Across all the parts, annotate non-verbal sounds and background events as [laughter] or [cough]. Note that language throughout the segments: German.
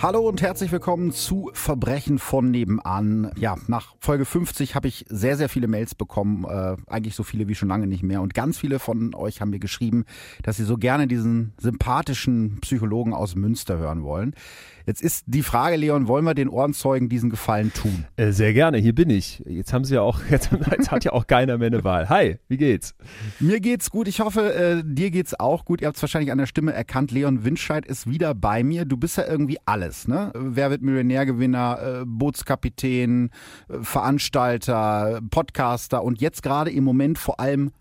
Hallo und herzlich willkommen zu Verbrechen von nebenan. Ja, nach Folge 50 habe ich sehr, sehr viele Mails bekommen, äh, eigentlich so viele wie schon lange nicht mehr. Und ganz viele von euch haben mir geschrieben, dass sie so gerne diesen sympathischen Psychologen aus Münster hören wollen. Jetzt ist die Frage, Leon, wollen wir den Ohrenzeugen diesen Gefallen tun? Äh, sehr gerne, hier bin ich. Jetzt haben sie ja auch, [laughs] jetzt, jetzt, hat ja auch keiner mehr eine Wahl. Hi, wie geht's? Mir geht's gut. Ich hoffe, äh, dir geht's auch gut. Ihr habt es wahrscheinlich an der Stimme erkannt. Leon Windscheid ist wieder bei mir. Du bist ja irgendwie alles, ne? Wer wird Millionärgewinner, äh, Bootskapitän, äh, Veranstalter, Podcaster und jetzt gerade im Moment vor allem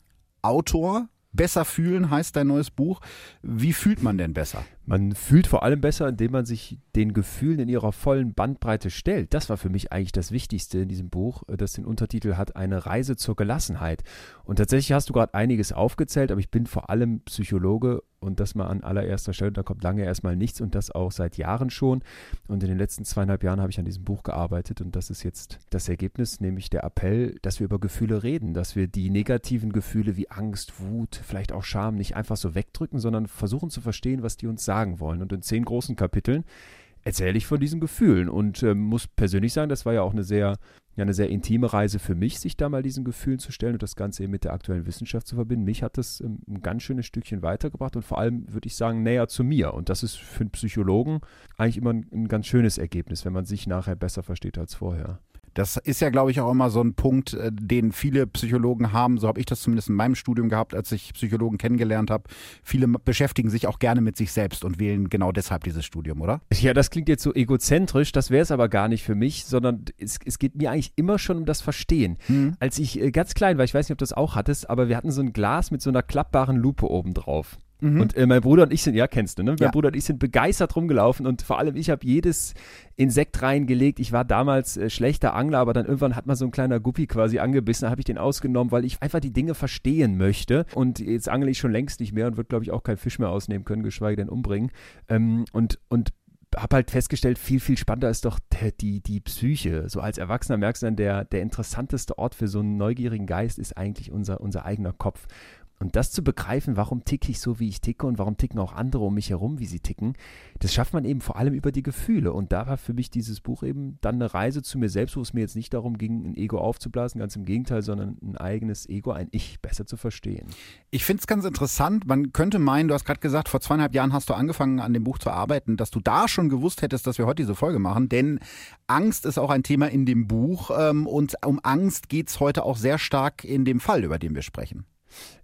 Autor. Besser fühlen heißt dein neues Buch. Wie fühlt man denn besser? Man fühlt vor allem besser, indem man sich den Gefühlen in ihrer vollen Bandbreite stellt. Das war für mich eigentlich das Wichtigste in diesem Buch, äh, das den Untertitel hat, eine Reise zur Gelassenheit. Und tatsächlich hast du gerade einiges aufgezählt, aber ich bin vor allem Psychologe und das mal an allererster Stelle. Da kommt lange erstmal nichts und das auch seit Jahren schon. Und in den letzten zweieinhalb Jahren habe ich an diesem Buch gearbeitet und das ist jetzt das Ergebnis, nämlich der Appell, dass wir über Gefühle reden, dass wir die negativen Gefühle wie Angst, Wut, vielleicht auch Scham nicht einfach so wegdrücken, sondern versuchen zu verstehen, was die uns sagen sagen wollen. Und in zehn großen Kapiteln erzähle ich von diesen Gefühlen und äh, muss persönlich sagen, das war ja auch eine sehr, ja, eine sehr intime Reise für mich, sich da mal diesen Gefühlen zu stellen und das Ganze eben mit der aktuellen Wissenschaft zu verbinden. Mich hat das ähm, ein ganz schönes Stückchen weitergebracht und vor allem, würde ich sagen, näher zu mir. Und das ist für einen Psychologen eigentlich immer ein, ein ganz schönes Ergebnis, wenn man sich nachher besser versteht als vorher. Das ist ja, glaube ich, auch immer so ein Punkt, äh, den viele Psychologen haben. So habe ich das zumindest in meinem Studium gehabt, als ich Psychologen kennengelernt habe. Viele beschäftigen sich auch gerne mit sich selbst und wählen genau deshalb dieses Studium, oder? Ja, das klingt jetzt so egozentrisch, das wäre es aber gar nicht für mich, sondern es, es, geht mir eigentlich immer schon um das Verstehen. Hm. Als ich äh, ganz klein war, ich weiß nicht, ob du das auch hattest, aber wir hatten so ein Glas mit so einer klappbaren Lupe oben drauf. Mhm. Und äh, mein Bruder und ich sind, ja, kennst du, ne? Mein ja. Bruder und ich sind begeistert rumgelaufen und vor allem ich habe jedes Insekt reingelegt. Ich war damals äh, schlechter Angler, aber dann irgendwann hat man so ein kleiner Guppi quasi angebissen. Da habe ich den ausgenommen, weil ich einfach die Dinge verstehen möchte. Und jetzt angle ich schon längst nicht mehr und würde, glaube ich, auch keinen Fisch mehr ausnehmen können, geschweige denn umbringen. Ähm, und, und habe halt festgestellt, viel, viel spannender ist doch der, die, die Psyche. So als Erwachsener merkst du dann, der, der interessanteste Ort für so einen neugierigen Geist ist eigentlich unser, unser eigener Kopf. Und das zu begreifen, warum ticke ich so, wie ich ticke und warum ticken auch andere um mich herum, wie sie ticken, das schafft man eben vor allem über die Gefühle. Und da war für mich dieses Buch eben dann eine Reise zu mir selbst, wo es mir jetzt nicht darum ging, ein Ego aufzublasen, ganz im Gegenteil, sondern ein eigenes Ego, ein Ich besser zu verstehen. Ich finde es ganz interessant. Man könnte meinen, du hast gerade gesagt, vor zweieinhalb Jahren hast du angefangen, an dem Buch zu arbeiten, dass du da schon gewusst hättest, dass wir heute diese Folge machen. Denn Angst ist auch ein Thema in dem Buch. Ähm, und um Angst geht es heute auch sehr stark in dem Fall, über den wir sprechen.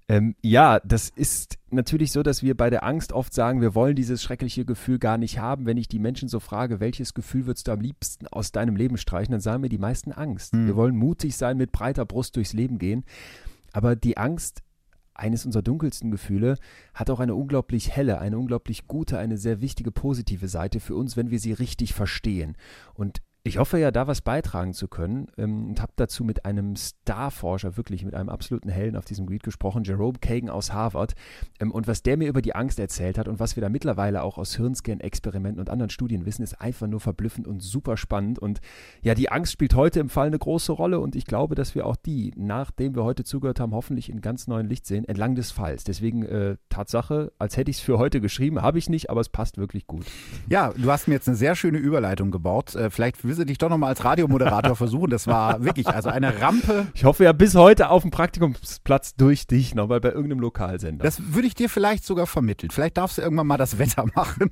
Ähm, ja, das ist natürlich so, dass wir bei der Angst oft sagen, wir wollen dieses schreckliche Gefühl gar nicht haben. Wenn ich die Menschen so frage, welches Gefühl würdest du am liebsten aus deinem Leben streichen, dann sagen mir die meisten Angst. Mhm. Wir wollen mutig sein, mit breiter Brust durchs Leben gehen. Aber die Angst eines unserer dunkelsten Gefühle, hat auch eine unglaublich helle, eine unglaublich gute, eine sehr wichtige positive Seite für uns, wenn wir sie richtig verstehen. Und ich hoffe ja, da was beitragen zu können ähm, und habe dazu mit einem Starforscher, wirklich mit einem absoluten Helden auf diesem Gebiet gesprochen, Jerome Kagan aus Harvard. Ähm, und was der mir über die Angst erzählt hat und was wir da mittlerweile auch aus Hirnscan-Experimenten und anderen Studien wissen, ist einfach nur verblüffend und super spannend. Und ja, die Angst spielt heute im Fall eine große Rolle und ich glaube, dass wir auch die, nachdem wir heute zugehört haben, hoffentlich in ganz neuen Licht sehen, entlang des Falls. Deswegen äh, Tatsache, als hätte ich es für heute geschrieben, habe ich nicht, aber es passt wirklich gut. Ja, du hast mir jetzt eine sehr schöne Überleitung gebaut. Äh, vielleicht willst du dich doch nochmal als Radiomoderator [laughs] versuchen. Das war wirklich also eine Rampe. Ich hoffe ja bis heute auf dem Praktikumsplatz durch dich nochmal bei irgendeinem Lokalsender. Das würde ich dir vielleicht sogar vermitteln. Vielleicht darfst du irgendwann mal das Wetter machen.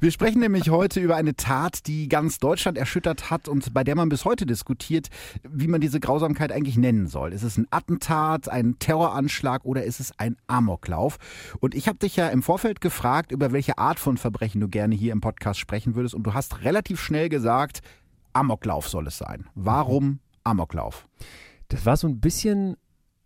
Wir sprechen nämlich heute über eine Tat, die ganz Deutschland erschüttert hat und bei der man bis heute diskutiert, wie man diese Grausamkeit eigentlich nennen soll. Ist es ein Attentat, ein Terroranschlag oder ist es ein Amoklauf? Und ich habe dich ja im Vorfeld gefragt, über welche Art von Verbrechen du gerne hier im Podcast sprechen würdest und du hast relativ schnell gesagt, Amoklauf soll es sein. Warum Amoklauf? Das war so ein bisschen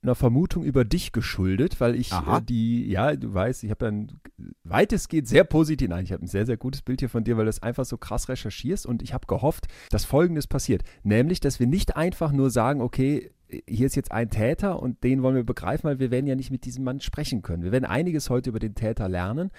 einer Vermutung über dich geschuldet, weil ich äh, die, ja, du weißt, ich habe dann weitestgehend sehr positiv, nein, ich habe ein sehr, sehr gutes Bild hier von dir, weil du es einfach so krass recherchierst und ich habe gehofft, dass Folgendes passiert, nämlich, dass wir nicht einfach nur sagen, okay, hier ist jetzt ein Täter und den wollen wir begreifen, weil wir werden ja nicht mit diesem Mann sprechen können. Wir werden einiges heute über den Täter lernen,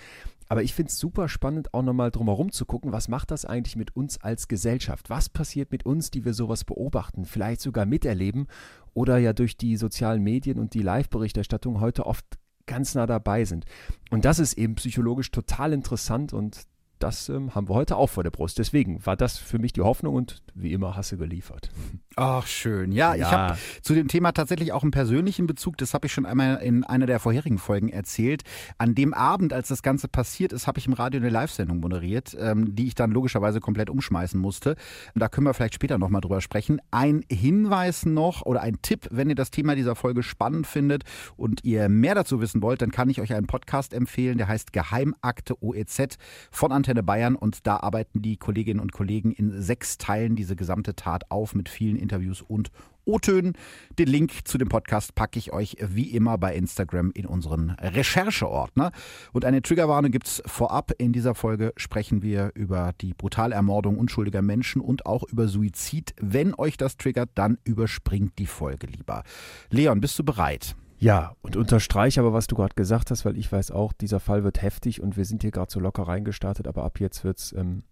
Aber ich finde es super spannend, auch nochmal drumherum zu gucken, was macht das eigentlich mit uns als Gesellschaft? Was passiert mit uns, die wir sowas beobachten, vielleicht sogar miterleben oder ja durch die sozialen Medien und die Live-Berichterstattung heute oft ganz nah dabei sind. Und das ist eben psychologisch total interessant und das ähm, haben wir heute auch vor der Brust. Deswegen war das für mich die Hoffnung und wie immer hast du geliefert. Ach, schön. Ja, ja. ich habe zu dem Thema tatsächlich auch einen persönlichen Bezug. Das habe ich schon einmal in einer der vorherigen Folgen erzählt. An dem Abend, als das Ganze passiert ist, habe ich im Radio eine Live-Sendung moderiert, ähm, die ich dann logischerweise komplett umschmeißen musste. Da können wir vielleicht später nochmal drüber sprechen. Ein Hinweis noch oder ein Tipp, wenn ihr das Thema dieser Folge spannend findet und ihr mehr dazu wissen wollt, dann kann ich euch einen Podcast empfehlen, der heißt Geheimakte OEZ von Antenne Bayern und da arbeiten die Kolleginnen und Kollegen in sechs Teilen diese gesamte Tat auf mit vielen Interviews und O-Tönen. Den Link zu dem Podcast packe ich euch wie immer bei Instagram in unseren Rechercheordner. Und eine Triggerwarnung gibt es vorab. In dieser Folge sprechen wir über die brutale Ermordung unschuldiger Menschen und auch über Suizid. Wenn euch das triggert, dann überspringt die Folge lieber. Leon, bist du bereit? Ja, und unterstreiche aber, was du gerade gesagt hast, weil ich weiß auch, dieser Fall wird heftig und wir sind hier gerade so locker reingestartet, aber ab jetzt wird es ähm,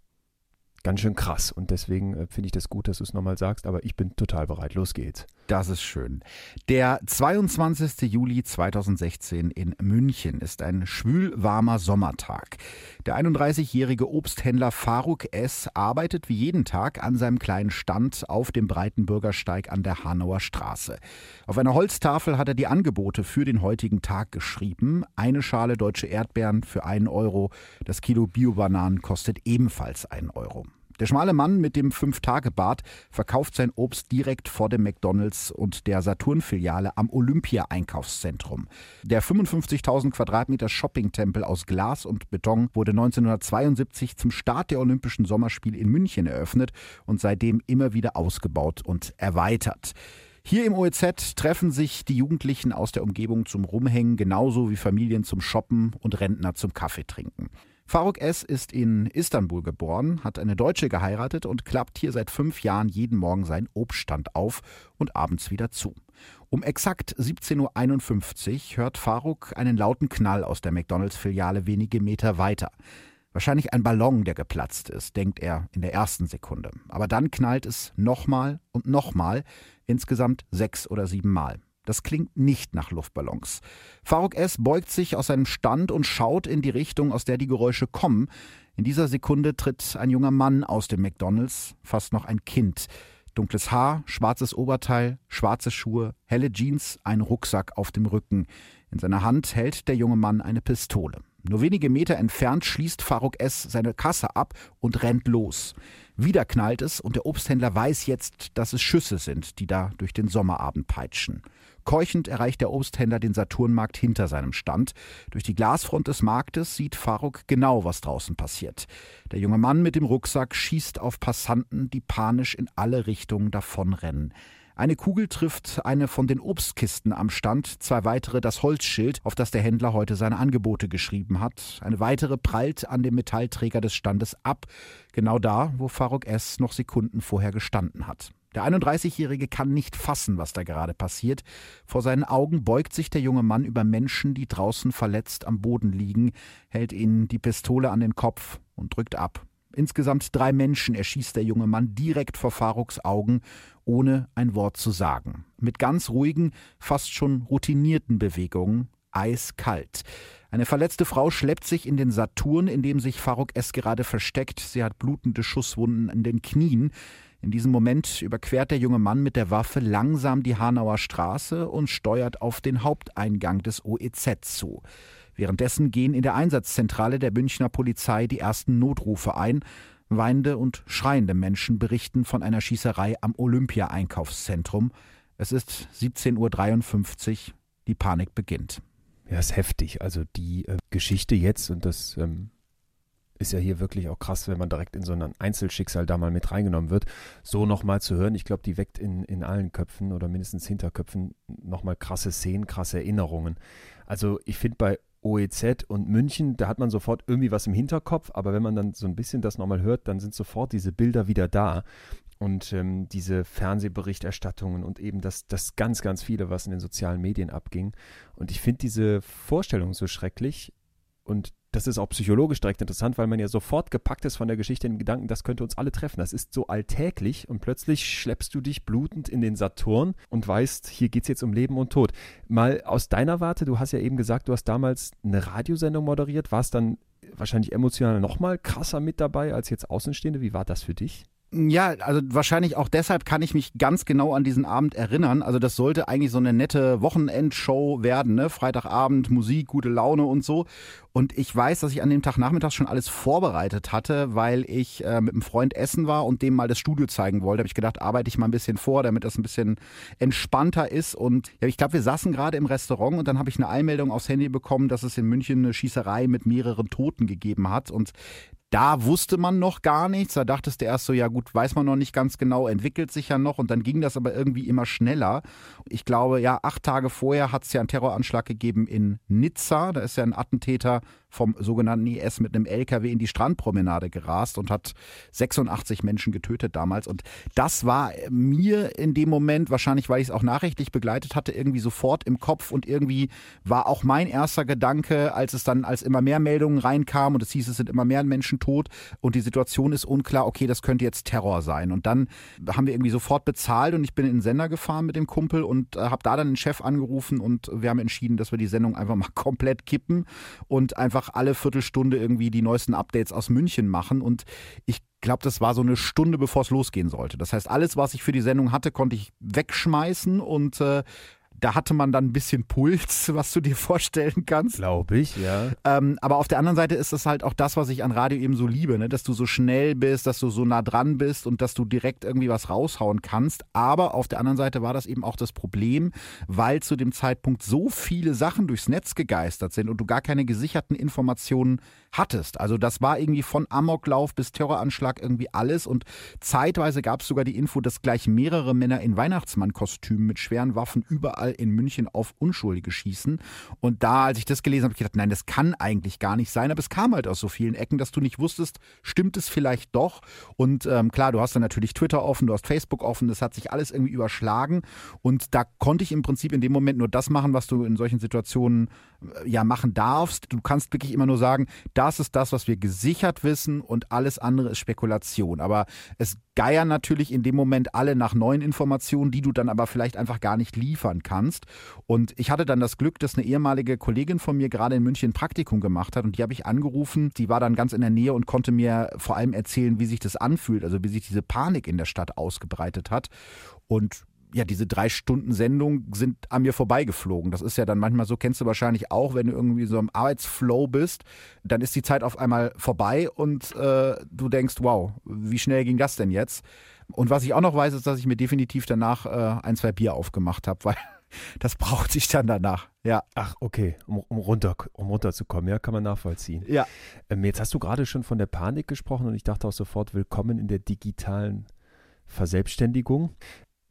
ganz schön krass. Und deswegen äh, finde ich das gut, dass du es nochmal sagst, aber ich bin total bereit. Los geht's. Das ist schön. Der 22. Juli 2016 in München ist ein schwülwarmer Sommertag. Der 31-jährige Obsthändler Faruk S. arbeitet wie jeden Tag an seinem kleinen Stand auf dem breiten Bürgersteig an der Hanauer Straße. Auf einer Holztafel hat er die Angebote für den heutigen Tag geschrieben. Eine Schale deutsche Erdbeeren für einen Euro. Das Kilo Biobananen kostet ebenfalls einen Euro. Der schmale Mann mit dem Fünf-Tage-Bart verkauft sein Obst direkt vor dem McDonalds und der Saturn-Filiale am Olympia-Einkaufszentrum. Der 55.000 Quadratmeter Shopping-Tempel aus Glas und Beton wurde 1972 zum Start der Olympischen Sommerspiele in München eröffnet und seitdem immer wieder ausgebaut und erweitert. Hier im OEZ treffen sich die Jugendlichen aus der Umgebung zum Rumhängen, genauso wie Familien zum Shoppen und Rentner zum Kaffee trinken. Faruk S. ist in Istanbul geboren, hat eine Deutsche geheiratet und klappt hier seit fünf Jahren jeden Morgen seinen Obststand auf und abends wieder zu. Um exakt 17.51 Uhr hört Faruk einen lauten Knall aus der McDonalds-Filiale wenige Meter weiter. Wahrscheinlich ein Ballon, der geplatzt ist, denkt er in der ersten Sekunde. Aber dann knallt es nochmal und nochmal, insgesamt sechs oder sieben Mal. Das klingt nicht nach Luftballons. Faruk S. beugt sich aus seinem Stand und schaut in die Richtung, aus der die Geräusche kommen. In dieser Sekunde tritt ein junger Mann aus dem McDonalds, fast noch ein Kind. Dunkles Haar, schwarzes Oberteil, schwarze Schuhe, helle Jeans, ein Rucksack auf dem Rücken. In seiner Hand hält der junge Mann eine Pistole. Nur wenige Meter entfernt schließt Faruk S. seine Kasse ab und rennt los. Wieder knallt es und der Obsthändler weiß jetzt, dass es Schüsse sind, die da durch den Sommerabend peitschen. Keuchend erreicht der Obsthändler den Saturnmarkt hinter seinem Stand. Durch die Glasfront des Marktes sieht Faruk genau, was draußen passiert. Der junge Mann mit dem Rucksack schießt auf Passanten, die panisch in alle Richtungen davonrennen. Eine Kugel trifft eine von den Obstkisten am Stand, zwei weitere das Holzschild, auf das der Händler heute seine Angebote geschrieben hat. Eine weitere prallt an dem Metallträger des Standes ab, genau da, wo Faruk S. noch Sekunden vorher gestanden hat. Der 31-Jährige kann nicht fassen, was da gerade passiert. Vor seinen Augen beugt sich der junge Mann über Menschen, die draußen verletzt am Boden liegen, hält ihnen die Pistole an den Kopf und drückt ab. Insgesamt drei Menschen erschießt der junge Mann direkt vor Faruks Augen, ohne ein Wort zu sagen. Mit ganz ruhigen, fast schon routinierten Bewegungen, eiskalt. Eine verletzte Frau schleppt sich in den Saturn, in dem sich Faruk S. gerade versteckt. Sie hat blutende Schusswunden in den Knien. In diesem Moment überquert der junge Mann mit der Waffe langsam die Hanauer Straße und steuert auf den Haupteingang des OEZ zu. Währenddessen gehen in der Einsatzzentrale der Münchner Polizei die ersten Notrufe ein. Weinende und schreiende Menschen berichten von einer Schießerei am Olympia-Einkaufszentrum. Es ist 17.53 Uhr. Die Panik beginnt. Ja, ist heftig. Also die äh, Geschichte jetzt, und das ähm, ist ja hier wirklich auch krass, wenn man direkt in so ein Einzelschicksal da mal mit reingenommen wird, so nochmal zu hören. Ich glaube, die weckt in, in allen Köpfen oder mindestens Hinterköpfen nochmal krasse Szenen, krasse Erinnerungen. Also ich finde bei OEZ und München, da hat man sofort irgendwie was im Hinterkopf, aber wenn man dann so ein bisschen das nochmal hört, dann sind sofort diese Bilder wieder da und ähm, diese Fernsehberichterstattungen und eben das, das ganz, ganz viele, was in den sozialen Medien abging. Und ich finde diese Vorstellung so schrecklich und das ist auch psychologisch direkt interessant, weil man ja sofort gepackt ist von der Geschichte in den Gedanken, das könnte uns alle treffen. Das ist so alltäglich und plötzlich schleppst du dich blutend in den Saturn und weißt, hier geht es jetzt um Leben und Tod. Mal aus deiner Warte, du hast ja eben gesagt, du hast damals eine Radiosendung moderiert, warst dann wahrscheinlich emotional nochmal krasser mit dabei als jetzt Außenstehende. Wie war das für dich? Ja, also wahrscheinlich auch deshalb kann ich mich ganz genau an diesen Abend erinnern. Also das sollte eigentlich so eine nette Wochenendshow werden, ne? Freitagabend, Musik, gute Laune und so. Und ich weiß, dass ich an dem Tag nachmittags schon alles vorbereitet hatte, weil ich äh, mit einem Freund essen war und dem mal das Studio zeigen wollte. Habe ich gedacht, arbeite ich mal ein bisschen vor, damit das ein bisschen entspannter ist. Und ja, ich glaube, wir saßen gerade im Restaurant und dann habe ich eine Einmeldung aufs Handy bekommen, dass es in München eine Schießerei mit mehreren Toten gegeben hat. Und da wusste man noch gar nichts. Da dachtest du erst so, ja gut, weiß man noch nicht ganz genau, entwickelt sich ja noch. Und dann ging das aber irgendwie immer schneller. Ich glaube, ja, acht Tage vorher hat es ja einen Terroranschlag gegeben in Nizza. Da ist ja ein Attentäter vom sogenannten IS mit einem LKW in die Strandpromenade gerast und hat 86 Menschen getötet damals. Und das war mir in dem Moment, wahrscheinlich weil ich es auch nachrichtlich begleitet hatte, irgendwie sofort im Kopf und irgendwie war auch mein erster Gedanke, als es dann, als immer mehr Meldungen reinkamen und es hieß, es sind immer mehr Menschen tot und die Situation ist unklar, okay, das könnte jetzt Terror sein. Und dann haben wir irgendwie sofort bezahlt und ich bin in den Sender gefahren mit dem Kumpel und äh, habe da dann den Chef angerufen und wir haben entschieden, dass wir die Sendung einfach mal [laughs] komplett kippen und einfach einfach alle Viertelstunde irgendwie die neuesten Updates aus München machen. Und ich glaube, das war so eine Stunde, bevor es losgehen sollte. Das heißt, alles, was ich für die Sendung hatte, konnte ich wegschmeißen und äh, da hatte man dann ein bisschen Puls, [laughs] was du dir vorstellen kannst. Glaube ich, ja. Ähm, aber auf der anderen Seite ist das halt auch das, was ich an Radio eben so liebe, ne? dass du so schnell bist, dass du so nah dran bist und dass du direkt irgendwie was raushauen kannst. Aber auf der anderen Seite war das eben auch das Problem, weil zu dem Zeitpunkt so viele Sachen durchs Netz gegeistert sind und du gar keine gesicherten Informationen hattest. Also das war irgendwie von Amoklauf bis Terroranschlag irgendwie alles und zeitweise gab es sogar die Info, dass gleich mehrere Männer in Weihnachtsmannkostümen mit schweren Waffen überall in München auf Unschuldige schießen. Und da, als ich das gelesen habe, habe ich gedacht, nein, das kann eigentlich gar nicht sein. Aber es kam halt aus so vielen Ecken, dass du nicht wusstest, stimmt es vielleicht doch? Und ähm, klar, du hast dann natürlich Twitter offen, du hast Facebook offen, das hat sich alles irgendwie überschlagen. Und da konnte ich im Prinzip in dem Moment nur das machen, was du in solchen Situationen ja machen darfst. Du kannst wirklich immer nur sagen, das ist das, was wir gesichert wissen und alles andere ist Spekulation. Aber es geiern natürlich in dem Moment alle nach neuen Informationen, die du dann aber vielleicht einfach gar nicht liefern kannst. Und ich hatte dann das Glück, dass eine ehemalige Kollegin von mir gerade in München ein Praktikum gemacht hat und die habe ich angerufen. Die war dann ganz in der Nähe und konnte mir vor allem erzählen, wie sich das anfühlt, also wie sich diese Panik in der Stadt ausgebreitet hat. Und ja, diese drei Stunden Sendung sind an mir vorbeigeflogen. Das ist ja dann manchmal so, kennst du wahrscheinlich auch, wenn du irgendwie so im Arbeitsflow bist, dann ist die Zeit auf einmal vorbei und äh, du denkst, wow, wie schnell ging das denn jetzt? Und was ich auch noch weiß, ist, dass ich mir definitiv danach äh, ein, zwei Bier aufgemacht habe, [laughs] weil das brauchte ich dann danach. Ja. Ach, okay, um, um, runter, um runterzukommen, ja, kann man nachvollziehen. Ja. Ähm, jetzt hast du gerade schon von der Panik gesprochen und ich dachte auch sofort, willkommen in der digitalen Verselbstständigung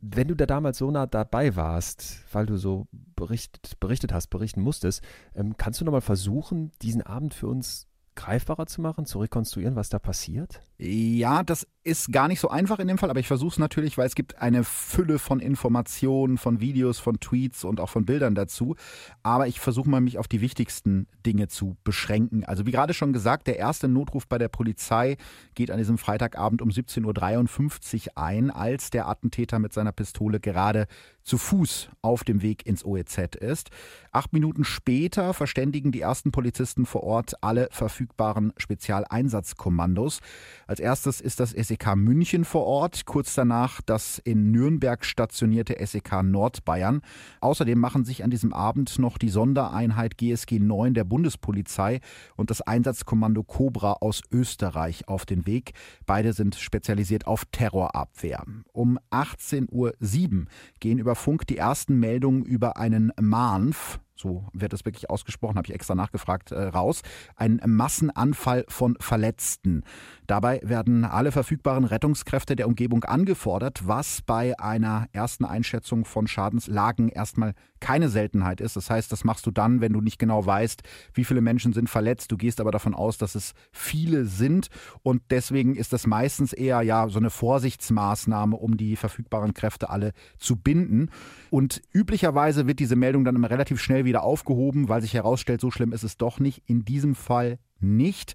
wenn du da damals so nah dabei warst, weil du so berichtet, berichtet hast, berichten musstest, ähm, kannst du nochmal versuchen, diesen Abend für uns greifbarer zu machen, zu rekonstruieren, was da passiert? Ja, das ist gar nicht so einfach in dem Fall, aber ich versuche es natürlich, weil es gibt eine Fülle von Informationen, von Videos, von Tweets und auch von Bildern dazu. Aber ich versuche mal, mich auf die wichtigsten Dinge zu beschränken. Also wie gerade schon gesagt, der erste Notruf bei der Polizei geht an diesem Freitagabend um 17.53 Uhr ein, als der Attentäter mit seiner Pistole gerade zu Fuß auf dem Weg ins OEZ ist. Acht Minuten später verständigen die ersten Polizisten vor Ort alle verfügbaren Spezialeinsatzkommandos. Als erstes ist das SEK München vor Ort, kurz danach das in Nürnberg stationierte SEK Nordbayern. Außerdem machen sich an diesem Abend noch die Sondereinheit GSG 9 der Bundespolizei und das Einsatzkommando Cobra aus Österreich auf den Weg. Beide sind spezialisiert auf Terrorabwehr. Um 18.07 Uhr gehen über Funk die ersten Meldungen über einen MANF, so wird es wirklich ausgesprochen, habe ich extra nachgefragt, äh, raus. Ein Massenanfall von Verletzten. Dabei werden alle verfügbaren Rettungskräfte der Umgebung angefordert, was bei einer ersten Einschätzung von Schadenslagen erstmal keine Seltenheit ist. Das heißt, das machst du dann, wenn du nicht genau weißt, wie viele Menschen sind verletzt. Du gehst aber davon aus, dass es viele sind und deswegen ist das meistens eher ja so eine Vorsichtsmaßnahme, um die verfügbaren Kräfte alle zu binden. Und üblicherweise wird diese Meldung dann immer relativ schnell wieder aufgehoben, weil sich herausstellt, so schlimm ist es doch nicht. In diesem Fall nicht.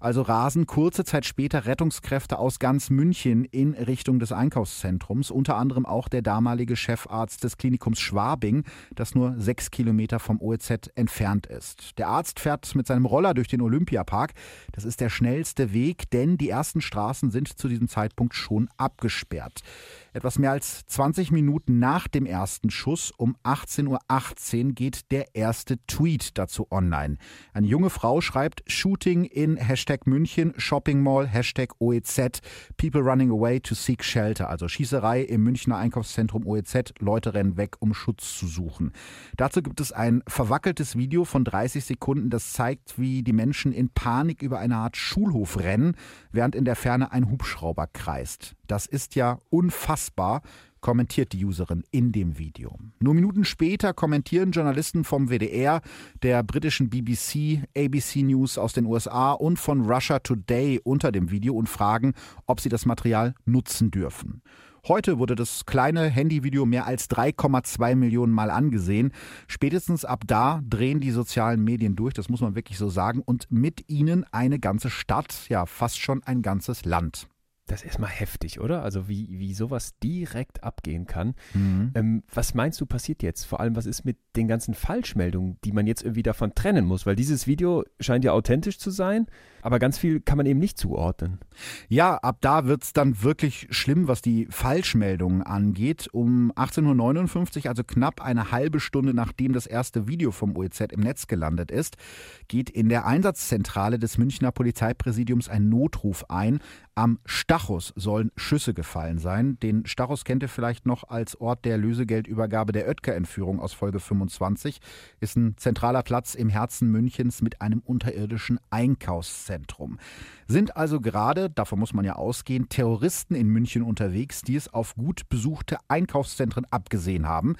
Also rasen kurze Zeit später Rettungskräfte aus ganz München in Richtung des Einkaufszentrums, unter anderem auch der damalige Chefarzt des Klinikums Schwabing, das nur sechs Kilometer vom OEZ entfernt ist. Der Arzt fährt mit seinem Roller durch den Olympiapark. Das ist der schnellste Weg, denn die ersten Straßen sind zu diesem Zeitpunkt schon abgesperrt. Etwas mehr als 20 Minuten nach dem ersten Schuss um 18.18 Uhr .18 geht der erste Tweet dazu online. Eine junge Frau schreibt Shooting in Hashtag München, Shopping Mall, Hashtag OEZ, People running away to seek shelter. Also Schießerei im Münchner Einkaufszentrum OEZ, Leute rennen weg, um Schutz zu suchen. Dazu gibt es ein verwackeltes Video von 30 Sekunden, das zeigt, wie die Menschen in Panik über eine Art Schulhof rennen, während in der Ferne ein Hubschrauber kreist. Das ist ja unfassbar, kommentiert die Userin in dem Video. Nur Minuten später kommentieren Journalisten vom WDR, der britischen BBC, ABC News aus den USA und von Russia Today unter dem Video und fragen, ob sie das Material nutzen dürfen. Heute wurde das kleine Handyvideo mehr als 3,2 Millionen Mal angesehen. Spätestens ab da drehen die sozialen Medien durch, das muss man wirklich so sagen, und mit ihnen eine ganze Stadt, ja fast schon ein ganzes Land. Das ist erstmal heftig, oder? Also wie, wie sowas direkt abgehen kann. Mhm. Ähm, was meinst du passiert jetzt? Vor allem, was ist mit den ganzen Falschmeldungen, die man jetzt irgendwie davon trennen muss? Weil dieses Video scheint ja authentisch zu sein, aber ganz viel kann man eben nicht zuordnen. Ja, ab da wird es dann wirklich schlimm, was die Falschmeldungen angeht. Um 18.59 Uhr, also knapp eine halbe Stunde nachdem das erste Video vom OEZ im Netz gelandet ist, geht in der Einsatzzentrale des Münchner Polizeipräsidiums ein Notruf ein. Am Stachus sollen Schüsse gefallen sein. Den Stachus kennt ihr vielleicht noch als Ort der Lösegeldübergabe der Oetker-Entführung aus Folge 25. Ist ein zentraler Platz im Herzen Münchens mit einem unterirdischen Einkaufszentrum. Sind also gerade, davon muss man ja ausgehen, Terroristen in München unterwegs, die es auf gut besuchte Einkaufszentren abgesehen haben.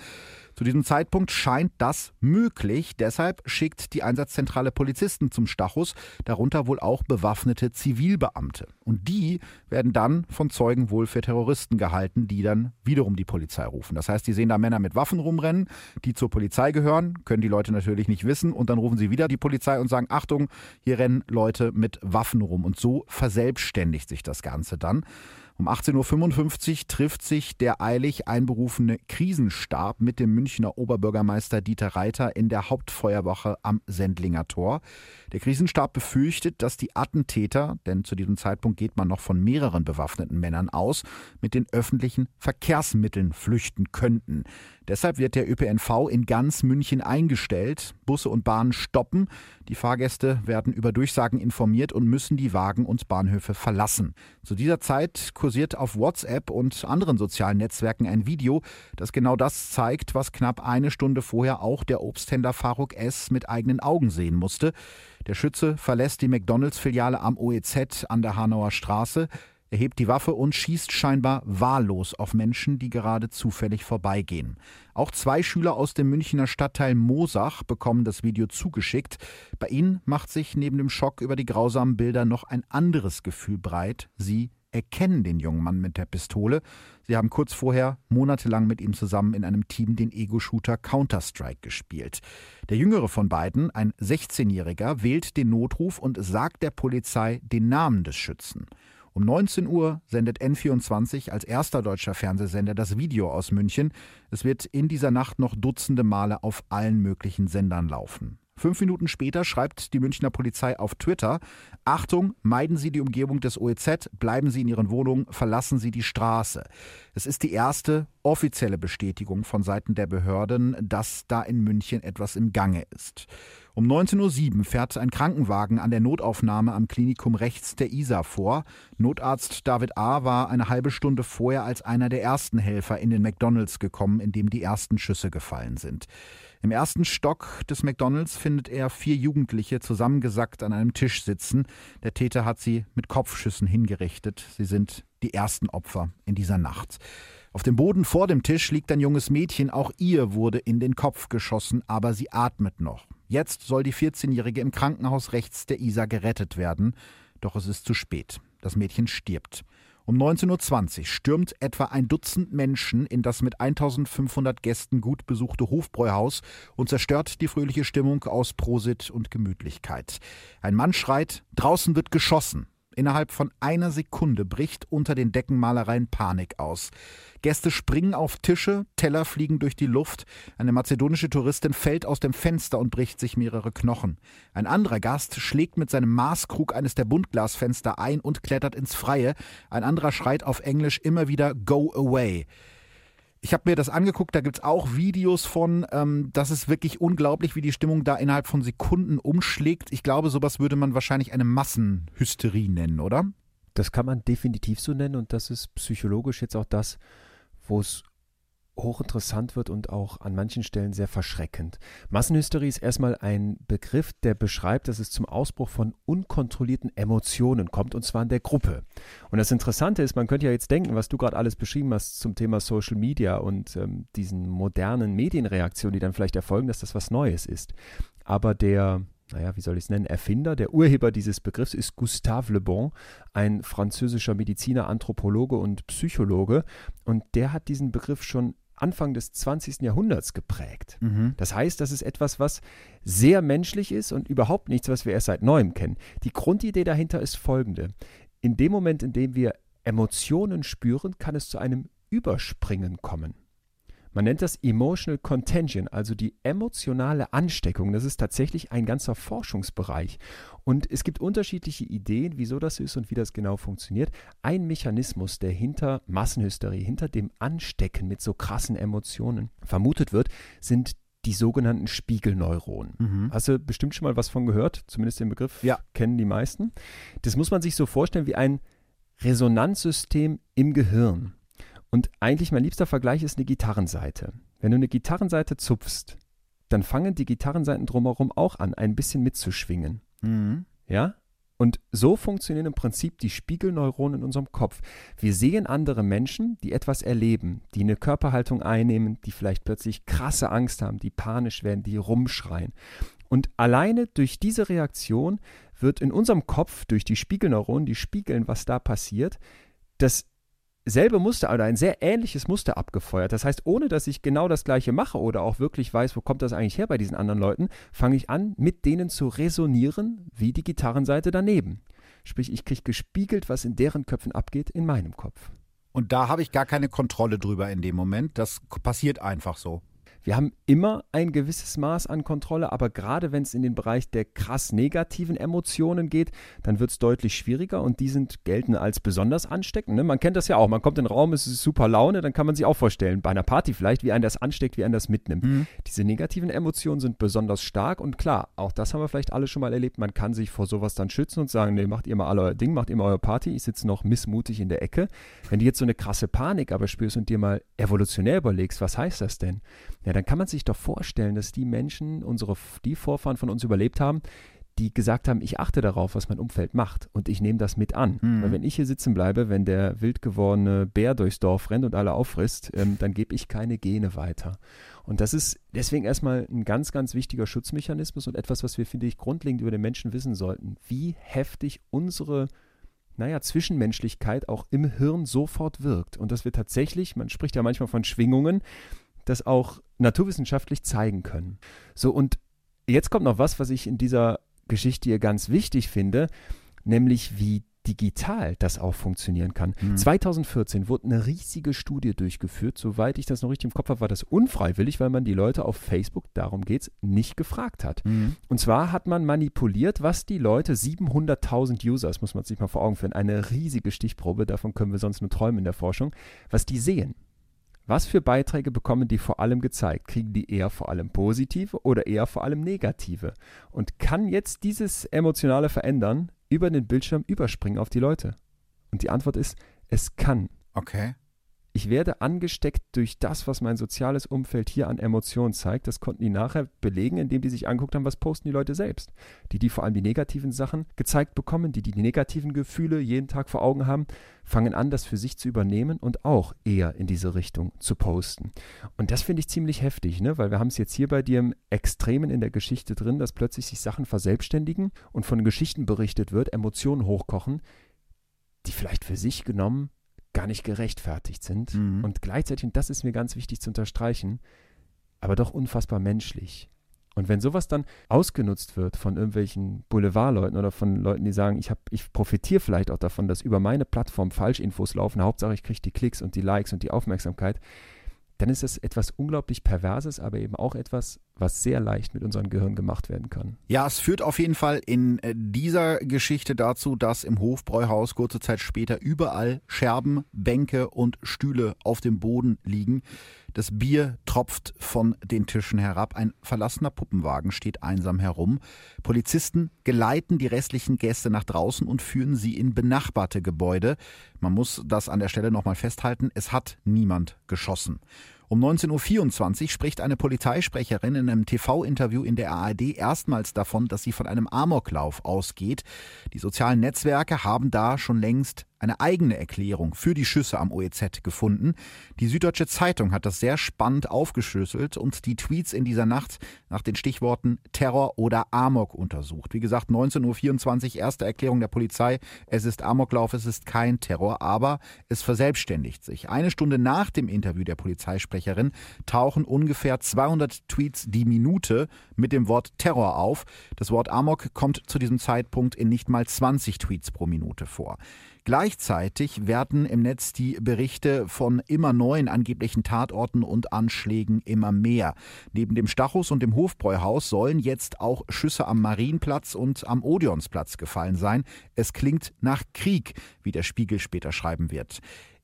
Zu diesem Zeitpunkt scheint das möglich. Deshalb schickt die Einsatzzentrale Polizisten zum Stachus, darunter wohl auch bewaffnete Zivilbeamte. Und die werden dann von Zeugen wohl für Terroristen gehalten, die dann wiederum die Polizei rufen. Das heißt, die sehen da Männer mit Waffen rumrennen, die zur Polizei gehören, können die Leute natürlich nicht wissen und dann rufen sie wieder die Polizei und sagen, Achtung, hier rennen Leute mit Waffen rum. Und so verselbstständigt sich das Ganze dann. Um 18.55 Uhr trifft sich der eilig einberufene Krisenstab mit dem Münchner Oberbürgermeister Dieter Reiter in der Hauptfeuerwache am Sendlinger Tor. Der Krisenstab befürchtet, dass die Attentäter, denn zu diesem Zeitpunkt geht man noch von mehreren bewaffneten Männern aus, mit den öffentlichen Verkehrsmitteln flüchten könnten. Deshalb wird der ÖPNV in ganz München eingestellt. Busse und Bahnen stoppen. Die Fahrgäste werden über Durchsagen informiert und müssen die Wagen und Bahnhöfe verlassen. Zu dieser Zeit kursiert auf WhatsApp und anderen sozialen Netzwerken ein Video, das genau das zeigt, was knapp eine Stunde vorher auch der Obsthändler Faruk S. mit eigenen Augen sehen musste. Der Schütze verlässt die McDonalds-Filiale am OEZ an der Hanauer Straße. Er hebt die Waffe und schießt scheinbar wahllos auf Menschen, die gerade zufällig vorbeigehen. Auch zwei Schüler aus dem Münchner Stadtteil Mosach bekommen das Video zugeschickt. Bei ihnen macht sich neben dem Schock über die grausamen Bilder noch ein anderes Gefühl breit. Sie erkennen den jungen Mann mit der Pistole. Sie haben kurz vorher monatelang mit ihm zusammen in einem Team den Ego-Shooter Counter-Strike gespielt. Der jüngere von beiden, ein 16-Jähriger, wählt den Notruf und sagt der Polizei den Namen des Schützen. Um 19 Uhr sendet N24 als erster deutscher Fernsehsender das Video aus München. Es wird in dieser Nacht noch Dutzende Male auf allen möglichen Sendern laufen. Fünf Minuten später schreibt die Münchner Polizei auf Twitter, Achtung, meiden Sie die Umgebung des OEZ, bleiben Sie in Ihren Wohnungen, verlassen Sie die Straße. Es ist die erste offizielle Bestätigung von Seiten der Behörden, dass da in München etwas im Gange ist. Um 19.07 Uhr fährt ein Krankenwagen an der Notaufnahme am Klinikum rechts der Isar vor. Notarzt David A. war eine halbe Stunde vorher als einer der ersten Helfer in den McDonalds gekommen, in dem die ersten Schüsse gefallen sind. Im ersten Stock des McDonalds findet er vier Jugendliche zusammengesackt an einem Tisch sitzen. Der Täter hat sie mit Kopfschüssen hingerichtet. Sie sind die ersten Opfer in dieser Nacht. Auf dem Boden vor dem Tisch liegt ein junges Mädchen. Auch ihr wurde in den Kopf geschossen, aber sie atmet noch. Jetzt soll die 14-Jährige im Krankenhaus rechts der Isar gerettet werden. Doch es ist zu spät. Das Mädchen stirbt. Um 19.20 Uhr stürmt etwa ein Dutzend Menschen in das mit 1500 Gästen gut besuchte Hofbräuhaus und zerstört die fröhliche Stimmung aus Prosit und Gemütlichkeit. Ein Mann schreit, draußen wird geschossen. Innerhalb von einer Sekunde bricht unter den Deckenmalereien Panik aus. Gäste springen auf Tische, Teller fliegen durch die Luft. Eine mazedonische Touristin fällt aus dem Fenster und bricht sich mehrere Knochen. Ein anderer Gast schlägt mit seinem Maßkrug eines der Buntglasfenster ein und klettert ins Freie. Ein anderer schreit auf Englisch immer wieder Go away. Ich habe mir das angeguckt, da gibt es auch Videos von. Ähm, das ist wirklich unglaublich, wie die Stimmung da innerhalb von Sekunden umschlägt. Ich glaube, sowas würde man wahrscheinlich eine Massenhysterie nennen, oder? Das kann man definitiv so nennen und das ist psychologisch jetzt auch das, wo es hochinteressant wird und auch an manchen Stellen sehr verschreckend. Massenhysterie ist erstmal ein Begriff, der beschreibt, dass es zum Ausbruch von unkontrollierten Emotionen kommt, und zwar in der Gruppe. Und das Interessante ist, man könnte ja jetzt denken, was du gerade alles beschrieben hast zum Thema Social Media und ähm, diesen modernen Medienreaktionen, die dann vielleicht erfolgen, dass das was Neues ist. Aber der naja, wie soll ich es nennen, Erfinder, der Urheber dieses Begriffs ist Gustave Le Bon, ein französischer Mediziner, Anthropologe und Psychologe. Und der hat diesen Begriff schon Anfang des 20. Jahrhunderts geprägt. Mhm. Das heißt, das ist etwas, was sehr menschlich ist und überhaupt nichts, was wir erst seit neuem kennen. Die Grundidee dahinter ist folgende. In dem Moment, in dem wir Emotionen spüren, kann es zu einem Überspringen kommen. Man nennt das Emotional Contagion, also die emotionale Ansteckung. Das ist tatsächlich ein ganzer Forschungsbereich. Und es gibt unterschiedliche Ideen, wieso das ist und wie das genau funktioniert. Ein Mechanismus, der hinter Massenhysterie, hinter dem Anstecken mit so krassen Emotionen vermutet wird, sind die sogenannten Spiegelneuronen. Mhm. Hast du bestimmt schon mal was von gehört? Zumindest den Begriff ja. kennen die meisten. Das muss man sich so vorstellen wie ein Resonanzsystem im Gehirn. Und eigentlich mein liebster Vergleich ist eine Gitarrenseite. Wenn du eine Gitarrenseite zupfst, dann fangen die Gitarrenseiten drumherum auch an, ein bisschen mitzuschwingen. Mhm. Ja? Und so funktionieren im Prinzip die Spiegelneuronen in unserem Kopf. Wir sehen andere Menschen, die etwas erleben, die eine Körperhaltung einnehmen, die vielleicht plötzlich krasse Angst haben, die panisch werden, die rumschreien. Und alleine durch diese Reaktion wird in unserem Kopf, durch die Spiegelneuronen, die spiegeln, was da passiert, das selbe Muster oder ein sehr ähnliches Muster abgefeuert. Das heißt, ohne dass ich genau das gleiche mache oder auch wirklich weiß, wo kommt das eigentlich her bei diesen anderen Leuten, fange ich an, mit denen zu resonieren, wie die Gitarrenseite daneben. Sprich, ich kriege gespiegelt, was in deren Köpfen abgeht, in meinem Kopf. Und da habe ich gar keine Kontrolle drüber in dem Moment. Das passiert einfach so. Wir haben immer ein gewisses Maß an Kontrolle, aber gerade wenn es in den Bereich der krass negativen Emotionen geht, dann wird es deutlich schwieriger und die sind gelten als besonders ansteckend. Ne? Man kennt das ja auch. Man kommt in den Raum, es ist super Laune, dann kann man sich auch vorstellen, bei einer Party vielleicht, wie einen das ansteckt, wie einen das mitnimmt. Mhm. Diese negativen Emotionen sind besonders stark und klar, auch das haben wir vielleicht alle schon mal erlebt. Man kann sich vor sowas dann schützen und sagen, nee, macht ihr mal alle euer Ding, macht ihr mal eure Party, ich sitze noch missmutig in der Ecke. Wenn du jetzt so eine krasse Panik aber spürst und dir mal evolutionär überlegst, was heißt das denn? Ja, dann kann man sich doch vorstellen, dass die Menschen, unsere, die Vorfahren von uns überlebt haben, die gesagt haben, ich achte darauf, was mein Umfeld macht und ich nehme das mit an. Mhm. Weil wenn ich hier sitzen bleibe, wenn der wild gewordene Bär durchs Dorf rennt und alle auffrisst, ähm, dann gebe ich keine Gene weiter. Und das ist deswegen erstmal ein ganz, ganz wichtiger Schutzmechanismus und etwas, was wir, finde ich, grundlegend über den Menschen wissen sollten, wie heftig unsere naja, Zwischenmenschlichkeit auch im Hirn sofort wirkt. Und dass wir tatsächlich, man spricht ja manchmal von Schwingungen, das auch naturwissenschaftlich zeigen können. So, und jetzt kommt noch was, was ich in dieser Geschichte hier ganz wichtig finde, nämlich wie digital das auch funktionieren kann. Mhm. 2014 wurde eine riesige Studie durchgeführt. Soweit ich das noch richtig im Kopf habe, war das unfreiwillig, weil man die Leute auf Facebook, darum geht es, nicht gefragt hat. Mhm. Und zwar hat man manipuliert, was die Leute, 700.000 User, das muss man sich mal vor Augen führen, eine riesige Stichprobe, davon können wir sonst nur träumen in der Forschung, was die sehen. Was für Beiträge bekommen die vor allem gezeigt? Kriegen die eher vor allem positive oder eher vor allem negative? Und kann jetzt dieses emotionale Verändern über den Bildschirm überspringen auf die Leute? Und die Antwort ist, es kann. Okay. Ich werde angesteckt durch das, was mein soziales Umfeld hier an Emotionen zeigt. Das konnten die nachher belegen, indem die sich angeguckt haben, was posten die Leute selbst. Die, die vor allem die negativen Sachen gezeigt bekommen, die, die negativen Gefühle jeden Tag vor Augen haben, fangen an, das für sich zu übernehmen und auch eher in diese Richtung zu posten. Und das finde ich ziemlich heftig, ne? weil wir haben es jetzt hier bei dir im Extremen in der Geschichte drin, dass plötzlich sich Sachen verselbstständigen und von Geschichten berichtet wird, Emotionen hochkochen, die vielleicht für sich genommen gar nicht gerechtfertigt sind. Mhm. Und gleichzeitig, und das ist mir ganz wichtig zu unterstreichen, aber doch unfassbar menschlich. Und wenn sowas dann ausgenutzt wird von irgendwelchen Boulevardleuten oder von Leuten, die sagen, ich, ich profitiere vielleicht auch davon, dass über meine Plattform Falschinfos laufen, Hauptsache ich kriege die Klicks und die Likes und die Aufmerksamkeit, dann ist es etwas unglaublich Perverses, aber eben auch etwas, was sehr leicht mit unserem Gehirn gemacht werden kann. Ja, es führt auf jeden Fall in äh, dieser Geschichte dazu, dass im Hofbräuhaus kurze Zeit später überall Scherben, Bänke und Stühle auf dem Boden liegen. Das Bier tropft von den Tischen herab. Ein verlassener Puppenwagen steht einsam herum. Polizisten geleiten die restlichen Gäste nach draußen und führen sie in benachbarte Gebäude. Man muss das an der Stelle nochmal festhalten. Es hat niemand geschossen. Um 19.24 Uhr spricht eine Polizeisprecherin in einem TV-Interview in der ARD erstmals davon, dass sie von einem Amoklauf ausgeht. Die sozialen Netzwerke haben da schon längst eine eigene Erklärung für die Schüsse am OEZ gefunden. Die Süddeutsche Zeitung hat das sehr spannend aufgeschlüsselt und die Tweets in dieser Nacht nach den Stichworten Terror oder Amok untersucht. Wie gesagt, 19.24 Uhr erste Erklärung der Polizei. Es ist Amoklauf, es ist kein Terror, aber es verselbstständigt sich. Eine Stunde nach dem Interview der Polizeisprecherin tauchen ungefähr 200 Tweets die Minute mit dem Wort Terror auf. Das Wort Amok kommt zu diesem Zeitpunkt in nicht mal 20 Tweets pro Minute vor. Gleichzeitig werden im Netz die Berichte von immer neuen angeblichen Tatorten und Anschlägen immer mehr. Neben dem Stachus und dem Hofbräuhaus sollen jetzt auch Schüsse am Marienplatz und am Odeonsplatz gefallen sein. Es klingt nach Krieg, wie der Spiegel später schreiben wird.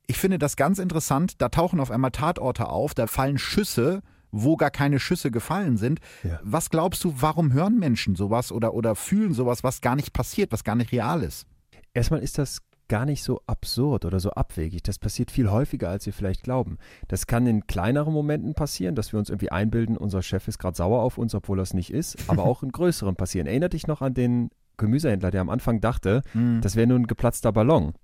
Ich finde das ganz interessant. Da tauchen auf einmal Tatorte auf, da fallen Schüsse wo gar keine Schüsse gefallen sind. Ja. Was glaubst du, warum hören Menschen sowas oder, oder fühlen sowas, was gar nicht passiert, was gar nicht real ist? Erstmal ist das gar nicht so absurd oder so abwegig. Das passiert viel häufiger, als wir vielleicht glauben. Das kann in kleineren Momenten passieren, dass wir uns irgendwie einbilden, unser Chef ist gerade sauer auf uns, obwohl das nicht ist, aber auch in größeren passieren. Erinnert dich noch an den Gemüsehändler, der am Anfang dachte, mhm. [laughs] das wäre nur ein geplatzter Ballon.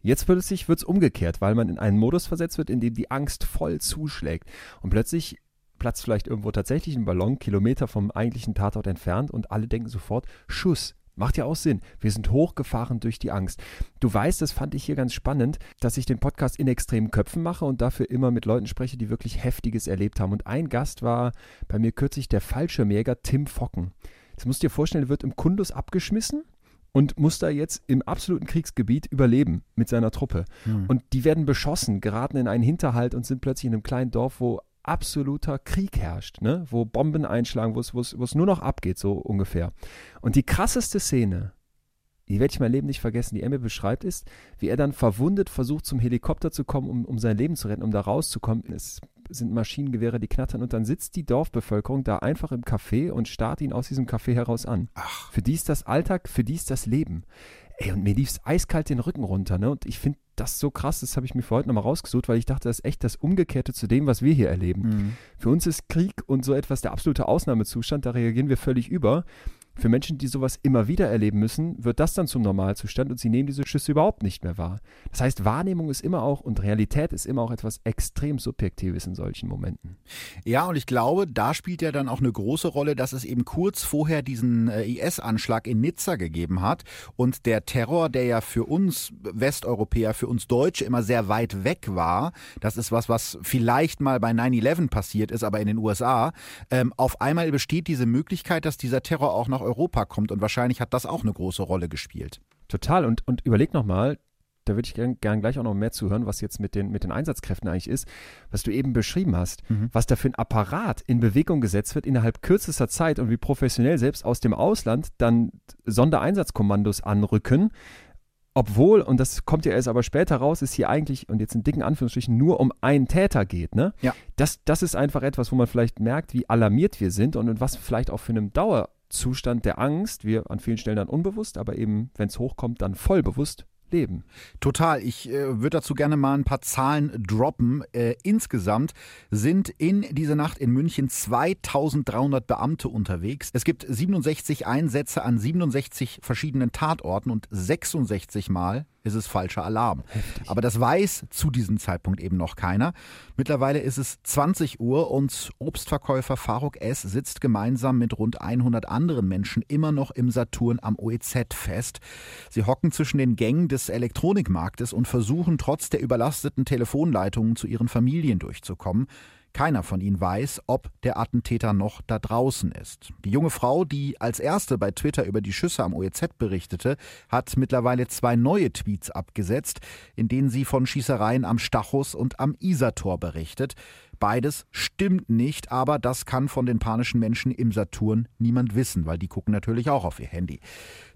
Jetzt wird es sich wird's umgekehrt, weil man in einen Modus versetzt wird, in dem die Angst voll zuschlägt. Und plötzlich platzt vielleicht irgendwo tatsächlich ein Ballon, Kilometer vom eigentlichen Tatort entfernt und alle denken sofort, Schuss, Macht ja auch Sinn. Wir sind hochgefahren durch die Angst. Du weißt, das fand ich hier ganz spannend, dass ich den Podcast in extremen Köpfen mache und dafür immer mit Leuten spreche, die wirklich Heftiges erlebt haben. Und ein Gast war bei mir kürzlich der Fallschirmjäger Tim Focken. Das musst du dir vorstellen, er wird im Kundus abgeschmissen und muss da jetzt im absoluten Kriegsgebiet überleben mit seiner Truppe. Hm. Und die werden beschossen, geraten in einen Hinterhalt und sind plötzlich in einem kleinen Dorf, wo absoluter Krieg herrscht, ne? wo Bomben einschlagen, wo es nur noch abgeht, so ungefähr. Und die krasseste Szene, die werde ich mein Leben nicht vergessen, die mir beschreibt, ist, wie er dann verwundet versucht, zum Helikopter zu kommen, um, um sein Leben zu retten, um da rauszukommen. Es sind Maschinengewehre, die knattern und dann sitzt die Dorfbevölkerung da einfach im Café und starrt ihn aus diesem Café heraus an. Ach. Für die ist das Alltag, für die ist das Leben. Ey, und mir lief es eiskalt den Rücken runter, ne? Und ich finde das so krass, das habe ich mir für heute nochmal rausgesucht, weil ich dachte, das ist echt das Umgekehrte zu dem, was wir hier erleben. Mhm. Für uns ist Krieg und so etwas der absolute Ausnahmezustand, da reagieren wir völlig über. Für Menschen, die sowas immer wieder erleben müssen, wird das dann zum Normalzustand und sie nehmen diese Schüsse überhaupt nicht mehr wahr. Das heißt, Wahrnehmung ist immer auch und Realität ist immer auch etwas extrem Subjektives in solchen Momenten. Ja, und ich glaube, da spielt ja dann auch eine große Rolle, dass es eben kurz vorher diesen äh, IS-Anschlag in Nizza gegeben hat und der Terror, der ja für uns Westeuropäer, für uns Deutsche immer sehr weit weg war, das ist was, was vielleicht mal bei 9-11 passiert ist, aber in den USA, ähm, auf einmal besteht diese Möglichkeit, dass dieser Terror auch nach Europa kommt und wahrscheinlich hat das auch eine große Rolle gespielt. Total und, und überleg nochmal, da würde ich gern, gern, gleich auch noch mehr zuhören, was jetzt mit den, mit den Einsatzkräften eigentlich ist, was du eben beschrieben hast, mhm. was da für ein Apparat in Bewegung gesetzt wird innerhalb kürzester Zeit und wie professionell selbst aus dem Ausland dann Sondereinsatzkommandos anrücken. Obwohl, und das kommt ja erst aber später raus, es hier eigentlich, und jetzt in dicken Anführungsstrichen, nur um einen Täter geht, ne? Ja. Das, das ist einfach etwas, wo man vielleicht merkt, wie alarmiert wir sind und, und was vielleicht auch für einen Dauer, Zustand der Angst, wir an vielen Stellen dann unbewusst, aber eben, wenn es hochkommt, dann voll bewusst leben. Total. Ich äh, würde dazu gerne mal ein paar Zahlen droppen. Äh, insgesamt sind in dieser Nacht in München 2300 Beamte unterwegs. Es gibt 67 Einsätze an 67 verschiedenen Tatorten und 66 Mal ist es falscher Alarm. Heftig. Aber das weiß zu diesem Zeitpunkt eben noch keiner. Mittlerweile ist es 20 Uhr und Obstverkäufer Faruk S. sitzt gemeinsam mit rund 100 anderen Menschen immer noch im Saturn am OEZ fest. Sie hocken zwischen den Gängen des Elektronikmarktes und versuchen trotz der überlasteten Telefonleitungen zu ihren Familien durchzukommen. Keiner von ihnen weiß, ob der Attentäter noch da draußen ist. Die junge Frau, die als erste bei Twitter über die Schüsse am OEZ berichtete, hat mittlerweile zwei neue Tweets abgesetzt, in denen sie von Schießereien am Stachus und am Isartor berichtet. Beides stimmt nicht, aber das kann von den panischen Menschen im Saturn niemand wissen, weil die gucken natürlich auch auf ihr Handy.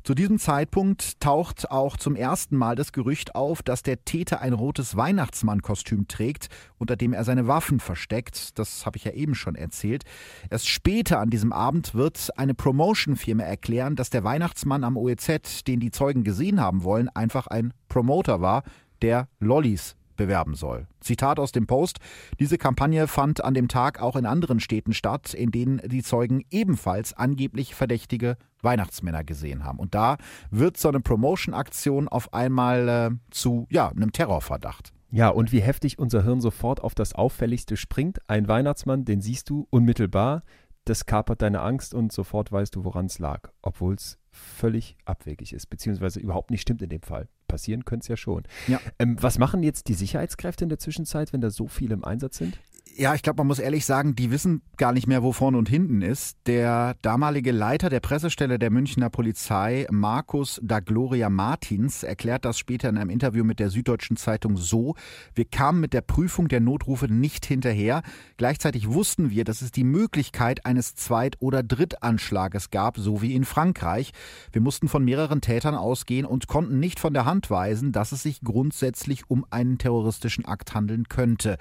Zu diesem Zeitpunkt taucht auch zum ersten Mal das Gerücht auf, dass der Täter ein rotes Weihnachtsmannkostüm trägt, unter dem er seine Waffen versteckt. Das habe ich ja eben schon erzählt. Erst später an diesem Abend wird eine Promotion-Firma erklären, dass der Weihnachtsmann am OEZ, den die Zeugen gesehen haben wollen, einfach ein Promoter war, der Lollis bewerben soll. Zitat aus dem Post. Diese Kampagne fand an dem Tag auch in anderen Städten statt, in denen die Zeugen ebenfalls angeblich verdächtige Weihnachtsmänner gesehen haben. Und da wird so eine Promotion-Aktion auf einmal äh, zu ja, einem Terrorverdacht. Ja, und wie heftig unser Hirn sofort auf das Auffälligste springt. Ein Weihnachtsmann, den siehst du unmittelbar. Das kapert deine Angst und sofort weißt du, woran es lag. Obwohl es völlig abwegig ist, beziehungsweise überhaupt nicht stimmt in dem Fall. Passieren könnte es ja schon. Ja. Ähm, was machen jetzt die Sicherheitskräfte in der Zwischenzeit, wenn da so viele im Einsatz sind? Ja, ich glaube, man muss ehrlich sagen, die wissen gar nicht mehr, wo vorne und hinten ist. Der damalige Leiter der Pressestelle der Münchner Polizei, Markus da Gloria Martins, erklärt das später in einem Interview mit der Süddeutschen Zeitung so: Wir kamen mit der Prüfung der Notrufe nicht hinterher. Gleichzeitig wussten wir, dass es die Möglichkeit eines Zweit- oder Drittanschlages gab, so wie in Frankreich. Wir mussten von mehreren Tätern ausgehen und konnten nicht von der Hand weisen, dass es sich grundsätzlich um einen terroristischen Akt handeln könnte.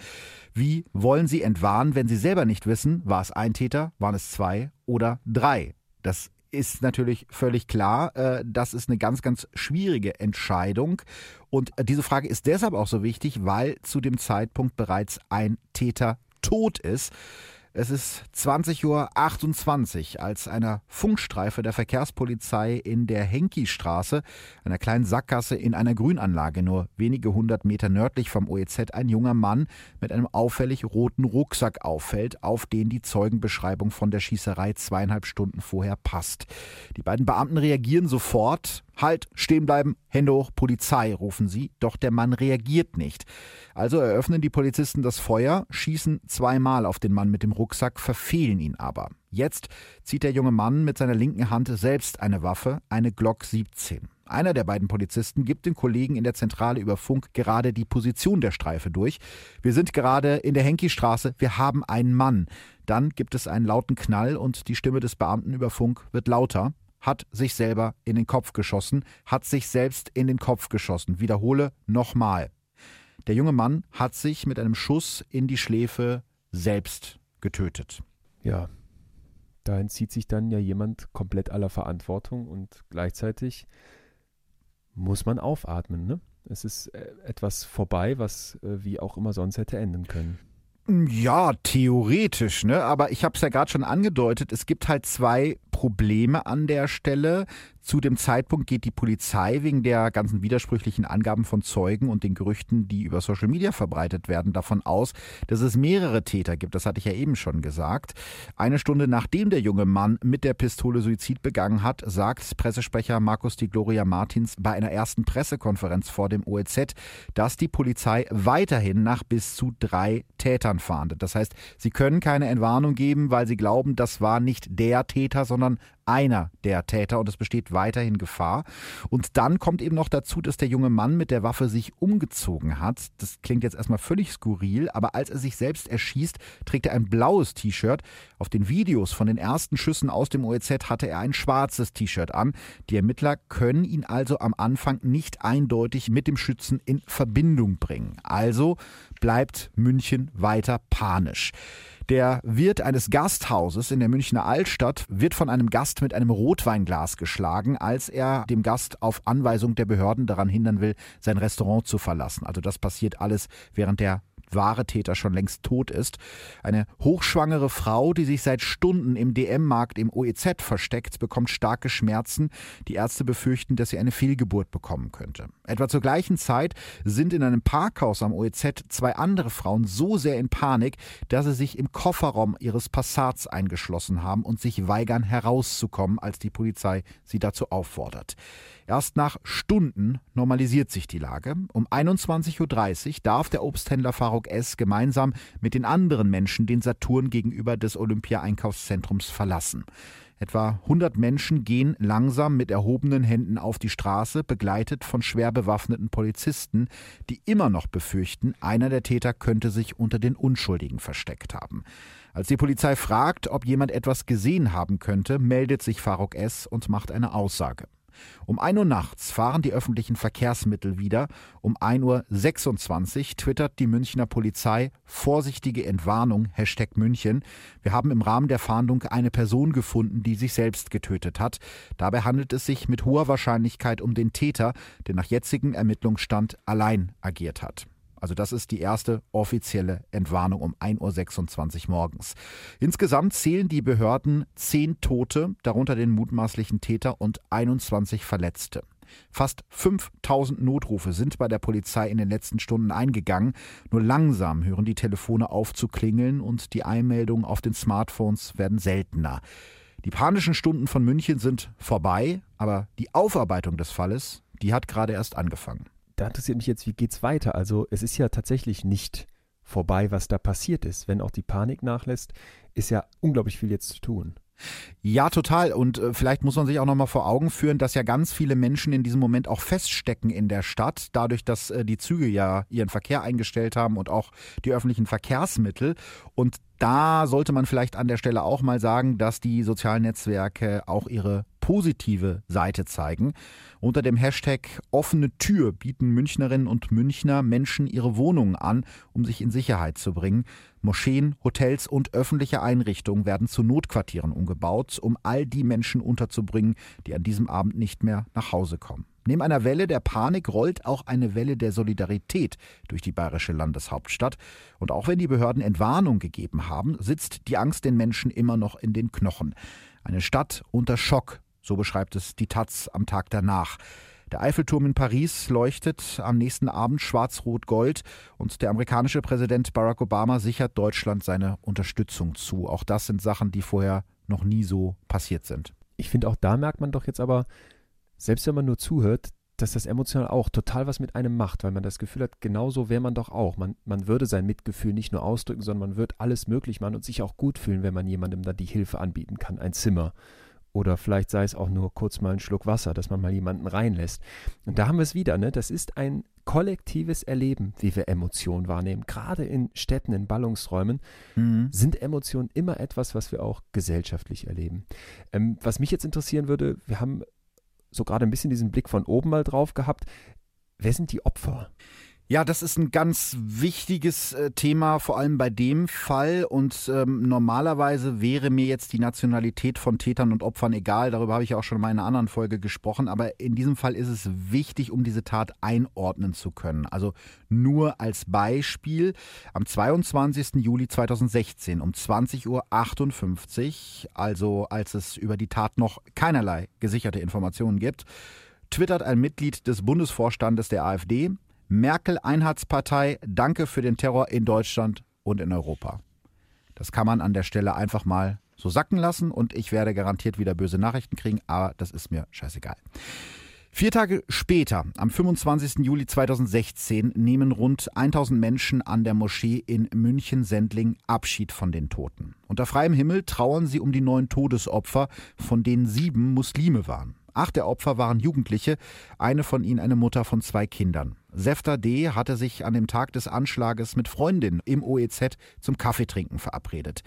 Wie wollen Sie entwarnen, wenn Sie selber nicht wissen, war es ein Täter, waren es zwei oder drei? Das ist natürlich völlig klar. Äh, das ist eine ganz, ganz schwierige Entscheidung. Und diese Frage ist deshalb auch so wichtig, weil zu dem Zeitpunkt bereits ein Täter tot ist. Es ist 20.28 Uhr, als einer Funkstreife der Verkehrspolizei in der Henki-Straße, einer kleinen Sackgasse in einer Grünanlage, nur wenige hundert Meter nördlich vom OEZ, ein junger Mann mit einem auffällig roten Rucksack auffällt, auf den die Zeugenbeschreibung von der Schießerei zweieinhalb Stunden vorher passt. Die beiden Beamten reagieren sofort, Halt, stehen bleiben, Hände hoch, Polizei, rufen sie, doch der Mann reagiert nicht. Also eröffnen die Polizisten das Feuer, schießen zweimal auf den Mann mit dem Rucksack, verfehlen ihn aber. Jetzt zieht der junge Mann mit seiner linken Hand selbst eine Waffe, eine Glock 17. Einer der beiden Polizisten gibt den Kollegen in der Zentrale über Funk gerade die Position der Streife durch. Wir sind gerade in der Henki-Straße, wir haben einen Mann. Dann gibt es einen lauten Knall und die Stimme des Beamten über Funk wird lauter hat sich selber in den Kopf geschossen, hat sich selbst in den Kopf geschossen. Wiederhole nochmal. Der junge Mann hat sich mit einem Schuss in die Schläfe selbst getötet. Ja, da entzieht sich dann ja jemand komplett aller Verantwortung und gleichzeitig muss man aufatmen. Ne? Es ist äh, etwas vorbei, was äh, wie auch immer sonst hätte enden können. Ja, theoretisch, ne? Aber ich habe es ja gerade schon angedeutet, es gibt halt zwei Probleme an der Stelle. Zu dem Zeitpunkt geht die Polizei wegen der ganzen widersprüchlichen Angaben von Zeugen und den Gerüchten, die über Social Media verbreitet werden, davon aus, dass es mehrere Täter gibt. Das hatte ich ja eben schon gesagt. Eine Stunde nachdem der junge Mann mit der Pistole Suizid begangen hat, sagt Pressesprecher Markus Di Gloria Martins bei einer ersten Pressekonferenz vor dem OEZ, dass die Polizei weiterhin nach bis zu drei Tätern fahndet. Das heißt, sie können keine Entwarnung geben, weil sie glauben, das war nicht der Täter, sondern einer der Täter und es besteht weiterhin Gefahr. Und dann kommt eben noch dazu, dass der junge Mann mit der Waffe sich umgezogen hat. Das klingt jetzt erstmal völlig skurril, aber als er sich selbst erschießt, trägt er ein blaues T-Shirt. Auf den Videos von den ersten Schüssen aus dem OEZ hatte er ein schwarzes T-Shirt an. Die Ermittler können ihn also am Anfang nicht eindeutig mit dem Schützen in Verbindung bringen. Also bleibt München weiter panisch. Der Wirt eines Gasthauses in der Münchner Altstadt wird von einem Gast mit einem Rotweinglas geschlagen, als er dem Gast auf Anweisung der Behörden daran hindern will, sein Restaurant zu verlassen. Also das passiert alles während der wahre Täter schon längst tot ist. Eine hochschwangere Frau, die sich seit Stunden im DM-Markt im OEZ versteckt, bekommt starke Schmerzen. Die Ärzte befürchten, dass sie eine Fehlgeburt bekommen könnte. Etwa zur gleichen Zeit sind in einem Parkhaus am OEZ zwei andere Frauen so sehr in Panik, dass sie sich im Kofferraum ihres Passats eingeschlossen haben und sich weigern herauszukommen, als die Polizei sie dazu auffordert. Erst nach Stunden normalisiert sich die Lage. Um 21.30 Uhr darf der Obsthändler Faruk S. gemeinsam mit den anderen Menschen den Saturn gegenüber des Olympia-Einkaufszentrums verlassen. Etwa 100 Menschen gehen langsam mit erhobenen Händen auf die Straße, begleitet von schwer bewaffneten Polizisten, die immer noch befürchten, einer der Täter könnte sich unter den Unschuldigen versteckt haben. Als die Polizei fragt, ob jemand etwas gesehen haben könnte, meldet sich Faruk S. und macht eine Aussage. Um 1 Uhr nachts fahren die öffentlichen Verkehrsmittel wieder. Um 1.26 Uhr twittert die Münchner Polizei vorsichtige Entwarnung, Hashtag München. Wir haben im Rahmen der Fahndung eine Person gefunden, die sich selbst getötet hat. Dabei handelt es sich mit hoher Wahrscheinlichkeit um den Täter, der nach jetzigem Ermittlungsstand allein agiert hat. Also das ist die erste offizielle Entwarnung um 1.26 Uhr morgens. Insgesamt zählen die Behörden zehn Tote, darunter den mutmaßlichen Täter und 21 Verletzte. Fast 5000 Notrufe sind bei der Polizei in den letzten Stunden eingegangen. Nur langsam hören die Telefone auf zu klingeln und die Einmeldungen auf den Smartphones werden seltener. Die panischen Stunden von München sind vorbei, aber die Aufarbeitung des Falles, die hat gerade erst angefangen da interessiert mich jetzt, wie geht's weiter? Also es ist ja tatsächlich nicht vorbei, was da passiert ist. Wenn auch die Panik nachlässt, ist ja unglaublich viel jetzt zu tun. Ja, total. Und äh, vielleicht muss man sich auch nochmal vor Augen führen, dass ja ganz viele Menschen in diesem Moment auch feststecken in der Stadt, dadurch, dass äh, die Züge ja ihren Verkehr eingestellt haben und auch die öffentlichen Verkehrsmittel. Und da sollte man vielleicht an der Stelle auch mal sagen, dass die sozialen Netzwerke auch ihre positive Seite zeigen. Unter dem Hashtag offene Tür bieten Münchnerinnen und Münchner Menschen ihre Wohnungen an, um sich in Sicherheit zu bringen. Moscheen, Hotels und öffentliche Einrichtungen werden zu Notquartieren umgebaut, um all die Menschen unterzubringen, die an diesem Abend nicht mehr nach Hause kommen. Neben einer Welle der Panik rollt auch eine Welle der Solidarität durch die bayerische Landeshauptstadt. Und auch wenn die Behörden Entwarnung gegeben haben, sitzt die Angst den Menschen immer noch in den Knochen. Eine Stadt unter Schock, so beschreibt es die Taz am Tag danach. Der Eiffelturm in Paris leuchtet am nächsten Abend schwarz-rot-gold und der amerikanische Präsident Barack Obama sichert Deutschland seine Unterstützung zu. Auch das sind Sachen, die vorher noch nie so passiert sind. Ich finde, auch da merkt man doch jetzt aber, selbst wenn man nur zuhört, dass das emotional auch total was mit einem macht, weil man das Gefühl hat, genauso wäre man doch auch. Man, man würde sein Mitgefühl nicht nur ausdrücken, sondern man würde alles möglich machen und sich auch gut fühlen, wenn man jemandem da die Hilfe anbieten kann, ein Zimmer oder vielleicht sei es auch nur kurz mal ein Schluck Wasser, dass man mal jemanden reinlässt. Und da haben wir es wieder, ne? Das ist ein kollektives Erleben, wie wir Emotionen wahrnehmen. Gerade in Städten, in Ballungsräumen mhm. sind Emotionen immer etwas, was wir auch gesellschaftlich erleben. Ähm, was mich jetzt interessieren würde, wir haben so gerade ein bisschen diesen Blick von oben mal drauf gehabt. Wer sind die Opfer? Ja, das ist ein ganz wichtiges äh, Thema, vor allem bei dem Fall. Und ähm, normalerweise wäre mir jetzt die Nationalität von Tätern und Opfern egal. Darüber habe ich auch schon mal in einer anderen Folge gesprochen. Aber in diesem Fall ist es wichtig, um diese Tat einordnen zu können. Also nur als Beispiel. Am 22. Juli 2016 um 20.58 Uhr, also als es über die Tat noch keinerlei gesicherte Informationen gibt, twittert ein Mitglied des Bundesvorstandes der AfD, Merkel-Einheitspartei, danke für den Terror in Deutschland und in Europa. Das kann man an der Stelle einfach mal so sacken lassen und ich werde garantiert wieder böse Nachrichten kriegen, aber das ist mir scheißegal. Vier Tage später, am 25. Juli 2016, nehmen rund 1000 Menschen an der Moschee in München-Sendling Abschied von den Toten. Unter freiem Himmel trauern sie um die neun Todesopfer, von denen sieben Muslime waren. Acht der Opfer waren Jugendliche, eine von ihnen eine Mutter von zwei Kindern. Sefta D. hatte sich an dem Tag des Anschlages mit Freundin im OEZ zum Kaffeetrinken verabredet.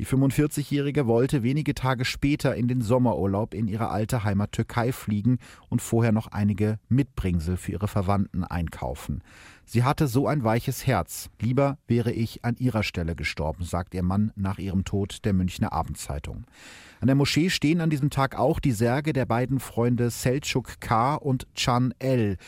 Die 45-Jährige wollte wenige Tage später in den Sommerurlaub in ihre alte Heimat Türkei fliegen und vorher noch einige Mitbringsel für ihre Verwandten einkaufen. Sie hatte so ein weiches Herz. Lieber wäre ich an ihrer Stelle gestorben, sagt ihr Mann nach ihrem Tod der Münchner Abendzeitung. An der Moschee stehen an diesem Tag auch die Särge der beiden Freunde Selçuk K. und Chan L.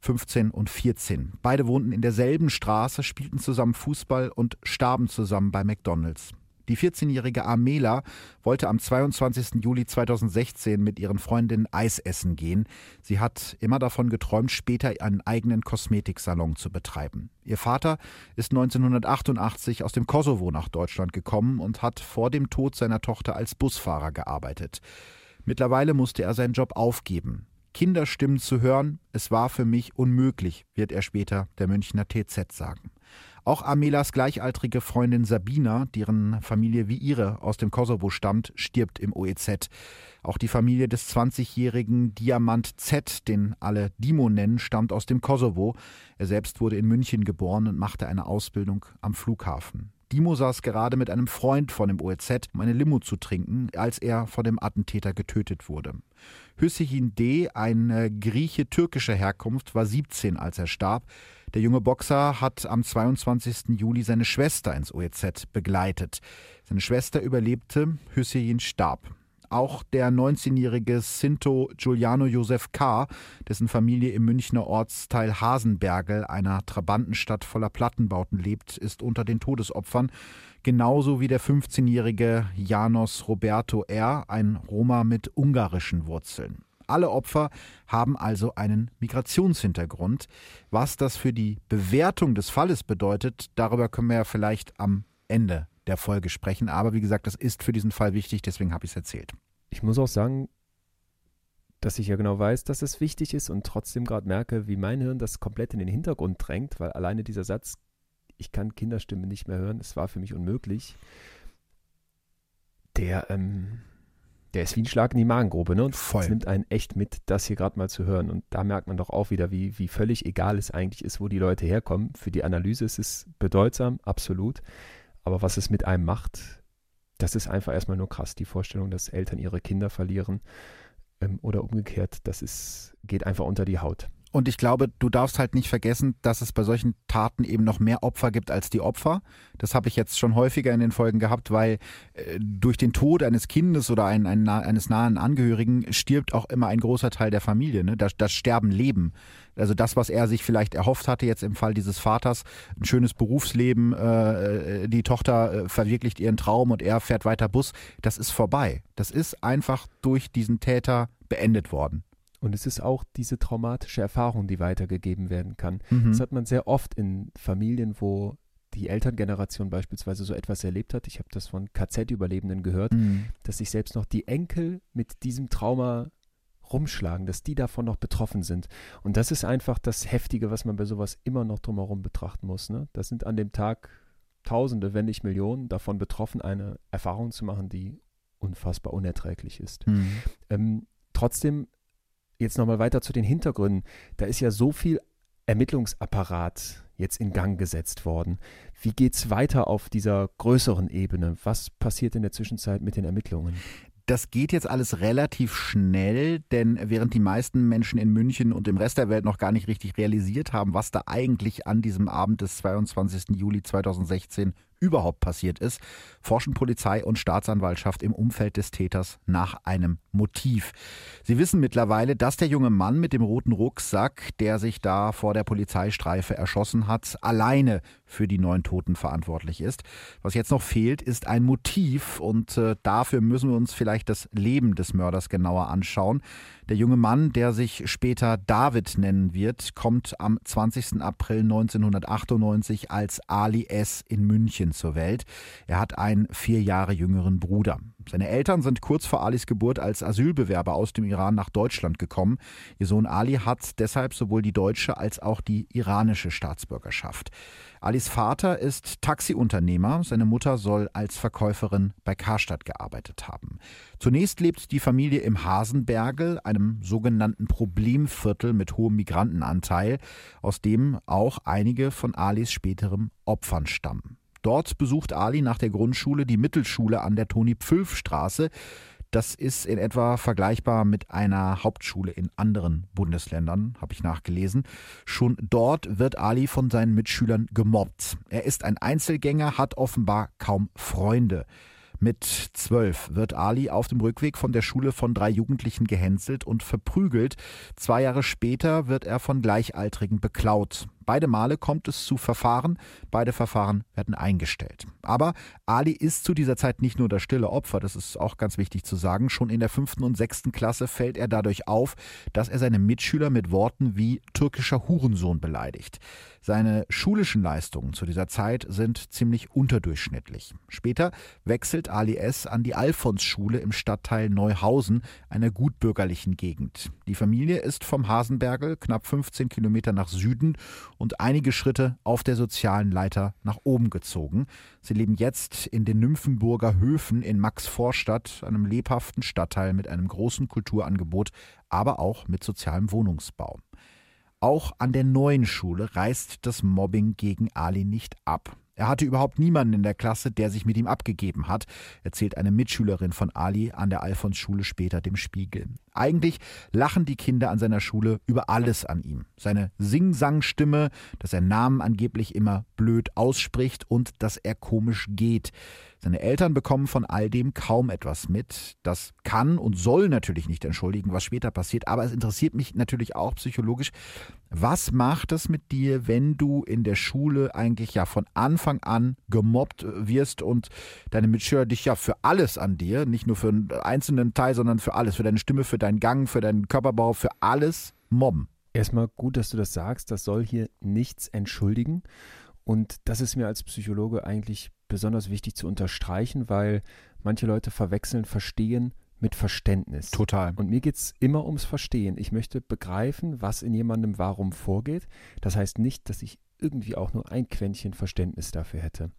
15 und 14. Beide wohnten in derselben Straße, spielten zusammen Fußball und starben zusammen bei McDonald's. Die 14-jährige Amela wollte am 22. Juli 2016 mit ihren Freundinnen Eis essen gehen. Sie hat immer davon geträumt, später einen eigenen Kosmetiksalon zu betreiben. Ihr Vater ist 1988 aus dem Kosovo nach Deutschland gekommen und hat vor dem Tod seiner Tochter als Busfahrer gearbeitet. Mittlerweile musste er seinen Job aufgeben. Kinderstimmen zu hören, es war für mich unmöglich, wird er später der Münchner TZ sagen. Auch Amelas gleichaltrige Freundin Sabina, deren Familie wie ihre aus dem Kosovo stammt, stirbt im OEZ. Auch die Familie des 20-jährigen Diamant Z, den alle Dimo nennen, stammt aus dem Kosovo. Er selbst wurde in München geboren und machte eine Ausbildung am Flughafen. Dimo saß gerade mit einem Freund von dem OEZ, um eine Limo zu trinken, als er von dem Attentäter getötet wurde. Hüseyin D., ein äh, Grieche türkischer Herkunft, war 17, als er starb. Der junge Boxer hat am 22. Juli seine Schwester ins OEZ begleitet. Seine Schwester überlebte, Hüseyin starb. Auch der 19-jährige Sinto Giuliano Josef K., dessen Familie im Münchner Ortsteil Hasenbergel, einer Trabantenstadt voller Plattenbauten lebt, ist unter den Todesopfern. Genauso wie der 15-jährige Janos Roberto R., ein Roma mit ungarischen Wurzeln. Alle Opfer haben also einen Migrationshintergrund. Was das für die Bewertung des Falles bedeutet, darüber können wir ja vielleicht am Ende der Folge sprechen. Aber wie gesagt, das ist für diesen Fall wichtig, deswegen habe ich es erzählt. Ich muss auch sagen, dass ich ja genau weiß, dass es wichtig ist und trotzdem gerade merke, wie mein Hirn das komplett in den Hintergrund drängt, weil alleine dieser Satz, ich kann Kinderstimme nicht mehr hören, es war für mich unmöglich, der ähm, der ist wie ein Schlag in die Magengrube, ne? Und Voll. es nimmt einen echt mit, das hier gerade mal zu hören. Und da merkt man doch auch wieder, wie, wie völlig egal es eigentlich ist, wo die Leute herkommen. Für die Analyse ist es bedeutsam, absolut. Aber was es mit einem macht, das ist einfach erstmal nur krass. Die Vorstellung, dass Eltern ihre Kinder verlieren ähm, oder umgekehrt, das ist, geht einfach unter die Haut. Und ich glaube, du darfst halt nicht vergessen, dass es bei solchen Taten eben noch mehr Opfer gibt als die Opfer. Das habe ich jetzt schon häufiger in den Folgen gehabt, weil äh, durch den Tod eines Kindes oder ein, ein, eines nahen Angehörigen stirbt auch immer ein großer Teil der Familie. Ne? Das, das Sterben Leben. Also das, was er sich vielleicht erhofft hatte, jetzt im Fall dieses Vaters, ein schönes Berufsleben, äh, äh die Tochter äh, verwirklicht ihren Traum und er fährt weiter Bus, das ist vorbei. Das ist einfach durch diesen Täter beendet worden. Und es ist auch diese traumatische Erfahrung, die weitergegeben werden kann. Mhm. Das hat man sehr oft in Familien, wo die Elterngeneration beispielsweise so etwas erlebt hat. Ich habe das von KZ-Überlebenden gehört, Mhm. dass sich selbst noch die Enkel mit diesem Trauma rumschlagen, dass die davon noch betroffen sind. Und das ist einfach das Heftige, was man bei sowas immer noch drumherum betrachten muss. Ne? Das sind an dem Tag Tausende, wenn nicht Millionen davon betroffen, eine Erfahrung zu machen, die unfassbar unerträglich ist. Mhm. Ähm, trotzdem jetzt nochmal weiter zu den Hintergründen. Da ist ja so viel Ermittlungsapparat jetzt in Gang gesetzt worden. Wie geht es weiter auf dieser größeren Ebene? Was passiert in der Zwischenzeit mit den Ermittlungen? Das geht jetzt alles relativ schnell, denn während die meisten Menschen in München und im Rest der Welt noch gar nicht richtig realisiert haben, was da eigentlich an diesem Abend des 22. Juli 2016 überhaupt passiert ist, forschen Polizei und Staatsanwaltschaft im Umfeld des Täters nach einem Motiv. Sie wissen mittlerweile, dass der junge Mann mit dem roten Rucksack, der sich da vor der Polizeistreife erschossen hat, alleine für die neun Toten verantwortlich ist. Was jetzt noch fehlt, ist ein Motiv und äh, dafür müssen wir uns vielleicht das Leben des Mörders genauer anschauen. Der junge Mann, der sich später David nennen wird, kommt am 20. April 1998 als Ali S. in München zur Welt. Er hat einen vier Jahre jüngeren Bruder. Seine Eltern sind kurz vor Alis Geburt als Asylbewerber aus dem Iran nach Deutschland gekommen. Ihr Sohn Ali hat deshalb sowohl die deutsche als auch die iranische Staatsbürgerschaft. Alis Vater ist Taxiunternehmer, seine Mutter soll als Verkäuferin bei Karstadt gearbeitet haben. Zunächst lebt die Familie im Hasenbergel, einem sogenannten Problemviertel mit hohem Migrantenanteil, aus dem auch einige von Alis späterem Opfern stammen. Dort besucht Ali nach der Grundschule die Mittelschule an der Toni-Pfülf-Straße. Das ist in etwa vergleichbar mit einer Hauptschule in anderen Bundesländern, habe ich nachgelesen. Schon dort wird Ali von seinen Mitschülern gemobbt. Er ist ein Einzelgänger, hat offenbar kaum Freunde. Mit zwölf wird Ali auf dem Rückweg von der Schule von drei Jugendlichen gehänselt und verprügelt. Zwei Jahre später wird er von Gleichaltrigen beklaut. Beide Male kommt es zu Verfahren, beide Verfahren werden eingestellt. Aber Ali ist zu dieser Zeit nicht nur das stille Opfer, das ist auch ganz wichtig zu sagen. Schon in der fünften und sechsten Klasse fällt er dadurch auf, dass er seine Mitschüler mit Worten wie türkischer Hurensohn beleidigt. Seine schulischen Leistungen zu dieser Zeit sind ziemlich unterdurchschnittlich. Später wechselt Ali S. an die Alfons-Schule im Stadtteil Neuhausen, einer gutbürgerlichen Gegend. Die Familie ist vom Hasenbergel knapp 15 Kilometer nach Süden und einige Schritte auf der sozialen Leiter nach oben gezogen. Sie leben jetzt in den Nymphenburger Höfen in Maxvorstadt, einem lebhaften Stadtteil mit einem großen Kulturangebot, aber auch mit sozialem Wohnungsbau. Auch an der neuen Schule reißt das Mobbing gegen Ali nicht ab. Er hatte überhaupt niemanden in der Klasse, der sich mit ihm abgegeben hat, erzählt eine Mitschülerin von Ali an der Alfons-Schule später dem Spiegel. Eigentlich lachen die Kinder an seiner Schule über alles an ihm. Seine Sing-Sang-Stimme, dass er Namen angeblich immer blöd ausspricht und dass er komisch geht. Seine Eltern bekommen von all dem kaum etwas mit. Das kann und soll natürlich nicht entschuldigen, was später passiert, aber es interessiert mich natürlich auch psychologisch. Was macht es mit dir, wenn du in der Schule eigentlich ja von Anfang an gemobbt wirst und deine Mitschüler dich ja für alles an dir, nicht nur für einen einzelnen Teil, sondern für alles, für deine Stimme, für deinen Gang, für deinen Körperbau, für alles mobben? Erstmal gut, dass du das sagst. Das soll hier nichts entschuldigen. Und das ist mir als Psychologe eigentlich besonders wichtig zu unterstreichen, weil manche Leute verwechseln Verstehen mit Verständnis. Total. Und mir geht es immer ums Verstehen. Ich möchte begreifen, was in jemandem warum vorgeht. Das heißt nicht, dass ich irgendwie auch nur ein Quäntchen Verständnis dafür hätte.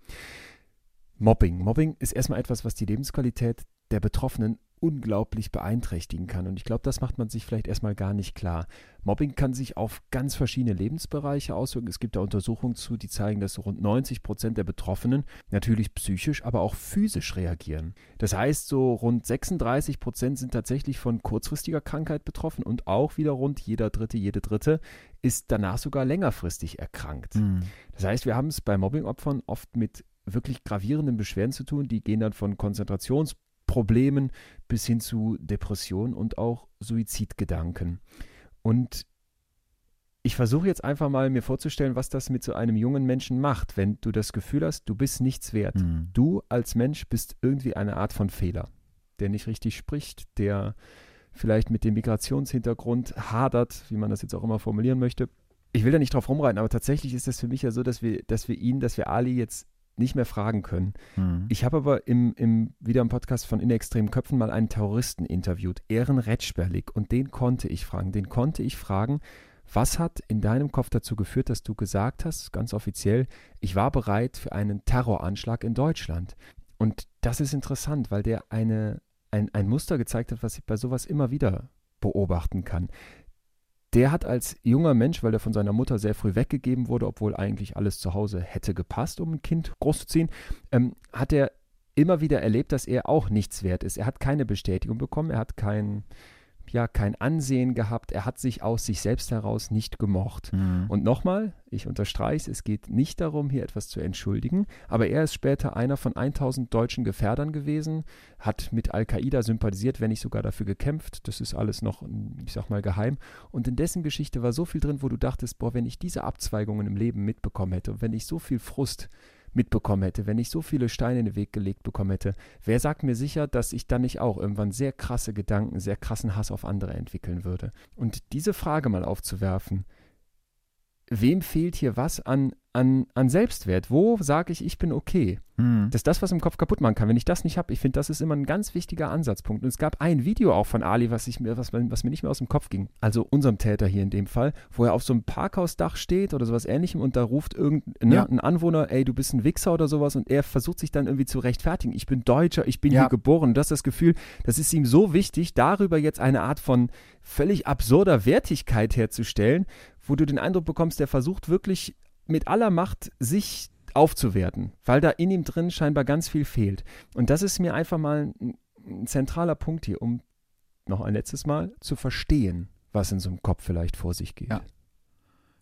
Mobbing. Mobbing ist erstmal etwas, was die Lebensqualität der Betroffenen unglaublich beeinträchtigen kann. Und ich glaube, das macht man sich vielleicht erstmal gar nicht klar. Mobbing kann sich auf ganz verschiedene Lebensbereiche auswirken. Es gibt da Untersuchungen zu, die zeigen, dass rund 90 Prozent der Betroffenen natürlich psychisch, aber auch physisch reagieren. Das heißt, so rund 36 Prozent sind tatsächlich von kurzfristiger Krankheit betroffen und auch wieder rund jeder Dritte, jede Dritte ist danach sogar längerfristig erkrankt. Mhm. Das heißt, wir haben es bei Mobbingopfern oft mit wirklich gravierenden Beschwerden zu tun. Die gehen dann von Konzentrations Problemen bis hin zu Depression und auch Suizidgedanken. Und ich versuche jetzt einfach mal mir vorzustellen, was das mit so einem jungen Menschen macht, wenn du das Gefühl hast, du bist nichts wert. Mhm. Du als Mensch bist irgendwie eine Art von Fehler, der nicht richtig spricht, der vielleicht mit dem Migrationshintergrund hadert, wie man das jetzt auch immer formulieren möchte. Ich will da nicht drauf rumreiten, aber tatsächlich ist das für mich ja so, dass wir, dass wir ihn, dass wir Ali jetzt nicht mehr fragen können. Mhm. Ich habe aber im, im, wieder im Podcast von In extremen Köpfen mal einen Terroristen interviewt, Ehren Retschberlik, und den konnte ich fragen. Den konnte ich fragen, was hat in deinem Kopf dazu geführt, dass du gesagt hast, ganz offiziell, ich war bereit für einen Terroranschlag in Deutschland? Und das ist interessant, weil der eine, ein, ein Muster gezeigt hat, was ich bei sowas immer wieder beobachten kann der hat als junger Mensch, weil er von seiner Mutter sehr früh weggegeben wurde, obwohl eigentlich alles zu Hause hätte gepasst, um ein Kind großzuziehen, ähm, hat er immer wieder erlebt, dass er auch nichts wert ist. Er hat keine Bestätigung bekommen, er hat kein, ja kein Ansehen gehabt. Er hat sich aus sich selbst heraus nicht gemocht. Mhm. Und nochmal, ich unterstreiche es, es geht nicht darum, hier etwas zu entschuldigen, aber er ist später einer von 1000 deutschen Gefährdern gewesen, hat mit Al-Qaida sympathisiert, wenn nicht sogar dafür gekämpft. Das ist alles noch, ich sag mal, geheim. Und in dessen Geschichte war so viel drin, wo du dachtest, boah, wenn ich diese Abzweigungen im Leben mitbekommen hätte und wenn ich so viel Frust mitbekommen hätte, wenn ich so viele Steine in den Weg gelegt bekommen hätte, wer sagt mir sicher, dass ich dann nicht auch irgendwann sehr krasse Gedanken, sehr krassen Hass auf andere entwickeln würde? Und diese Frage mal aufzuwerfen, wem fehlt hier was an, an, an Selbstwert? Wo sage ich, ich bin okay? Hm. Das ist das, was im Kopf kaputt machen kann. Wenn ich das nicht habe, ich finde, das ist immer ein ganz wichtiger Ansatzpunkt. Und es gab ein Video auch von Ali, was, ich mir, was, was mir nicht mehr aus dem Kopf ging. Also unserem Täter hier in dem Fall, wo er auf so einem Parkhausdach steht oder sowas ähnlichem und da ruft irgendein ne, ja. ein Anwohner, ey, du bist ein Wichser oder sowas und er versucht sich dann irgendwie zu rechtfertigen. Ich bin Deutscher, ich bin ja. hier geboren. Und das ist das Gefühl, das ist ihm so wichtig, darüber jetzt eine Art von völlig absurder Wertigkeit herzustellen, wo du den Eindruck bekommst, der versucht wirklich mit aller Macht sich aufzuwerten, weil da in ihm drin scheinbar ganz viel fehlt. Und das ist mir einfach mal ein, ein zentraler Punkt hier, um noch ein letztes Mal zu verstehen, was in so einem Kopf vielleicht vor sich geht. Ja.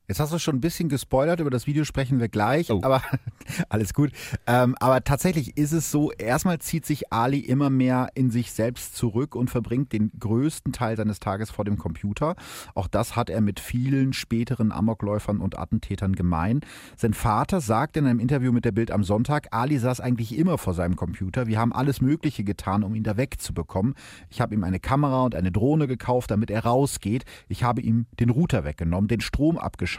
Jetzt hast du schon ein bisschen gespoilert, über das Video sprechen wir gleich, Oh. aber [laughs] alles gut. Ähm, aber tatsächlich ist es so, erstmal zieht sich Ali immer mehr in sich selbst zurück und verbringt den größten Teil seines Tages vor dem Computer. Auch das hat er mit vielen späteren Amokläufern und Attentätern gemein. Sein Vater sagt in einem Interview mit der Bild am Sonntag, Ali saß eigentlich immer vor seinem Computer. Wir haben alles Mögliche getan, um ihn da wegzubekommen. Ich habe ihm eine Kamera und eine Drohne gekauft, damit er rausgeht. Ich habe ihm den Router weggenommen, den Strom abgeschaltet.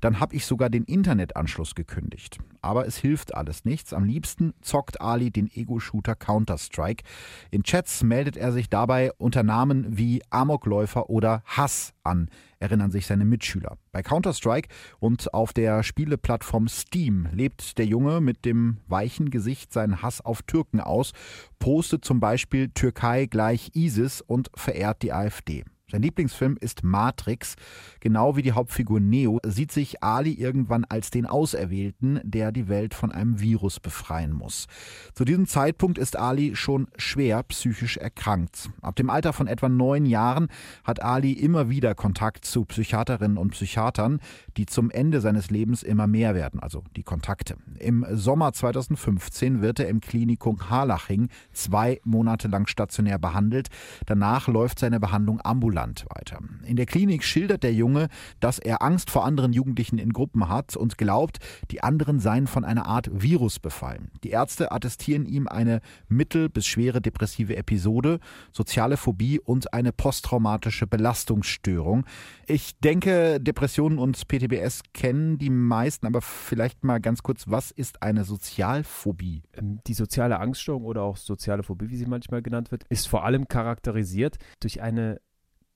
Dann habe ich sogar den Internetanschluss gekündigt. Aber es hilft alles nichts. Am liebsten zockt Ali den Ego-Shooter Counter-Strike. In Chats meldet er sich dabei unter Namen wie Amokläufer oder Hass an, erinnern sich seine Mitschüler. Bei Counter-Strike und auf der Spieleplattform Steam lebt der Junge mit dem weichen Gesicht seinen Hass auf Türken aus, postet zum Beispiel Türkei gleich ISIS und verehrt die AfD. Sein Lieblingsfilm ist Matrix. Genau wie die Hauptfigur Neo sieht sich Ali irgendwann als den Auserwählten, der die Welt von einem Virus befreien muss. Zu diesem Zeitpunkt ist Ali schon schwer psychisch erkrankt. Ab dem Alter von etwa neun Jahren hat Ali immer wieder Kontakt zu Psychiaterinnen und Psychiatern, die zum Ende seines Lebens immer mehr werden, also die Kontakte. Im Sommer 2015 wird er im Klinikum Harlaching zwei Monate lang stationär behandelt. Danach läuft seine Behandlung ambulant weiter. In der Klinik schildert der Junge, dass er Angst vor anderen Jugendlichen in Gruppen hat und glaubt, die anderen seien von einer Art Virus befallen. Die Ärzte attestieren ihm eine mittel- bis schwere depressive Episode, soziale Phobie und eine posttraumatische Belastungsstörung. Ich denke, Depressionen und PTBS kennen die meisten, aber vielleicht mal ganz kurz, was ist eine Sozialphobie? Die soziale Angststörung oder auch soziale Phobie, wie sie manchmal genannt wird, ist vor allem charakterisiert durch eine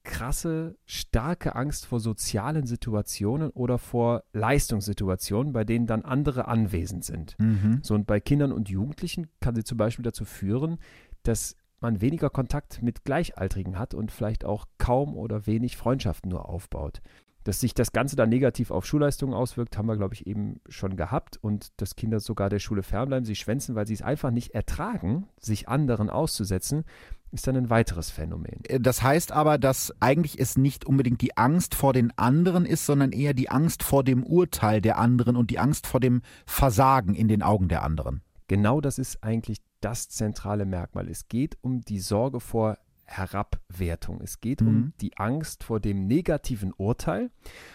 krasse, starke Angst vor sozialen Situationen oder vor Leistungssituationen, bei denen dann andere anwesend sind. Mhm. So und bei Kindern und Jugendlichen kann sie zum Beispiel dazu führen, dass man weniger Kontakt mit Gleichaltrigen hat und vielleicht auch kaum oder wenig Freundschaften nur aufbaut. Dass sich das Ganze dann negativ auf Schulleistungen auswirkt, haben wir, glaube ich, eben schon gehabt und dass Kinder sogar der Schule fernbleiben, sie schwänzen, weil sie es einfach nicht ertragen, sich anderen auszusetzen, ist dann ein weiteres Phänomen. Das heißt aber, dass eigentlich es nicht unbedingt die Angst vor den anderen ist, sondern eher die Angst vor dem Urteil der anderen und die Angst vor dem Versagen in den Augen der anderen. Genau das ist eigentlich das zentrale Merkmal. Es geht um die Sorge vor Herabwertung. Es geht Mhm. um die Angst vor dem negativen Urteil.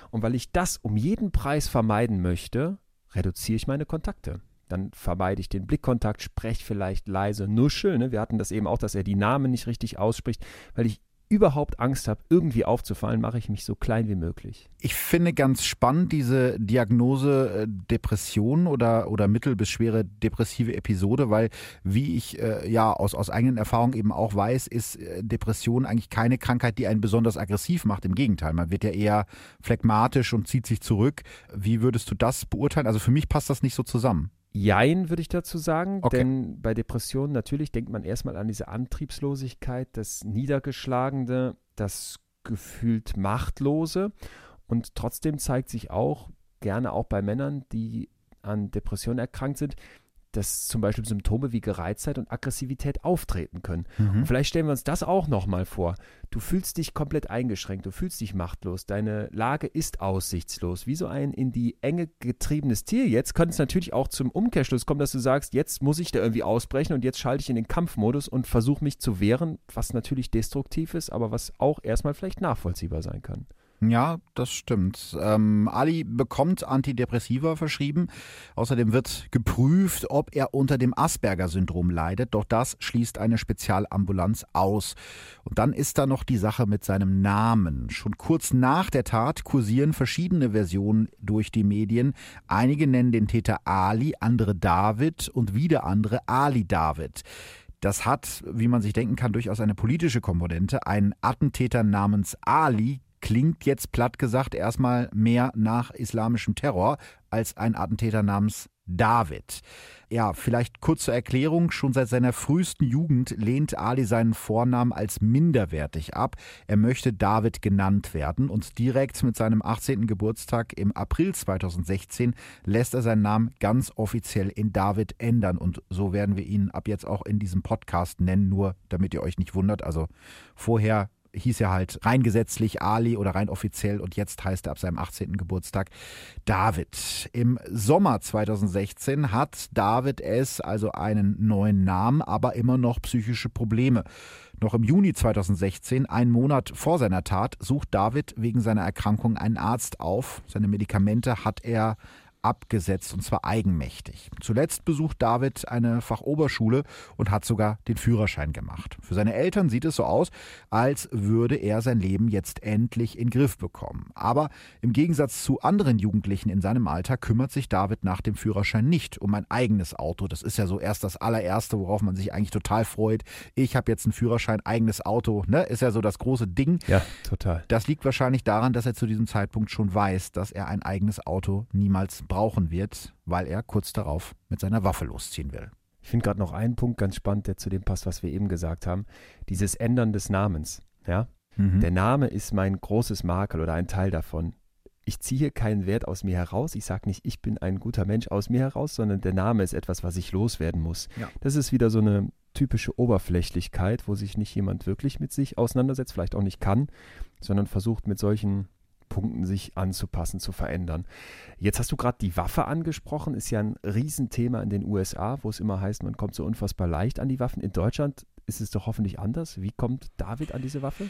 Und weil ich das um jeden Preis vermeiden möchte, reduziere ich meine Kontakte. Dann vermeide ich den Blickkontakt, spreche vielleicht leise, nuschel. Ne? Wir hatten das eben auch, dass er die Namen nicht richtig ausspricht, weil ich überhaupt Angst habe, irgendwie aufzufallen, mache ich mich so klein wie möglich. Ich finde ganz spannend diese Diagnose äh, Depression oder, oder mittel- bis schwere depressive Episode, weil wie ich äh, ja aus, aus eigenen Erfahrungen eben auch weiß, ist äh, Depression eigentlich keine Krankheit, die einen besonders aggressiv macht. Im Gegenteil, man wird ja eher phlegmatisch und zieht sich zurück. Wie würdest du das beurteilen? Also für mich passt das nicht so zusammen. Jein, würde ich dazu sagen, Okay. denn bei Depressionen natürlich denkt man erstmal an diese Antriebslosigkeit, das Niedergeschlagene, das gefühlt Machtlose und trotzdem zeigt sich auch, gerne auch bei Männern, die an Depressionen erkrankt sind, dass zum Beispiel Symptome wie Gereiztheit und Aggressivität auftreten können. Und vielleicht stellen wir uns das auch nochmal vor. Du fühlst dich komplett eingeschränkt, du fühlst dich machtlos, deine Lage ist aussichtslos. Wie so ein in die Enge getriebenes Tier jetzt könnte es natürlich auch zum Umkehrschluss kommen, dass du sagst, jetzt muss ich da irgendwie ausbrechen und jetzt schalte ich in den Kampfmodus und versuche mich zu wehren, was natürlich destruktiv ist, aber was auch erstmal vielleicht nachvollziehbar sein kann. Ja, das stimmt. Ähm, Ali bekommt Antidepressiva verschrieben. Außerdem wird geprüft, ob er unter dem Asperger-Syndrom leidet. Doch das schließt eine Spezialambulanz aus. Und dann ist da noch die Sache mit seinem Namen. Schon kurz nach der Tat kursieren verschiedene Versionen durch die Medien. Einige nennen den Täter Ali, andere David und wieder andere Ali David. Das hat, wie man sich denken kann, durchaus eine politische Komponente. Ein Attentäter namens Ali klingt jetzt platt gesagt erstmal mehr nach islamischem Terror als ein Attentäter namens David. Ja, vielleicht kurz zur Erklärung. Schon seit seiner frühesten Jugend lehnt Ali seinen Vornamen als minderwertig ab. Er möchte David genannt werden und direkt mit seinem 18. Geburtstag im April 2016 lässt er seinen Namen ganz offiziell in David ändern. Und so werden wir ihn ab jetzt auch in diesem Podcast nennen, nur damit ihr euch nicht wundert. Also vorher hieß er halt rein gesetzlich Ali oder rein offiziell und jetzt heißt er ab seinem 18. Geburtstag David. Im Sommer 2016 hat David S. also einen neuen Namen, aber immer noch psychische Probleme. Noch im Juni 2016, einen Monat vor seiner Tat, sucht David wegen seiner Erkrankung einen Arzt auf. Seine Medikamente hat er abgesetzt und zwar eigenmächtig. Zuletzt besucht David eine Fachoberschule und hat sogar den Führerschein gemacht. Für seine Eltern sieht es so aus, als würde er sein Leben jetzt endlich in Griff bekommen. Aber im Gegensatz zu anderen Jugendlichen in seinem Alter kümmert sich David nach dem Führerschein nicht um ein eigenes Auto. Das ist ja so erst das allererste, worauf man sich eigentlich total freut. Ich habe jetzt einen Führerschein, eigenes Auto, ne? Ist ja so das große Ding. Ja, total. Das liegt wahrscheinlich daran, dass er zu diesem Zeitpunkt schon weiß, dass er ein eigenes Auto niemals brauchen wird, weil er kurz darauf mit seiner Waffe losziehen will. Ich finde gerade noch einen Punkt ganz spannend, der zu dem passt, was wir eben gesagt haben. Dieses Ändern des Namens. Ja? Mhm. Der Name ist mein großes Makel oder ein Teil davon. Ich ziehe keinen Wert aus mir heraus. Ich sage nicht, ich bin ein guter Mensch aus mir heraus, sondern der Name ist etwas, was ich loswerden muss. Ja. Das ist wieder so eine typische Oberflächlichkeit, wo sich nicht jemand wirklich mit sich auseinandersetzt, vielleicht auch nicht kann, sondern versucht mit solchen Punkten sich anzupassen, zu verändern. Jetzt hast du gerade die Waffe angesprochen, ist ja ein Riesenthema in den USA, wo es immer heißt, man kommt so unfassbar leicht an die Waffen. In Deutschland ist es doch hoffentlich anders. Wie kommt David an diese Waffe?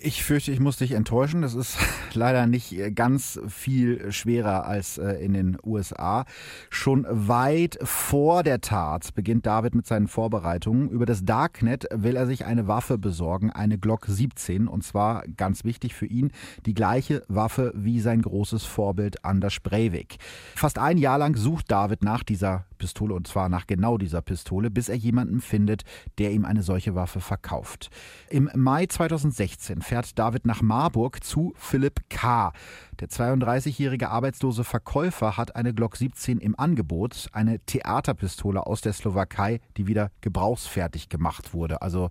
Ich fürchte, ich muss dich enttäuschen. Das ist [laughs] leider nicht äh, ganz viel schwerer als äh, in den USA. Schon weit vor der Tat beginnt David mit seinen Vorbereitungen. Über das Darknet will er sich eine Waffe besorgen, eine Glock 17. Und zwar ganz wichtig für ihn, die gleiche Waffe wie sein großes Vorbild Anders Breivik. Fast ein Jahr lang sucht David nach dieser Pistole und zwar nach genau dieser Pistole, bis er jemanden findet, der ihm eine solche Waffe verkauft. Im Mai 2016 fährt David nach Marburg zu Philipp K. Der 32-jährige arbeitslose Verkäufer hat eine Glock 17 im Angebot, eine Theaterpistole aus der Slowakei, die wieder gebrauchsfertig gemacht wurde. Also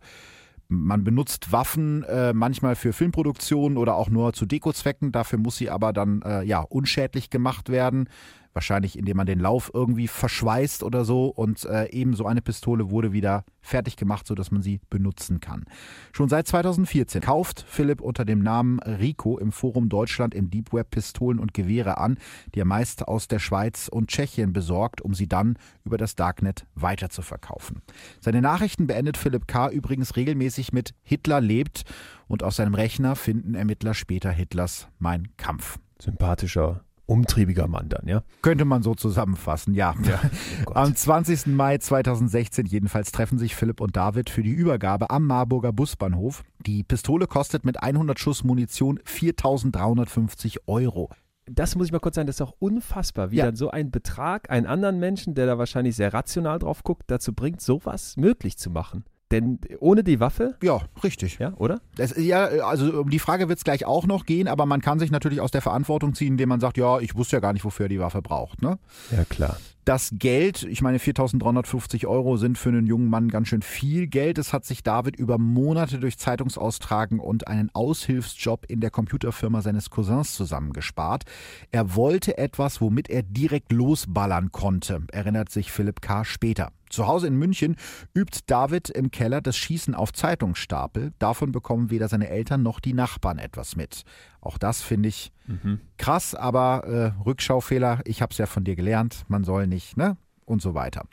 man benutzt Waffen äh, manchmal für Filmproduktionen oder auch nur zu Dekozwecken. Dafür muss sie aber dann äh, ja unschädlich gemacht werden. Wahrscheinlich, indem man den Lauf irgendwie verschweißt oder so. Und äh, eben so eine Pistole wurde wieder fertig gemacht, sodass man sie benutzen kann. Schon seit 2014 kauft Philipp unter dem Namen Rico im Forum Deutschland im Deep Web Pistolen und Gewehre an, die er meist aus der Schweiz und Tschechien besorgt, um sie dann über das Darknet weiter zu verkaufen. Seine Nachrichten beendet Philipp K. übrigens regelmäßig mit Hitler lebt und auf seinem Rechner finden Ermittler später Hitlers Mein Kampf. Sympathischer umtriebiger Mann dann, ja? Könnte man so zusammenfassen, ja. ja. Oh am 20. Mai 2016 jedenfalls treffen sich Philipp und David für die Übergabe am Marburger Busbahnhof. Die Pistole kostet mit 100 Schuss Munition 4.350 Euro. Das muss ich mal kurz sagen, das ist auch unfassbar, wie ja. dann so ein Betrag einen anderen Menschen, der da wahrscheinlich sehr rational drauf guckt, dazu bringt, sowas möglich zu machen. Denn ohne die Waffe? Ja, richtig. Ja, oder? Das, ja, also um die Frage wird es gleich auch noch gehen, aber man kann sich natürlich aus der Verantwortung ziehen, indem man sagt, ja, ich wusste ja gar nicht, wofür er die Waffe braucht. Ne? Ja, klar. Das Geld, ich meine 4.350 Euro sind für einen jungen Mann ganz schön viel Geld. Das hat sich David über Monate durch Zeitungsaustragen und einen Aushilfsjob in der Computerfirma seines Cousins zusammengespart. Er wollte etwas, womit er direkt losballern konnte, erinnert sich Philipp K. später. Zu Hause in München übt David im Keller das Schießen auf Zeitungsstapel. Davon bekommen weder seine Eltern noch die Nachbarn etwas mit. Auch das finde ich mhm. krass, aber äh, Rückschaufehler, ich habe es ja von dir gelernt, man soll nicht, ne? Und so weiter.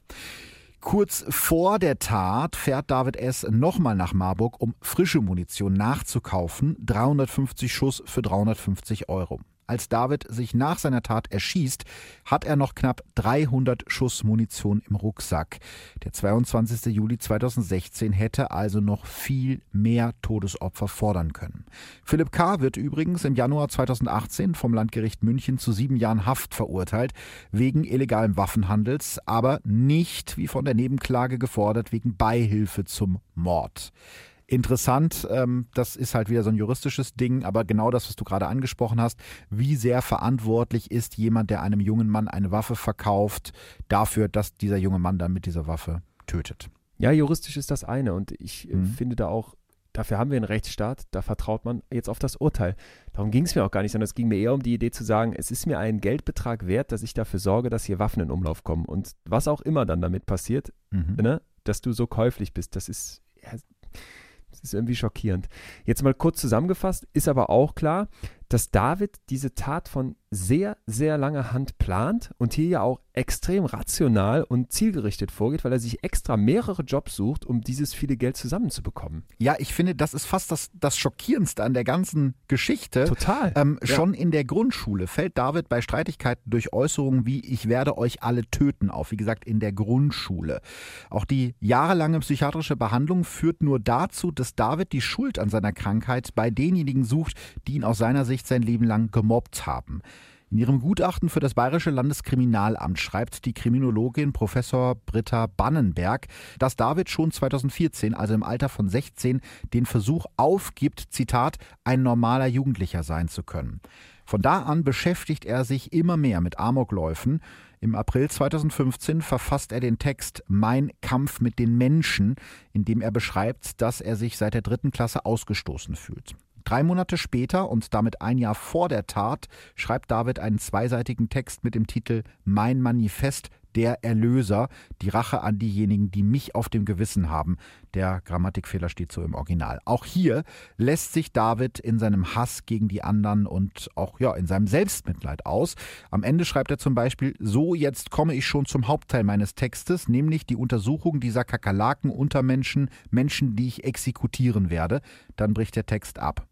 Kurz vor der Tat fährt David S. nochmal nach Marburg, um frische Munition nachzukaufen. 350 Schuss für 350 Euro. Als David sich nach seiner Tat erschießt, hat er noch knapp 300 Schuss Munition im Rucksack. Der 22. Juli 2016 hätte also noch viel mehr Todesopfer fordern können. Philipp K. wird übrigens im Januar 2018 vom Landgericht München zu sieben Jahren Haft verurteilt, wegen illegalen Waffenhandels, aber nicht, wie von der Nebenklage gefordert, wegen Beihilfe zum Mord interessant. Ähm, das ist halt wieder so ein juristisches Ding, aber genau das, was du gerade angesprochen hast, wie sehr verantwortlich ist jemand, der einem jungen Mann eine Waffe verkauft, dafür, dass dieser junge Mann dann mit dieser Waffe tötet. Ja, juristisch ist das eine und ich äh, mhm. finde da auch, dafür haben wir einen Rechtsstaat, da vertraut man jetzt auf das Urteil. Darum ging es mir auch gar nicht, sondern es ging mir eher um die Idee zu sagen, es ist mir einen Geldbetrag wert, dass ich dafür sorge, dass hier Waffen in Umlauf kommen. Und was auch immer dann damit passiert, mhm. ne, dass du so käuflich bist, das ist, ja, Ist irgendwie schockierend. Jetzt mal kurz zusammengefasst, ist aber auch klar, dass David diese Tat von sehr, sehr langer Hand plant und hier ja auch extrem rational und zielgerichtet vorgeht, weil er sich extra mehrere Jobs sucht, um dieses viele Geld zusammenzubekommen. Ja, ich finde, das ist fast das, das Schockierendste an der ganzen Geschichte. Total. Ähm, ja. Schon in der Grundschule fällt David bei Streitigkeiten durch Äußerungen wie ich werde euch alle töten auf. Wie gesagt, in der Grundschule. Auch die jahrelange psychiatrische Behandlung führt nur dazu, dass David die Schuld an seiner Krankheit bei denjenigen sucht, die ihn aus seiner Sicht sein Leben lang gemobbt haben. In ihrem Gutachten für das Bayerische Landeskriminalamt schreibt die Kriminologin Professor Britta Bannenberg, dass David schon 2014, also im Alter von 16, den Versuch aufgibt, Zitat, ein normaler Jugendlicher sein zu können. Von da an beschäftigt er sich immer mehr mit Amokläufen. Im April 2015 verfasst er den Text Mein Kampf mit den Menschen, in dem er beschreibt, dass er sich seit der dritten Klasse ausgestoßen fühlt. Drei Monate später und damit ein Jahr vor der Tat schreibt David einen zweiseitigen Text mit dem Titel Mein Manifest der Erlöser, die Rache an diejenigen, die mich auf dem Gewissen haben. Der Grammatikfehler steht so im Original. Auch hier lässt sich David in seinem Hass gegen die anderen und auch ja in seinem Selbstmitleid aus. Am Ende schreibt er zum Beispiel: So jetzt komme ich schon zum Hauptteil meines Textes, nämlich die Untersuchung dieser Kakerlaken unter Menschen, Menschen, die ich exekutieren werde. Dann bricht der Text ab.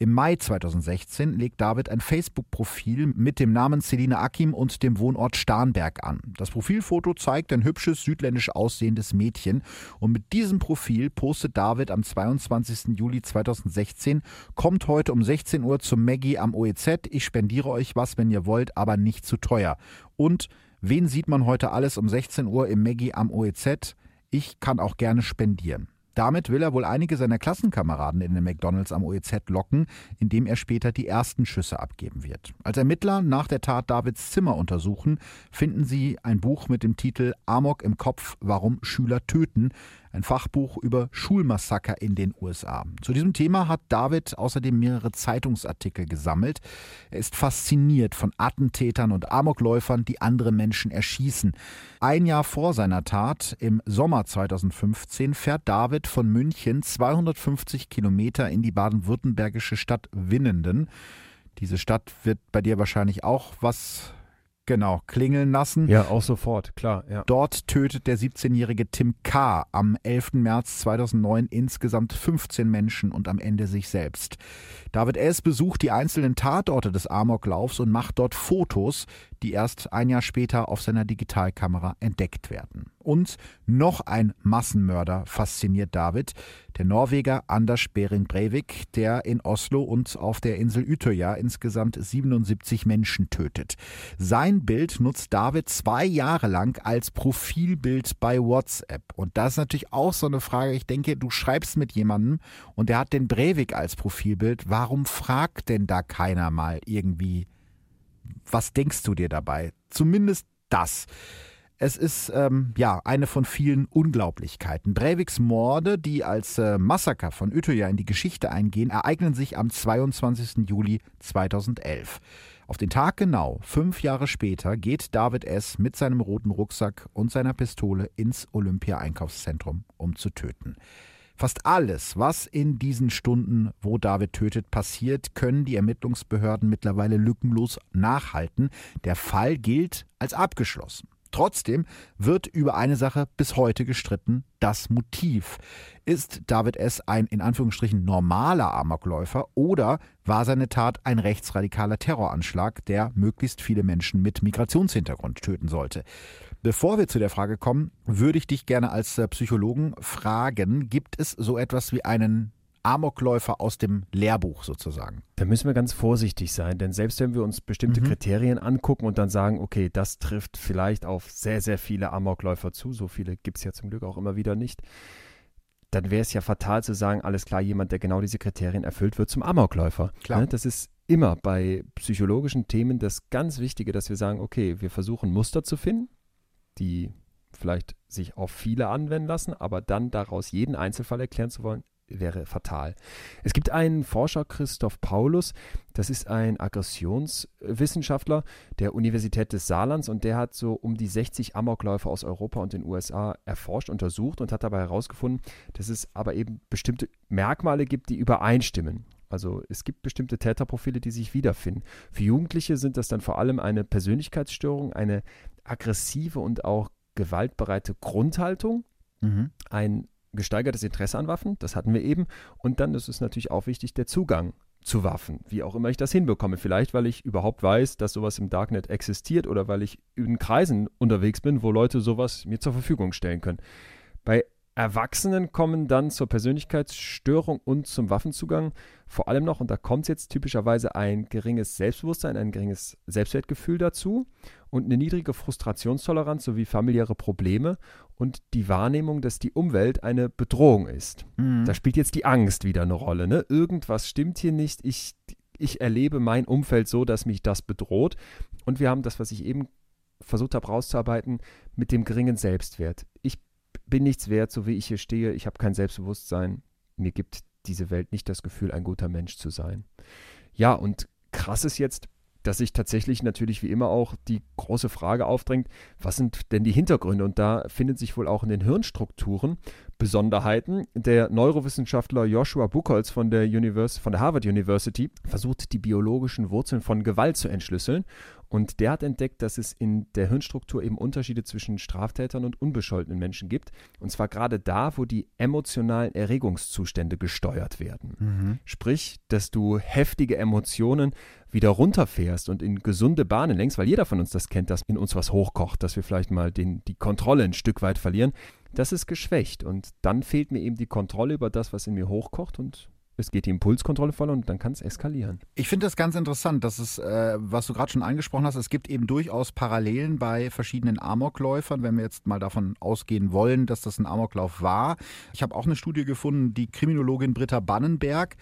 Im Mai 2016 legt David ein Facebook-Profil mit dem Namen Celine Akim und dem Wohnort Starnberg an. Das Profilfoto zeigt ein hübsches südländisch aussehendes Mädchen und mit diesem Profil postet David am 22. Juli 2016 kommt heute um 16 Uhr zum Maggie am OEZ. Ich spendiere euch was, wenn ihr wollt, aber nicht zu teuer. Und wen sieht man heute alles um 16 Uhr im Maggie am OEZ? Ich kann auch gerne spendieren. Damit will er wohl einige seiner Klassenkameraden in den McDonalds am OEZ locken, indem er später die ersten Schüsse abgeben wird. Als Ermittler nach der Tat Davids Zimmer untersuchen, finden sie ein Buch mit dem Titel Amok im Kopf, warum Schüler töten, ein Fachbuch über Schulmassaker in den USA. Zu diesem Thema hat David außerdem mehrere Zeitungsartikel gesammelt. Er ist fasziniert von Attentätern und Amokläufern, die andere Menschen erschießen. Ein Jahr vor seiner Tat, im Sommer 2015, fährt David von München 250 Kilometer in die baden-württembergische Stadt Winnenden. Diese Stadt wird bei dir wahrscheinlich auch was Genau, klingeln lassen. Ja, auch sofort, klar. Ja. Dort tötet der 17-jährige Tim K. am 11. März 2009 insgesamt 15 Menschen und am Ende sich selbst. David S. besucht die einzelnen Tatorte des Amoklaufs und macht dort Fotos, die erst ein Jahr später auf seiner Digitalkamera entdeckt werden. Und noch ein Massenmörder fasziniert David, der Norweger Anders Behring Breivik, der in Oslo und auf der Insel Utøya insgesamt 77 Menschen tötet. Sein Bild nutzt David zwei Jahre lang als Profilbild bei WhatsApp. Und das ist natürlich auch so eine Frage. Ich denke, du schreibst mit jemandem und der hat den Breivik als Profilbild. Warum fragt denn da keiner mal irgendwie was denkst du dir dabei? Zumindest das. Es ist ähm, ja eine von vielen Unglaublichkeiten. Breiviks Morde, die als äh, Massaker von Utøya in die Geschichte eingehen, ereignen sich am 22. Juli 2011. Auf den Tag genau, fünf Jahre später, geht David S. mit seinem roten Rucksack und seiner Pistole ins Olympia-Einkaufszentrum, um zu töten. Fast alles, was in diesen Stunden, wo David tötet, passiert, können die Ermittlungsbehörden mittlerweile lückenlos nachhalten. Der Fall gilt als abgeschlossen. Trotzdem wird über eine Sache bis heute gestritten, das Motiv. Ist David S. ein in Anführungsstrichen normaler Amokläufer oder war seine Tat ein rechtsradikaler Terroranschlag, der möglichst viele Menschen mit Migrationshintergrund töten sollte? Bevor wir zu der Frage kommen, würde ich dich gerne als äh, Psychologen fragen, gibt es so etwas wie einen Amokläufer aus dem Lehrbuch sozusagen. Da müssen wir ganz vorsichtig sein, denn selbst wenn wir uns bestimmte mhm. Kriterien angucken und dann sagen, okay, das trifft vielleicht auf sehr, sehr viele Amokläufer zu, so viele gibt es ja zum Glück auch immer wieder nicht, dann wäre es ja fatal zu sagen, alles klar, jemand, der genau diese Kriterien erfüllt, wird zum Amokläufer. Klar. Ne, das ist immer bei psychologischen Themen das ganz Wichtige, dass wir sagen, okay, wir versuchen Muster zu finden, die vielleicht sich auf viele anwenden lassen, aber dann daraus jeden Einzelfall erklären zu wollen, wäre fatal. Es gibt einen Forscher, Christoph Paulus, das ist ein Aggressionswissenschaftler der Universität des Saarlands und der hat so um die 60 Amokläufer aus Europa und den USA erforscht, untersucht und hat dabei herausgefunden, dass es aber eben bestimmte Merkmale gibt, die übereinstimmen. Also es gibt bestimmte Täterprofile, die sich wiederfinden. Für Jugendliche sind das dann vor allem eine Persönlichkeitsstörung, eine aggressive und auch gewaltbereite Grundhaltung, mhm. ein gesteigertes Interesse an Waffen, das hatten wir eben. Und dann ist es natürlich auch wichtig, der Zugang zu Waffen, wie auch immer ich das hinbekomme. Vielleicht, weil ich überhaupt weiß, dass sowas im Darknet existiert oder weil ich in Kreisen unterwegs bin, wo Leute sowas mir zur Verfügung stellen können. Bei Erwachsenen kommen dann zur Persönlichkeitsstörung und zum Waffenzugang vor allem noch, und da kommt jetzt typischerweise ein geringes Selbstbewusstsein, ein geringes Selbstwertgefühl dazu und eine niedrige Frustrationstoleranz sowie familiäre Probleme und die Wahrnehmung, dass die Umwelt eine Bedrohung ist. Mhm. Da spielt jetzt die Angst wieder eine Rolle. Ne? Irgendwas stimmt hier nicht. Ich, ich erlebe mein Umfeld so, dass mich das bedroht. Und wir haben das, was ich eben versucht habe rauszuarbeiten, mit dem geringen Selbstwert. Ich bin nichts wert, so wie ich hier stehe. Ich habe kein Selbstbewusstsein. Mir gibt diese Welt nicht das Gefühl, ein guter Mensch zu sein. Ja, und krass ist jetzt, dass sich tatsächlich natürlich wie immer auch die große Frage aufdrängt, was sind denn die Hintergründe? Und da findet sich wohl auch in den Hirnstrukturen Besonderheiten. Der Neurowissenschaftler Joshua Buchholz von der, Univers von der Harvard University versucht, die biologischen Wurzeln von Gewalt zu entschlüsseln. Und der hat entdeckt, dass es in der Hirnstruktur eben Unterschiede zwischen Straftätern und unbescholtenen Menschen gibt. Und zwar gerade da, wo die emotionalen Erregungszustände gesteuert werden. Mhm. Sprich, dass du heftige Emotionen wieder runterfährst und in gesunde Bahnen lenkst, weil jeder von uns das kennt, dass in uns was hochkocht, dass wir vielleicht mal den, die Kontrolle ein Stück weit verlieren das ist geschwächt. Und dann fehlt mir eben die Kontrolle über das, was in mir hochkocht und es geht die Impulskontrolle verloren und dann kann es eskalieren. Ich finde das ganz interessant, dass es, äh, was du gerade schon angesprochen hast, es gibt eben durchaus Parallelen bei verschiedenen Amokläufern, wenn wir jetzt mal davon ausgehen wollen, dass das ein Amoklauf war. Ich habe auch eine Studie gefunden, die Kriminologin Britta Bannenberg,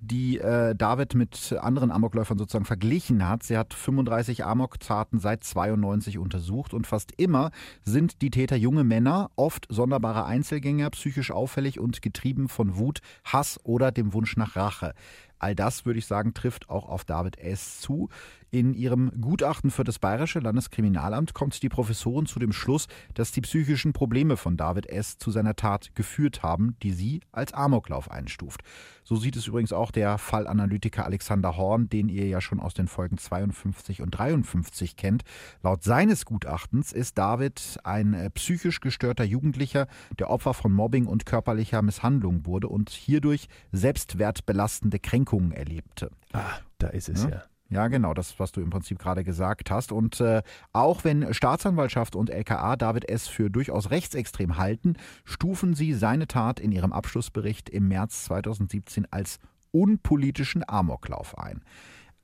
die äh, David mit anderen Amokläufern sozusagen verglichen hat. Sie hat 35 Amoktaten seit 92 untersucht und fast immer sind die Täter junge Männer, oft sonderbare Einzelgänger, psychisch auffällig und getrieben von Wut, Hass oder dem Wunsch Wunsch nach Rache. All das, würde ich sagen, trifft auch auf David S. zu. In ihrem Gutachten für das Bayerische Landeskriminalamt kommt die Professorin zu dem Schluss, dass die psychischen Probleme von David S. zu seiner Tat geführt haben, die sie als Amoklauf einstuft. So sieht es übrigens auch der Fallanalytiker Alexander Horn, den ihr ja schon aus den Folgen 52 und 53 kennt. Laut seines Gutachtens ist David ein äh, psychisch gestörter Jugendlicher, der Opfer von Mobbing und körperlicher Misshandlung wurde und hierdurch selbstwertbelastende Kränkungen erlebte. Ah, da ist es ja. ja. Ja, genau, das, was du im Prinzip gerade gesagt hast. Und äh, auch wenn Staatsanwaltschaft und LKA David S. für durchaus rechtsextrem halten, stufen sie seine Tat in ihrem Abschlussbericht im März 2017 als unpolitischen Amoklauf ein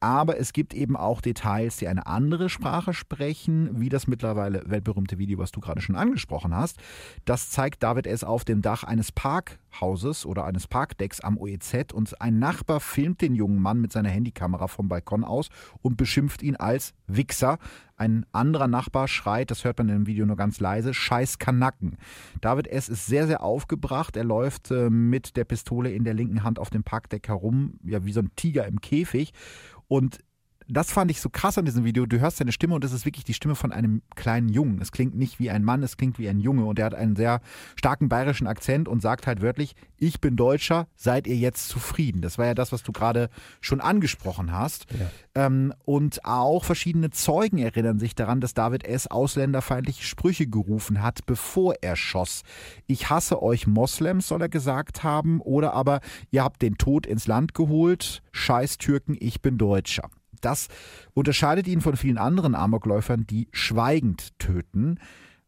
aber es gibt eben auch Details, die eine andere Sprache sprechen, wie das mittlerweile weltberühmte Video, was du gerade schon angesprochen hast. Das zeigt David S. auf dem Dach eines Parkhauses oder eines Parkdecks am OEZ und ein Nachbar filmt den jungen Mann mit seiner Handykamera vom Balkon aus und beschimpft ihn als Wichser. Ein anderer Nachbar schreit, das hört man dem Video nur ganz leise, scheiß Kanacken. David S. ist sehr, sehr aufgebracht. Er läuft äh, mit der Pistole in der linken Hand auf dem Parkdeck herum, ja wie so ein Tiger im Käfig. Und das fand ich so krass an diesem Video. Du hörst seine Stimme und es ist wirklich die Stimme von einem kleinen Jungen. Es klingt nicht wie ein Mann, es klingt wie ein Junge und er hat einen sehr starken bayerischen Akzent und sagt halt wörtlich, ich bin Deutscher, seid ihr jetzt zufrieden? Das war ja das, was du gerade schon angesprochen hast. Ja. Ähm, und auch verschiedene Zeugen erinnern sich daran, dass David S. ausländerfeindliche Sprüche gerufen hat, bevor er schoss. Ich hasse euch Moslems, soll er gesagt haben, oder aber ihr habt den Tod ins Land geholt, scheiß Türken, ich bin Deutscher. Das unterscheidet ihn von vielen anderen Amokläufern, die schweigend töten.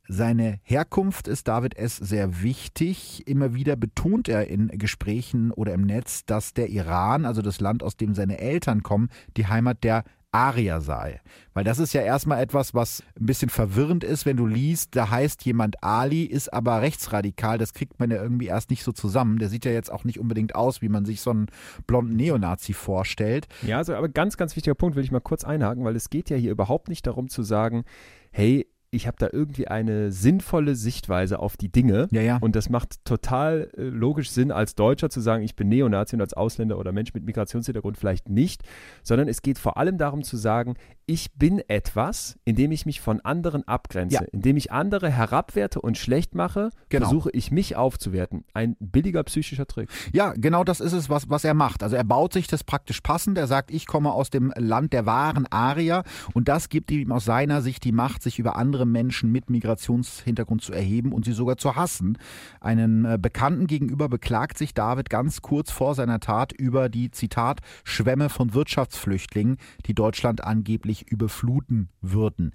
Seine Herkunft ist David S. sehr wichtig. Immer wieder betont er in Gesprächen oder im Netz, dass der Iran, also das Land, aus dem seine Eltern kommen, die Heimat der Arier sei. Weil das ist ja erstmal etwas, was ein bisschen verwirrend ist, wenn du liest, da heißt jemand Ali, ist aber rechtsradikal. Das kriegt man ja irgendwie erst nicht so zusammen. Der sieht ja jetzt auch nicht unbedingt aus, wie man sich so einen blonden Neonazi vorstellt. Ja, also aber ganz, ganz wichtiger Punkt will ich mal kurz einhaken, weil es geht ja hier überhaupt nicht darum zu sagen, hey, ich habe da irgendwie eine sinnvolle Sichtweise auf die Dinge. Ja, ja. Und das macht total äh, logisch Sinn, als Deutscher zu sagen, ich bin Neonazi und als Ausländer oder Mensch mit Migrationshintergrund vielleicht nicht, sondern es geht vor allem darum zu sagen, ich bin etwas, indem ich mich von anderen abgrenze, Ja. indem ich andere herabwerte und schlecht mache, Genau. versuche ich mich aufzuwerten. Ein billiger psychischer Trick. Ja, genau das ist es, was, was er macht. Also er baut sich das praktisch passend. Er sagt, ich komme aus dem Land der wahren Arier und das gibt ihm aus seiner Sicht die Macht, sich über andere Menschen mit Migrationshintergrund zu erheben und sie sogar zu hassen. Einen äh, Bekannten gegenüber beklagt sich David ganz kurz vor seiner Tat über die, Zitat, Schwämme von Wirtschaftsflüchtlingen, die Deutschland angeblich überfluten würden.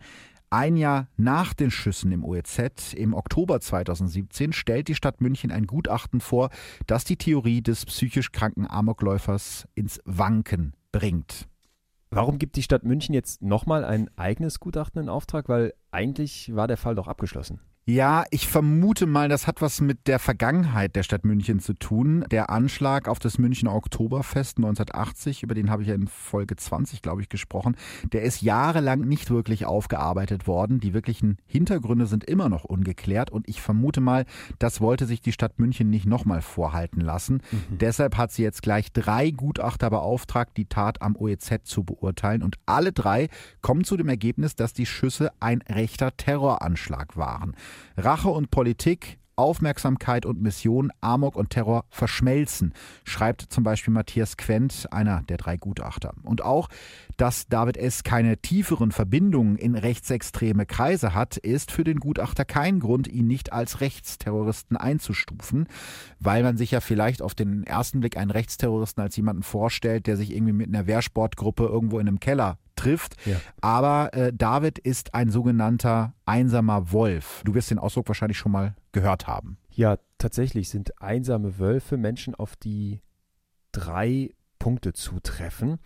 Ein Jahr nach den Schüssen im OEZ, im Oktober 2017, stellt die Stadt München ein Gutachten vor, das die Theorie des psychisch kranken Amokläufers ins Wanken bringt. Warum gibt die Stadt München jetzt nochmal ein eigenes Gutachten in Auftrag? Weil eigentlich war der Fall doch abgeschlossen. Ja, ich vermute mal, das hat was mit der Vergangenheit der Stadt München zu tun. Der Anschlag auf das Münchner Oktoberfest 1980, über den habe ich ja in Folge 20, glaube ich, gesprochen, der ist jahrelang nicht wirklich aufgearbeitet worden. Die wirklichen Hintergründe sind immer noch ungeklärt und ich vermute mal, das wollte sich die Stadt München nicht nochmal vorhalten lassen. Deshalb hat sie jetzt gleich drei Gutachter beauftragt, die Tat am OEZ zu beurteilen und alle drei kommen zu dem Ergebnis, dass die Schüsse ein rechter Terroranschlag waren. Rache und Politik, Aufmerksamkeit und Mission, Amok und Terror verschmelzen, schreibt zum Beispiel Matthias Quent, einer der drei Gutachter. Und auch, dass David S. keine tieferen Verbindungen in rechtsextreme Kreise hat, ist für den Gutachter kein Grund, ihn nicht als Rechtsterroristen einzustufen, weil man sich ja vielleicht auf den ersten Blick einen Rechtsterroristen als jemanden vorstellt, der sich irgendwie mit einer Wehrsportgruppe irgendwo in einem Keller trifft. Ja. Aber äh, David ist ein sogenannter einsamer Wolf. Du wirst den Ausdruck wahrscheinlich schon mal gehört haben. Ja, tatsächlich sind einsame Wölfe Menschen, auf die drei Punkte zutreffen.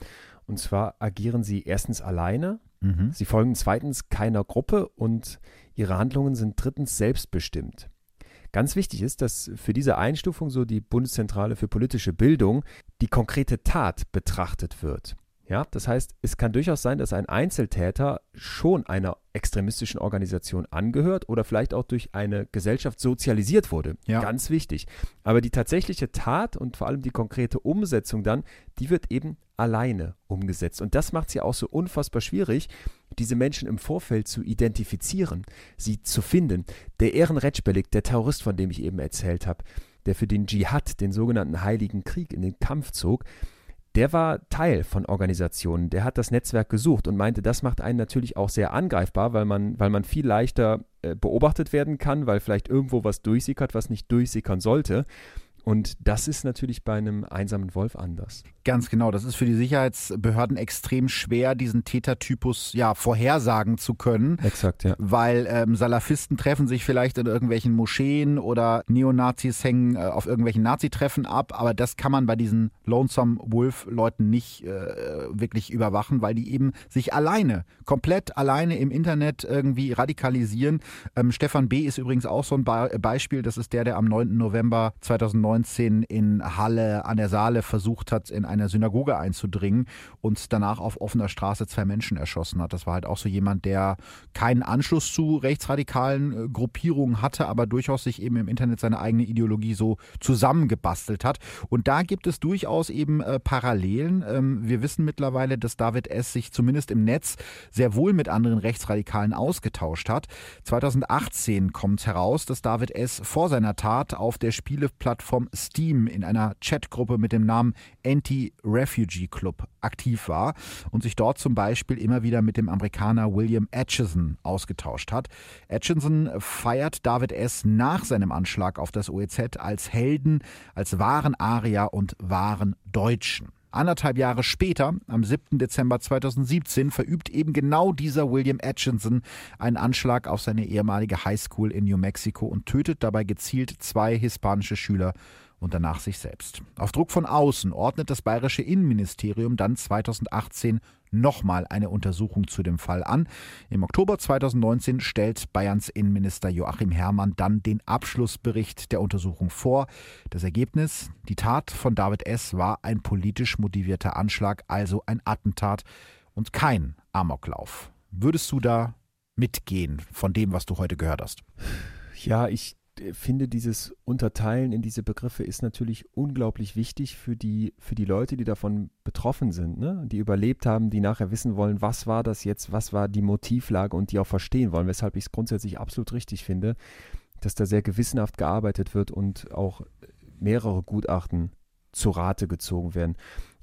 Und zwar agieren sie erstens alleine, Mhm. sie folgen zweitens keiner Gruppe und ihre Handlungen sind drittens selbstbestimmt. Ganz wichtig ist, dass für diese Einstufung so die Bundeszentrale für politische Bildung die konkrete Tat betrachtet wird. Ja, das heißt, es kann durchaus sein, dass ein Einzeltäter schon einer extremistischen Organisation angehört oder vielleicht auch durch eine Gesellschaft sozialisiert wurde. Ja. Ganz wichtig. Aber die tatsächliche Tat und vor allem die konkrete Umsetzung dann, die wird eben alleine umgesetzt. Und das macht es ja auch so unfassbar schwierig, diese Menschen im Vorfeld zu identifizieren, sie zu finden. Der Ehrenretschbelik, der Terrorist, von dem ich eben erzählt habe, der für den Dschihad, den sogenannten Heiligen Krieg, in den Kampf zog, der war Teil von Organisationen, der hat das Netzwerk gesucht und meinte, das macht einen natürlich auch sehr angreifbar, weil man, weil man viel leichter äh, beobachtet werden kann, weil vielleicht irgendwo was durchsickert, was nicht durchsickern sollte. Und das ist natürlich bei einem einsamen Wolf anders. Ganz genau. Das ist für die Sicherheitsbehörden extrem schwer, diesen Tätertypus ja vorhersagen zu können. Exakt, ja. Weil ähm, Salafisten treffen sich vielleicht in irgendwelchen Moscheen oder Neonazis hängen äh, auf irgendwelchen Nazi-Treffen ab, aber das kann man bei diesen Lonesome Wolf-Leuten nicht äh, wirklich überwachen, weil die eben sich alleine, komplett alleine im Internet irgendwie radikalisieren. Ähm, Stefan B. ist übrigens auch so ein Be Beispiel. Das ist der, der am 9. November 2019 in Halle an der Saale versucht hat, in eine Synagoge einzudringen und danach auf offener Straße zwei Menschen erschossen hat. Das war halt auch so jemand, der keinen Anschluss zu rechtsradikalen äh, Gruppierungen hatte, aber durchaus sich eben im Internet seine eigene Ideologie so zusammengebastelt hat. Und da gibt es durchaus eben äh, Parallelen. Ähm, wir wissen mittlerweile, dass David S. sich zumindest im Netz sehr wohl mit anderen Rechtsradikalen ausgetauscht hat. 2018 kommt heraus, dass David S. vor seiner Tat auf der Spieleplattform Steam in einer Chatgruppe mit dem Namen Anti-Refugee Club aktiv war und sich dort zum Beispiel immer wieder mit dem Amerikaner William Atchison ausgetauscht hat. Atchison feiert David S. nach seinem Anschlag auf das OEZ als Helden, als wahren Arier und wahren Deutschen. Anderthalb Jahre später, am 7. Dezember 2017, verübt eben genau dieser William Atchison einen Anschlag auf seine ehemalige Highschool in New Mexico und tötet dabei gezielt zwei hispanische Schüler und danach sich selbst. Auf Druck von außen ordnet das bayerische Innenministerium dann 2018 nochmal eine Untersuchung zu dem Fall an. Im Oktober 2019 stellt Bayerns Innenminister Joachim Herrmann dann den Abschlussbericht der Untersuchung vor. Das Ergebnis, die Tat von David S. war ein politisch motivierter Anschlag, also ein Attentat und kein Amoklauf. Würdest du da mitgehen von dem, was du heute gehört hast? Ja, ich finde, dieses Unterteilen in diese Begriffe ist natürlich unglaublich wichtig für die, für die Leute, die davon betroffen sind, ne? die überlebt haben, die nachher wissen wollen, was war das jetzt, was war die Motivlage und die auch verstehen wollen, weshalb ich es grundsätzlich absolut richtig finde, dass da sehr gewissenhaft gearbeitet wird und auch mehrere Gutachten zu Rate gezogen werden.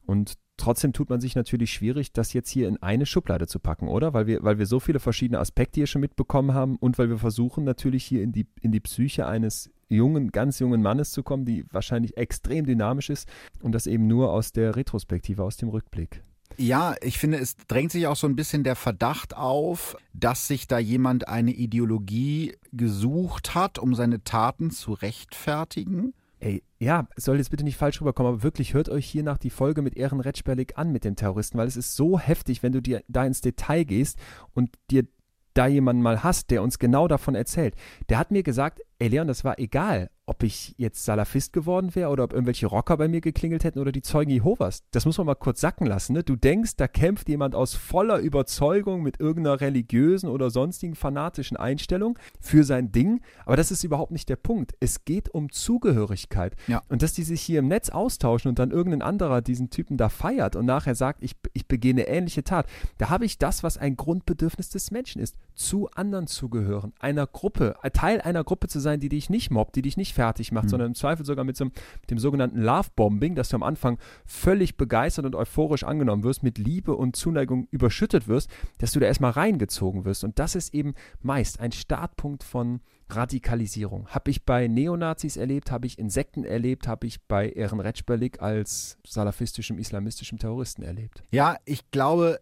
Und trotzdem tut man sich natürlich schwierig, das jetzt hier in eine Schublade zu packen, oder? Weil wir, weil wir so viele verschiedene Aspekte hier schon mitbekommen haben und weil wir versuchen natürlich hier in die, in die Psyche eines jungen, ganz jungen Mannes zu kommen, die wahrscheinlich extrem dynamisch ist und das eben nur aus der Retrospektive, aus dem Rückblick. Ja, ich finde, es drängt sich auch so ein bisschen der Verdacht auf, dass sich da jemand eine Ideologie gesucht hat, um seine Taten zu rechtfertigen Ey, ja, soll jetzt bitte nicht falsch rüberkommen, aber wirklich hört euch hier nach die Folge mit Ehren Retschberlik an mit den Terroristen, weil es ist so heftig, wenn du dir da ins Detail gehst und dir da jemanden mal hast, der uns genau davon erzählt. Der hat mir gesagt, ey Leon, das war egal, ob ich jetzt Salafist geworden wäre oder ob irgendwelche Rocker bei mir geklingelt hätten oder die Zeugen Jehovas. Das muss man mal kurz sacken lassen. Ne? Du denkst, da kämpft jemand aus voller Überzeugung mit irgendeiner religiösen oder sonstigen fanatischen Einstellung für sein Ding. Aber das ist überhaupt nicht der Punkt. Es geht um Zugehörigkeit. Ja. Und dass die sich hier im Netz austauschen und dann irgendein anderer diesen Typen da feiert und nachher sagt, ich, ich begehe eine ähnliche Tat, da habe ich das, was ein Grundbedürfnis des Menschen ist, zu anderen zugehören, einer Gruppe, Teil einer Gruppe zu sein, die dich nicht mobbt, die dich nicht fertig macht, mhm. sondern im Zweifel sogar mit, so, mit dem sogenannten Love-Bombing, dass du am Anfang völlig begeistert und euphorisch angenommen wirst, mit Liebe und Zuneigung überschüttet wirst, dass du da erstmal reingezogen wirst. Und das ist eben meist ein Startpunkt von Radikalisierung. Habe ich bei Neonazis erlebt, habe ich Insekten erlebt, habe ich bei Ehren Retschberlik als salafistischem, islamistischem Terroristen erlebt. Ja, ich glaube,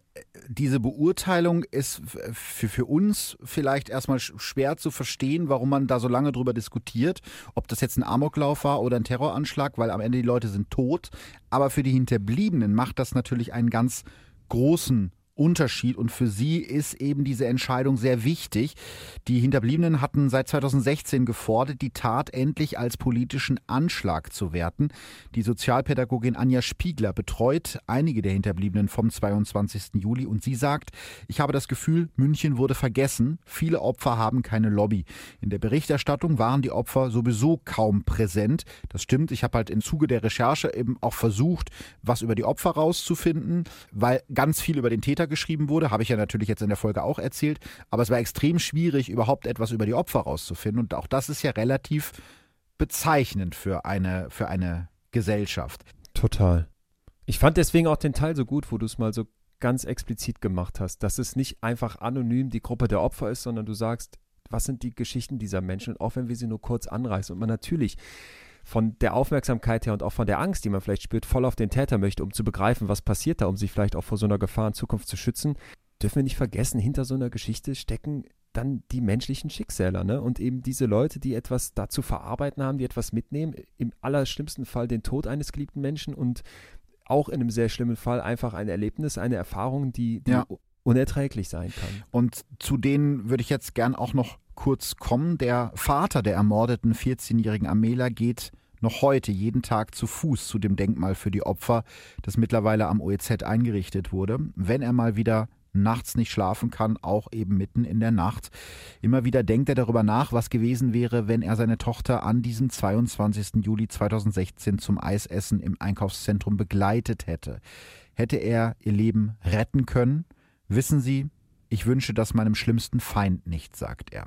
diese Beurteilung ist für, für uns vielleicht erstmal schwer zu verstehen, warum man da so lange drüber diskutiert, ob das jetzt ein Amoklauf war oder ein Terroranschlag, weil am Ende die Leute sind tot. Aber für die Hinterbliebenen macht das natürlich einen ganz großen Unterschied und für sie ist eben diese Entscheidung sehr wichtig. Die Hinterbliebenen hatten seit 2016 gefordert, die Tat endlich als politischen Anschlag zu werten. Die Sozialpädagogin Anja Spiegler betreut einige der Hinterbliebenen vom 22. Juli und sie sagt, ich habe das Gefühl, München wurde vergessen. Viele Opfer haben keine Lobby. In der Berichterstattung waren die Opfer sowieso kaum präsent. Das stimmt. Ich habe halt im Zuge der Recherche eben auch versucht, was über die Opfer rauszufinden, weil ganz viel über den Täter geschrieben wurde, habe ich ja natürlich jetzt in der Folge auch erzählt, aber es war extrem schwierig, überhaupt etwas über die Opfer rauszufinden. Und auch das ist ja relativ bezeichnend für eine, für eine Gesellschaft. Total. Ich fand deswegen auch den Teil so gut, wo du es mal so ganz explizit gemacht hast, dass es nicht einfach anonym die Gruppe der Opfer ist, sondern du sagst, was sind die Geschichten dieser Menschen auch wenn wir sie nur kurz anreißen und man natürlich von der Aufmerksamkeit her und auch von der Angst, die man vielleicht spürt, voll auf den Täter möchte, um zu begreifen, was passiert da, um sich vielleicht auch vor so einer Gefahr in Zukunft zu schützen, dürfen wir nicht vergessen, hinter so einer Geschichte stecken dann die menschlichen Schicksale ne? und eben diese Leute, die etwas dazu verarbeiten haben, die etwas mitnehmen, im allerschlimmsten Fall den Tod eines geliebten Menschen und auch in einem sehr schlimmen Fall einfach ein Erlebnis, eine Erfahrung, die, die ja. unerträglich sein kann. Und zu denen würde ich jetzt gern auch noch kurz kommen. Der Vater der ermordeten 14-jährigen Amela geht noch heute jeden Tag zu Fuß zu dem Denkmal für die Opfer, das mittlerweile am OEZ eingerichtet wurde. Wenn er mal wieder nachts nicht schlafen kann, auch eben mitten in der Nacht. Immer wieder denkt er darüber nach, was gewesen wäre, wenn er seine Tochter an diesem 22. Juli 2016 zum Eisessen im Einkaufszentrum begleitet hätte. Hätte er ihr Leben retten können? Wissen Sie, ich wünsche das meinem schlimmsten Feind nicht, sagt er.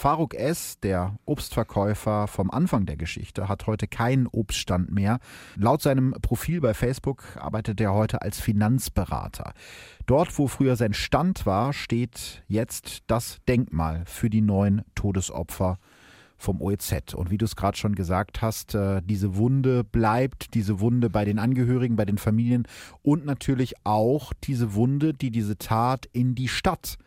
Faruk S., der Obstverkäufer vom Anfang der Geschichte, hat heute keinen Obststand mehr. Laut seinem Profil bei Facebook arbeitet er heute als Finanzberater. Dort, wo früher sein Stand war, steht jetzt das Denkmal für die neuen Todesopfer vom OEZ. Und wie du es gerade schon gesagt hast, äh, diese Wunde bleibt, diese Wunde bei den Angehörigen, bei den Familien und natürlich auch diese Wunde, die diese Tat in die Stadt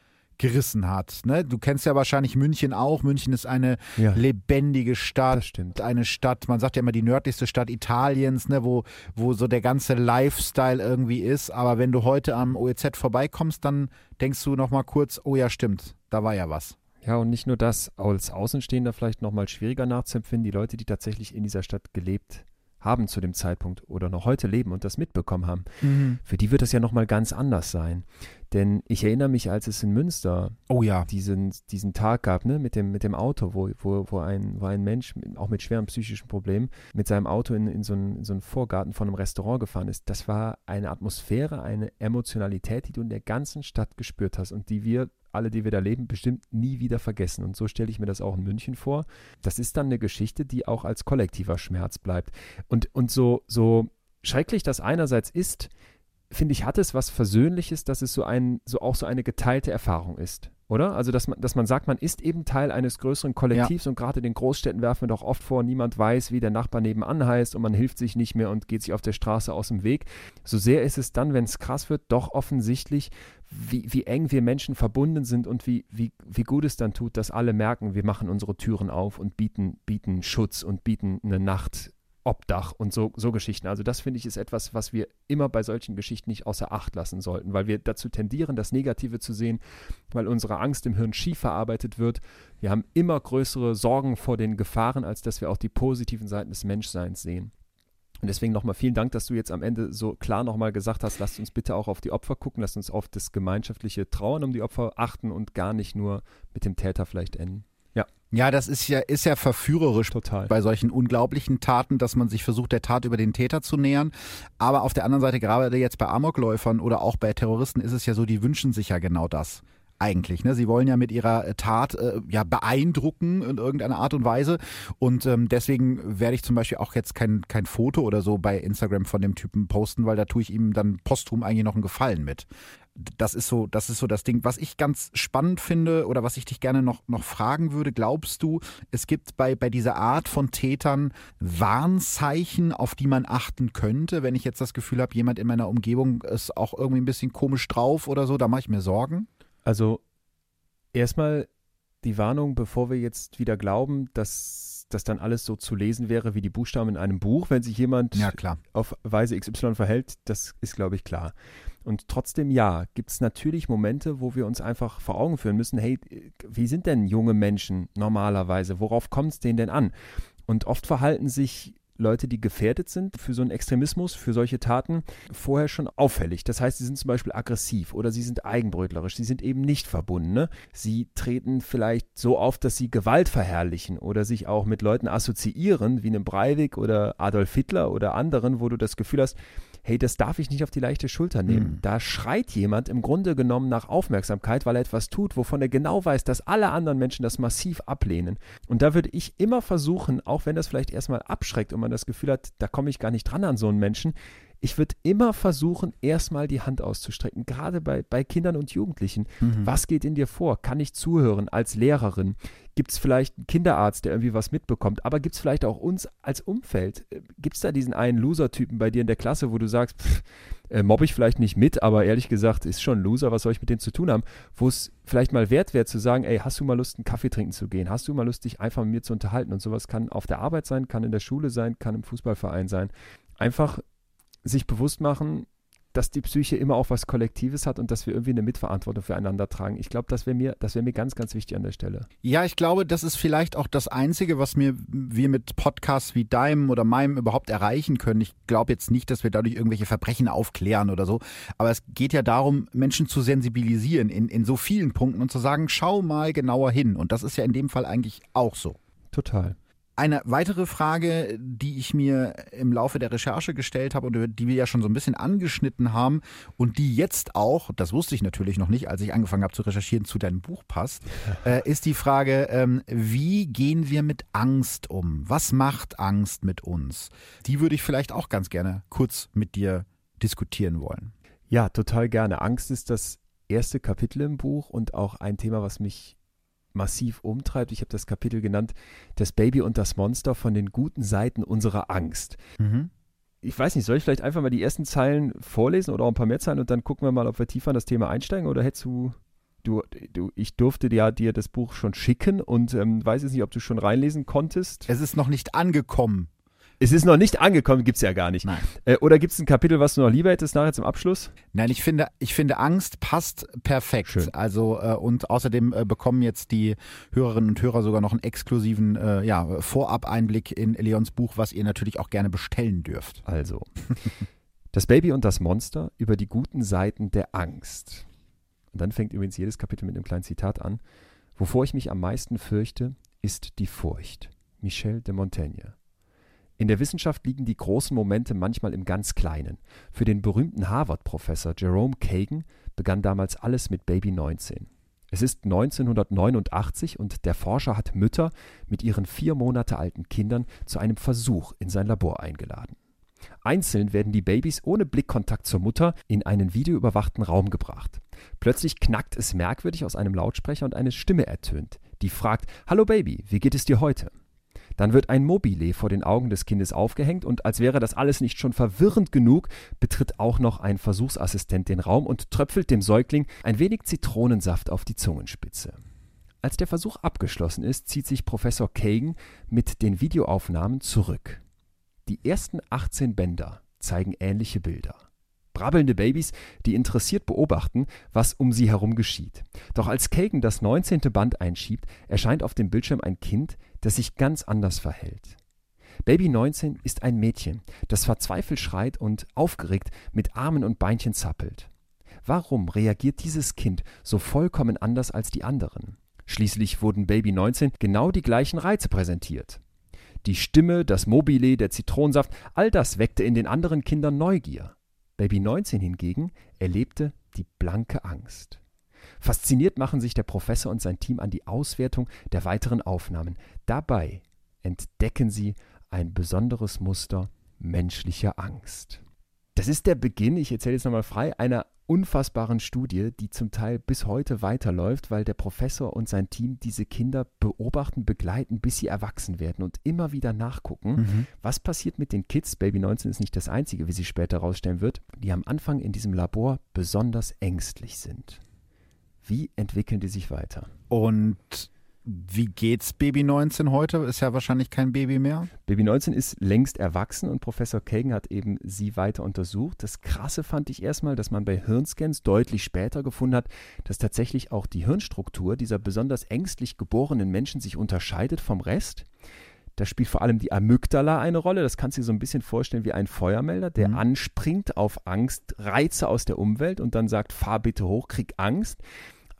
gerissen hat. Ne? Du kennst ja wahrscheinlich München auch. München ist eine ja. lebendige Stadt. Das stimmt. Eine Stadt, man sagt ja immer die nördlichste Stadt Italiens, ne? wo, wo so der ganze Lifestyle irgendwie ist. Aber wenn du heute am OEZ vorbeikommst, dann denkst du nochmal kurz, oh ja, stimmt, da war ja was. Ja, und nicht nur das, als Außenstehender vielleicht nochmal schwieriger nachzuempfinden, die Leute, die tatsächlich in dieser Stadt gelebt haben zu dem Zeitpunkt oder noch heute leben und das mitbekommen haben, mhm. für die wird das ja nochmal ganz anders sein. Denn ich erinnere mich, als es in Münster oh ja. diesen, diesen Tag gab, ne, mit dem, mit dem Auto, wo, wo, wo, ein, wo ein Mensch, auch mit schweren psychischen Problemen, mit seinem Auto in, in, so einen, in so einen Vorgarten von einem Restaurant gefahren ist. Das war eine Atmosphäre, eine Emotionalität, die du in der ganzen Stadt gespürt hast und die wir alle, die wir da leben, bestimmt nie wieder vergessen. Und so stelle ich mir das auch in München vor. Das ist dann eine Geschichte, die auch als kollektiver Schmerz bleibt. Und, und so, so schrecklich das einerseits ist, finde ich, hat es was Versöhnliches, dass es so ein, so auch so eine geteilte Erfahrung ist. Oder? Also, dass man, dass man sagt, man ist eben Teil eines größeren Kollektivs ja. und gerade in den Großstädten werfen wir doch oft vor, niemand weiß, wie der Nachbar nebenan heißt und man hilft sich nicht mehr und geht sich auf der Straße aus dem Weg. So sehr ist es dann, wenn es krass wird, doch offensichtlich, wie, wie eng wir Menschen verbunden sind und wie, wie, wie gut es dann tut, dass alle merken, wir machen unsere Türen auf und bieten, bieten Schutz und bieten eine Nacht Obdach und so, so Geschichten. Also das finde ich ist etwas, was wir immer bei solchen Geschichten nicht außer Acht lassen sollten, weil wir dazu tendieren, das Negative zu sehen, weil unsere Angst im Hirn schief verarbeitet wird. Wir haben immer größere Sorgen vor den Gefahren, als dass wir auch die positiven Seiten des Menschseins sehen. Und deswegen nochmal vielen Dank, dass du jetzt am Ende so klar nochmal gesagt hast, lasst uns bitte auch auf die Opfer gucken, lasst uns auf das gemeinschaftliche Trauern um die Opfer achten und gar nicht nur mit dem Täter vielleicht enden. Ja. Das ist ja, ist ja verführerisch Total. bei solchen unglaublichen Taten, dass man sich versucht, der Tat über den Täter zu nähern. Aber auf der anderen Seite, gerade jetzt bei Amokläufern oder auch bei Terroristen, ist es ja so, die wünschen sich ja genau das eigentlich. Ne? Sie wollen ja mit ihrer äh, Tat äh, ja beeindrucken in irgendeiner Art und Weise. Und ähm, deswegen werde ich zum Beispiel auch jetzt kein, kein Foto oder so bei Instagram von dem Typen posten, weil da tue ich ihm dann posthum eigentlich noch einen Gefallen mit. Das ist so, das ist so das Ding. Was ich ganz spannend finde oder was ich dich gerne noch, noch fragen würde, glaubst du, es gibt bei, bei dieser Art von Tätern Warnzeichen, auf die man achten könnte, wenn ich jetzt das Gefühl habe, jemand in meiner Umgebung ist auch irgendwie ein bisschen komisch drauf oder so, da mache ich mir Sorgen? Also erstmal die Warnung, bevor wir jetzt wieder glauben, dass das dann alles so zu lesen wäre wie die Buchstaben in einem Buch, wenn sich jemand ja, auf Weise XY verhält, das ist, glaube ich, klar. Und trotzdem, ja, gibt es natürlich Momente, wo wir uns einfach vor Augen führen müssen, hey, wie sind denn junge Menschen normalerweise? Worauf kommt es denen denn an? Und oft verhalten sich Leute, die gefährdet sind für so einen Extremismus, für solche Taten, vorher schon auffällig. Das heißt, sie sind zum Beispiel aggressiv oder sie sind eigenbrötlerisch, sie sind eben nicht verbunden. Ne? Sie treten vielleicht so auf, dass sie Gewalt verherrlichen oder sich auch mit Leuten assoziieren, wie einem Breivik oder Adolf Hitler oder anderen, wo du das Gefühl hast, hey, das darf ich nicht auf die leichte Schulter nehmen. Mhm. Da schreit jemand im Grunde genommen nach Aufmerksamkeit, weil er etwas tut, wovon er genau weiß, dass alle anderen Menschen das massiv ablehnen. Und da würde ich immer versuchen, auch wenn das vielleicht erstmal abschreckt und man das Gefühl hat, da komme ich gar nicht dran an so einen Menschen, ich würde immer versuchen, erstmal die Hand auszustrecken, gerade bei, bei Kindern und Jugendlichen. Mhm. Was geht in dir vor? Kann ich zuhören als Lehrerin? Gibt es vielleicht einen Kinderarzt, der irgendwie was mitbekommt? Aber gibt es vielleicht auch uns als Umfeld? Gibt es da diesen einen Loser-Typen bei dir in der Klasse, wo du sagst, pff, äh, mobb ich vielleicht nicht mit, aber ehrlich gesagt, ist schon ein Loser, was soll ich mit denen zu tun haben? Wo es vielleicht mal wert wäre zu sagen, ey, hast du mal Lust, einen Kaffee trinken zu gehen? Hast du mal Lust, dich einfach mit mir zu unterhalten? Und sowas kann auf der Arbeit sein, kann in der Schule sein, kann im Fußballverein sein. Einfach sich bewusst machen, dass die Psyche immer auch was Kollektives hat und dass wir irgendwie eine Mitverantwortung füreinander tragen. Ich glaube, das wäre mir, das wäre mir ganz, ganz wichtig an der Stelle. Ja, ich glaube, das ist vielleicht auch das Einzige, was mir, wir mit Podcasts wie deinem oder meinem überhaupt erreichen können. Ich glaube jetzt nicht, dass wir dadurch irgendwelche Verbrechen aufklären oder so. Aber es geht ja darum, Menschen zu sensibilisieren in, in so vielen Punkten und zu sagen, schau mal genauer hin. Und das ist ja in dem Fall eigentlich auch so. Total. Eine weitere Frage, die ich mir im Laufe der Recherche gestellt habe und die wir ja schon so ein bisschen angeschnitten haben und die jetzt auch, das wusste ich natürlich noch nicht, als ich angefangen habe zu recherchieren, zu deinem Buch passt, [laughs] äh, ist die Frage, ähm, wie gehen wir mit Angst um? Was macht Angst mit uns? Die würde ich vielleicht auch ganz gerne kurz mit dir diskutieren wollen. Ja, total gerne. Angst ist das erste Kapitel im Buch und auch ein Thema, was mich massiv umtreibt. Ich habe das Kapitel genannt, das Baby und das Monster von den guten Seiten unserer Angst. Mhm. Ich weiß nicht, soll ich vielleicht einfach mal die ersten Zeilen vorlesen oder auch ein paar mehr Zeilen und dann gucken wir mal, ob wir tiefer in das Thema einsteigen oder hättest du Du, du, ich durfte ja dir das Buch schon schicken und ähm, weiß jetzt nicht, ob du schon reinlesen konntest. Es ist noch nicht angekommen. Es ist noch nicht angekommen, gibt es ja gar nicht. Nein. Äh, oder gibt es ein Kapitel, was du noch lieber hättest nachher zum Abschluss? Nein, ich finde, ich finde Angst passt perfekt. Schön. Also äh, und außerdem äh, bekommen jetzt die Hörerinnen und Hörer sogar noch einen exklusiven ja, Vorab-Einblick in Leons Buch, was ihr natürlich auch gerne bestellen dürft. Also, [laughs] das Baby und das Monster über die guten Seiten der Angst. Und dann fängt übrigens jedes Kapitel mit einem kleinen Zitat an. Wovor ich mich am meisten fürchte, ist die Furcht. Michel de Montaigne. In der Wissenschaft liegen die großen Momente manchmal im ganz Kleinen. Für den berühmten Harvard-Professor Jerome Kagan begann damals alles mit Baby 19. Es ist 1989 und der Forscher hat Mütter mit ihren vier Monate alten Kindern zu einem Versuch in sein Labor eingeladen. Einzeln werden die Babys ohne Blickkontakt zur Mutter in einen videoüberwachten Raum gebracht. Plötzlich knackt es merkwürdig aus einem Lautsprecher und eine Stimme ertönt, die fragt: Hallo Baby, wie geht es dir heute? Dann wird ein Mobile vor den Augen des Kindes aufgehängt und als wäre das alles nicht schon verwirrend genug, betritt auch noch ein Versuchsassistent den Raum und tröpfelt dem Säugling ein wenig Zitronensaft auf die Zungenspitze. Als der Versuch abgeschlossen ist, zieht sich Professor Kagan mit den Videoaufnahmen zurück. Die ersten 18 Bänder zeigen ähnliche Bilder. Brabbelnde Babys, die interessiert beobachten, was um sie herum geschieht. Doch als Kagan das 19. Band einschiebt, erscheint auf dem Bildschirm ein Kind, das sich ganz anders verhält. Baby 19 ist ein Mädchen, das verzweifelt schreit und aufgeregt mit Armen und Beinchen zappelt. Warum reagiert dieses Kind so vollkommen anders als die anderen? Schließlich wurden Baby 19 genau die gleichen Reize präsentiert. Die Stimme, das Mobile, der Zitronensaft, all das weckte in den anderen Kindern Neugier. Baby 19 hingegen erlebte die blanke Angst. Fasziniert machen sich der Professor und sein Team an die Auswertung der weiteren Aufnahmen. Dabei entdecken sie ein besonderes Muster menschlicher Angst. Das ist der Beginn, ich erzähle jetzt nochmal frei, einer unfassbaren Studie, die zum Teil bis heute weiterläuft, weil der Professor und sein Team diese Kinder beobachten, begleiten, bis sie erwachsen werden und immer wieder nachgucken, mhm. was passiert mit den Kids. Baby 19 ist nicht das einzige, wie sie später herausstellen wird, die am Anfang in diesem Labor besonders ängstlich sind. Wie entwickeln die sich weiter? Und wie geht's Baby 19 heute? Ist ja wahrscheinlich kein Baby mehr. Baby 19 ist längst erwachsen und Professor Kagan hat eben sie weiter untersucht. Das Krasse fand ich erstmal, dass man bei Hirnscans deutlich später gefunden hat, dass tatsächlich auch die Hirnstruktur dieser besonders ängstlich geborenen Menschen sich unterscheidet vom Rest. Da spielt vor allem die Amygdala eine Rolle. Das kannst du dir so ein bisschen vorstellen wie ein Feuermelder, der mhm. anspringt auf Angst, Reize aus der Umwelt und dann sagt, fahr bitte hoch, krieg Angst.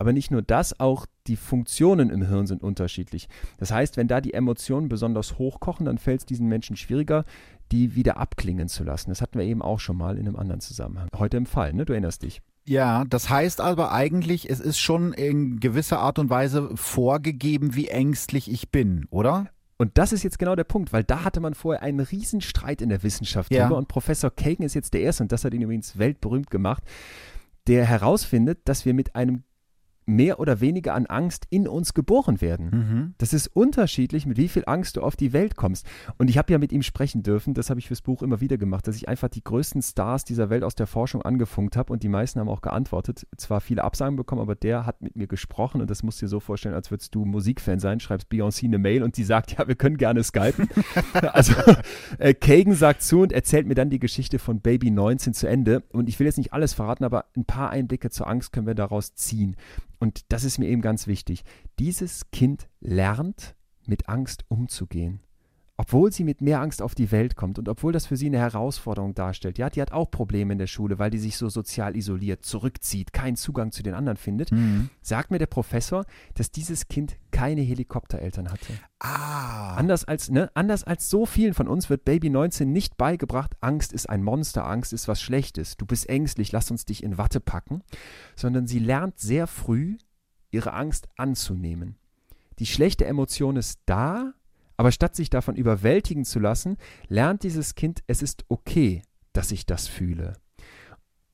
Aber nicht nur das, auch die Funktionen im Hirn sind unterschiedlich. Das heißt, wenn da die Emotionen besonders hochkochen, dann fällt es diesen Menschen schwieriger, die wieder abklingen zu lassen. Das hatten wir eben auch schon mal in einem anderen Zusammenhang. Heute im Fall, ne? Du erinnerst dich. Ja, das heißt aber eigentlich, es ist schon in gewisser Art und Weise vorgegeben, wie ängstlich ich bin, oder? Und das ist jetzt genau der Punkt, weil da hatte man vorher einen Riesenstreit in der Wissenschaft ja. drüber und Professor Kagan ist jetzt der Erste und das hat ihn übrigens weltberühmt gemacht, der herausfindet, dass wir mit einem mehr oder weniger an Angst in uns geboren werden. Mhm. Das ist unterschiedlich, mit wie viel Angst du auf die Welt kommst. Und ich habe ja mit ihm sprechen dürfen, das habe ich fürs Buch immer wieder gemacht, dass ich einfach die größten Stars dieser Welt aus der Forschung angefunkt habe und die meisten haben auch geantwortet. Zwar viele Absagen bekommen, aber der hat mit mir gesprochen und das musst du dir so vorstellen, als würdest du Musikfan sein, schreibst Beyoncé eine Mail und die sagt, ja, wir können gerne skypen. [laughs] also äh, Kagan sagt zu und erzählt mir dann die Geschichte von Baby 19 zu Ende. Und ich will jetzt nicht alles verraten, aber ein paar Einblicke zur Angst können wir daraus ziehen. Und das ist mir eben ganz wichtig. Dieses Kind lernt, mit Angst umzugehen obwohl sie mit mehr Angst auf die Welt kommt und obwohl das für sie eine Herausforderung darstellt, ja, die hat auch Probleme in der Schule, weil die sich so sozial isoliert, zurückzieht, keinen Zugang zu den anderen findet, mhm. sagt mir der Professor, dass dieses Kind keine Helikoptereltern hatte. Ah. Anders als, ne, anders als so vielen von uns wird Baby 19 nicht beigebracht, Angst ist ein Monster, Angst ist was Schlechtes, du bist ängstlich, lass uns dich in Watte packen, sondern sie lernt sehr früh, ihre Angst anzunehmen. Die schlechte Emotion ist da, aber statt sich davon überwältigen zu lassen, lernt dieses Kind, es ist okay, dass ich das fühle.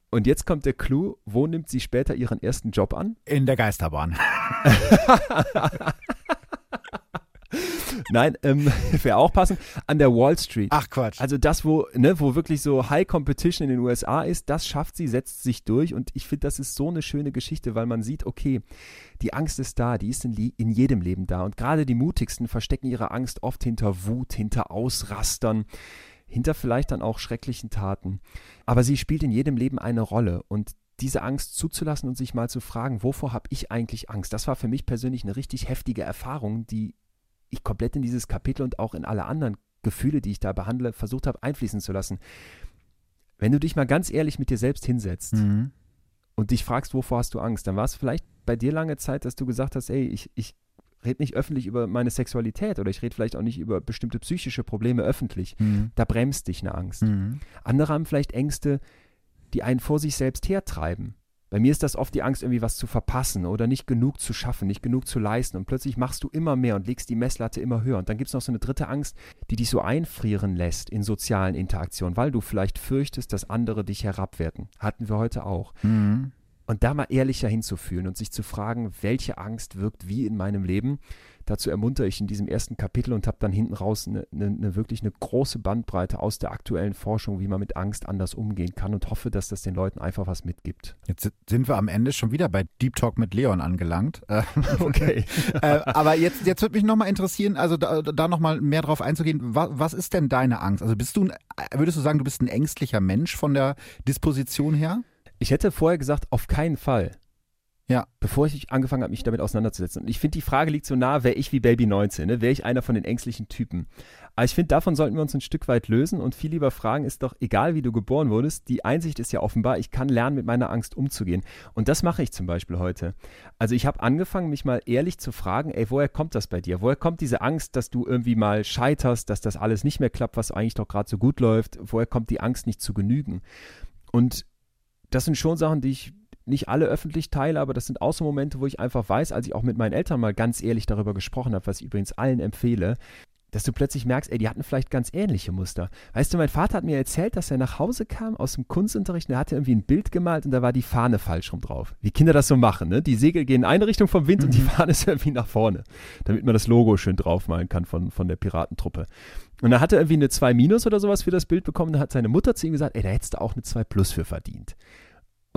Und jetzt kommt der Clou, wo nimmt sie später ihren ersten Job an? In der Geisterbahn. [laughs] Nein, ähm, [laughs] wäre auch passend, an der Wall Street. Ach Quatsch. Also das, wo, ne, wo wirklich so High Competition in den USA ist, das schafft sie, setzt sich durch und ich finde, das ist so eine schöne Geschichte, weil man sieht, okay, die Angst ist da, die ist in, in jedem Leben da und gerade die Mutigsten verstecken ihre Angst oft hinter Wut, hinter Ausrastern, hinter vielleicht dann auch schrecklichen Taten. Aber sie spielt in jedem Leben eine Rolle und diese Angst zuzulassen und sich mal zu fragen, wovor habe ich eigentlich Angst? Das war für mich persönlich eine richtig heftige Erfahrung, die ich komplett in dieses Kapitel und auch in alle anderen Gefühle, die ich da behandle, versucht habe einfließen zu lassen. Wenn du dich mal ganz ehrlich mit dir selbst hinsetzt mhm. und dich fragst, wovor hast du Angst, dann war es vielleicht bei dir lange Zeit, dass du gesagt hast, ey, ich, ich rede nicht öffentlich über meine Sexualität oder ich rede vielleicht auch nicht über bestimmte psychische Probleme öffentlich. Mhm. Da bremst dich eine Angst. Mhm. Andere haben vielleicht Ängste, die einen vor sich selbst hertreiben. Bei mir ist das oft die Angst, irgendwie was zu verpassen oder nicht genug zu schaffen, nicht genug zu leisten. Und plötzlich machst du immer mehr und legst die Messlatte immer höher. Und dann gibt es noch so eine dritte Angst, die dich so einfrieren lässt in sozialen Interaktionen, weil du vielleicht fürchtest, dass andere dich herabwerten. Hatten wir heute auch. Mhm. Und da mal ehrlicher hinzufühlen und sich zu fragen, welche Angst wirkt wie in meinem Leben. Dazu ermuntere ich in diesem ersten Kapitel und habe dann hinten raus eine, eine, eine, wirklich eine große Bandbreite aus der aktuellen Forschung, wie man mit Angst anders umgehen kann und hoffe, dass das den Leuten einfach was mitgibt. Jetzt sind wir am Ende schon wieder bei Deep Talk mit Leon angelangt. [laughs] Äh, okay. [laughs] äh, aber jetzt, jetzt würde mich nochmal interessieren, also da, da nochmal mehr drauf einzugehen. Was, was ist denn deine Angst? Also bist du, würdest du sagen, du bist ein ängstlicher Mensch von der Disposition her? Ich hätte vorher gesagt, auf keinen Fall. Ja. Bevor ich angefangen habe, mich damit auseinanderzusetzen. Und ich finde, die Frage liegt so nah, wäre ich wie Baby 19, ne? wäre ich einer von den ängstlichen Typen. Aber ich finde, davon sollten wir uns ein Stück weit lösen und viel lieber fragen, ist doch egal, wie du geboren wurdest, die Einsicht ist ja offenbar, ich kann lernen, mit meiner Angst umzugehen. Und das mache ich zum Beispiel heute. Also ich habe angefangen, mich mal ehrlich zu fragen, ey, woher kommt das bei dir? Woher kommt diese Angst, dass du irgendwie mal scheiterst, dass das alles nicht mehr klappt, was eigentlich doch gerade so gut läuft? Woher kommt die Angst, nicht zu genügen? Und das sind schon Sachen, die ich nicht alle öffentlich teile, aber das sind auch so Momente, wo ich einfach weiß, als ich auch mit meinen Eltern mal ganz ehrlich darüber gesprochen habe, was ich übrigens allen empfehle, dass du plötzlich merkst, ey, die hatten vielleicht ganz ähnliche Muster. Weißt du, mein Vater hat mir erzählt, dass er nach Hause kam aus dem Kunstunterricht und er hatte irgendwie ein Bild gemalt und da war die Fahne falsch rum drauf. Wie Kinder das so machen, ne? Die Segel gehen in eine Richtung vom Wind mhm. und die mhm. Fahne ist irgendwie nach vorne, damit man das Logo schön draufmalen kann von, von der Piratentruppe. Und da hat er irgendwie eine 2 Minus oder sowas für das Bild bekommen. Da hat seine Mutter zu ihm gesagt, ey, da hättest du auch eine 2 Plus für verdient.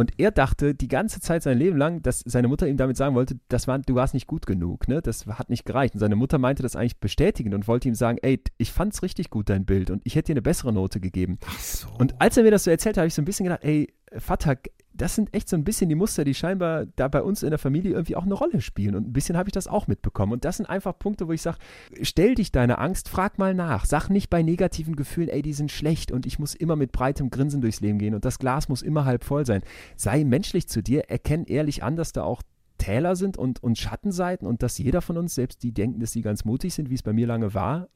Und er dachte die ganze Zeit sein Leben lang, dass seine Mutter ihm damit sagen wollte, das war, du warst nicht gut genug, ne? Das hat nicht gereicht. Und seine Mutter meinte das eigentlich bestätigend und wollte ihm sagen, ey, ich fand's richtig gut, dein Bild, und ich hätte dir eine bessere Note gegeben. Ach so. Und als er mir das so erzählt hat, habe ich so ein bisschen gedacht, ey, Vater, das sind echt so ein bisschen die Muster, die scheinbar da bei uns in der Familie irgendwie auch eine Rolle spielen. Und ein bisschen habe ich das auch mitbekommen. Und das sind einfach Punkte, wo ich sage, stell dich deine Angst, frag mal nach. Sag nicht bei negativen Gefühlen, ey, die sind schlecht und ich muss immer mit breitem Grinsen durchs Leben gehen und das Glas muss immer halb voll sein. Sei menschlich zu dir, erkenn ehrlich an, dass da auch Täler sind und, und Schattenseiten und dass jeder von uns, selbst die denken, dass sie ganz mutig sind, wie es bei mir lange war,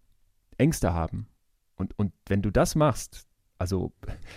Ängste haben. Und, und wenn du das machst, also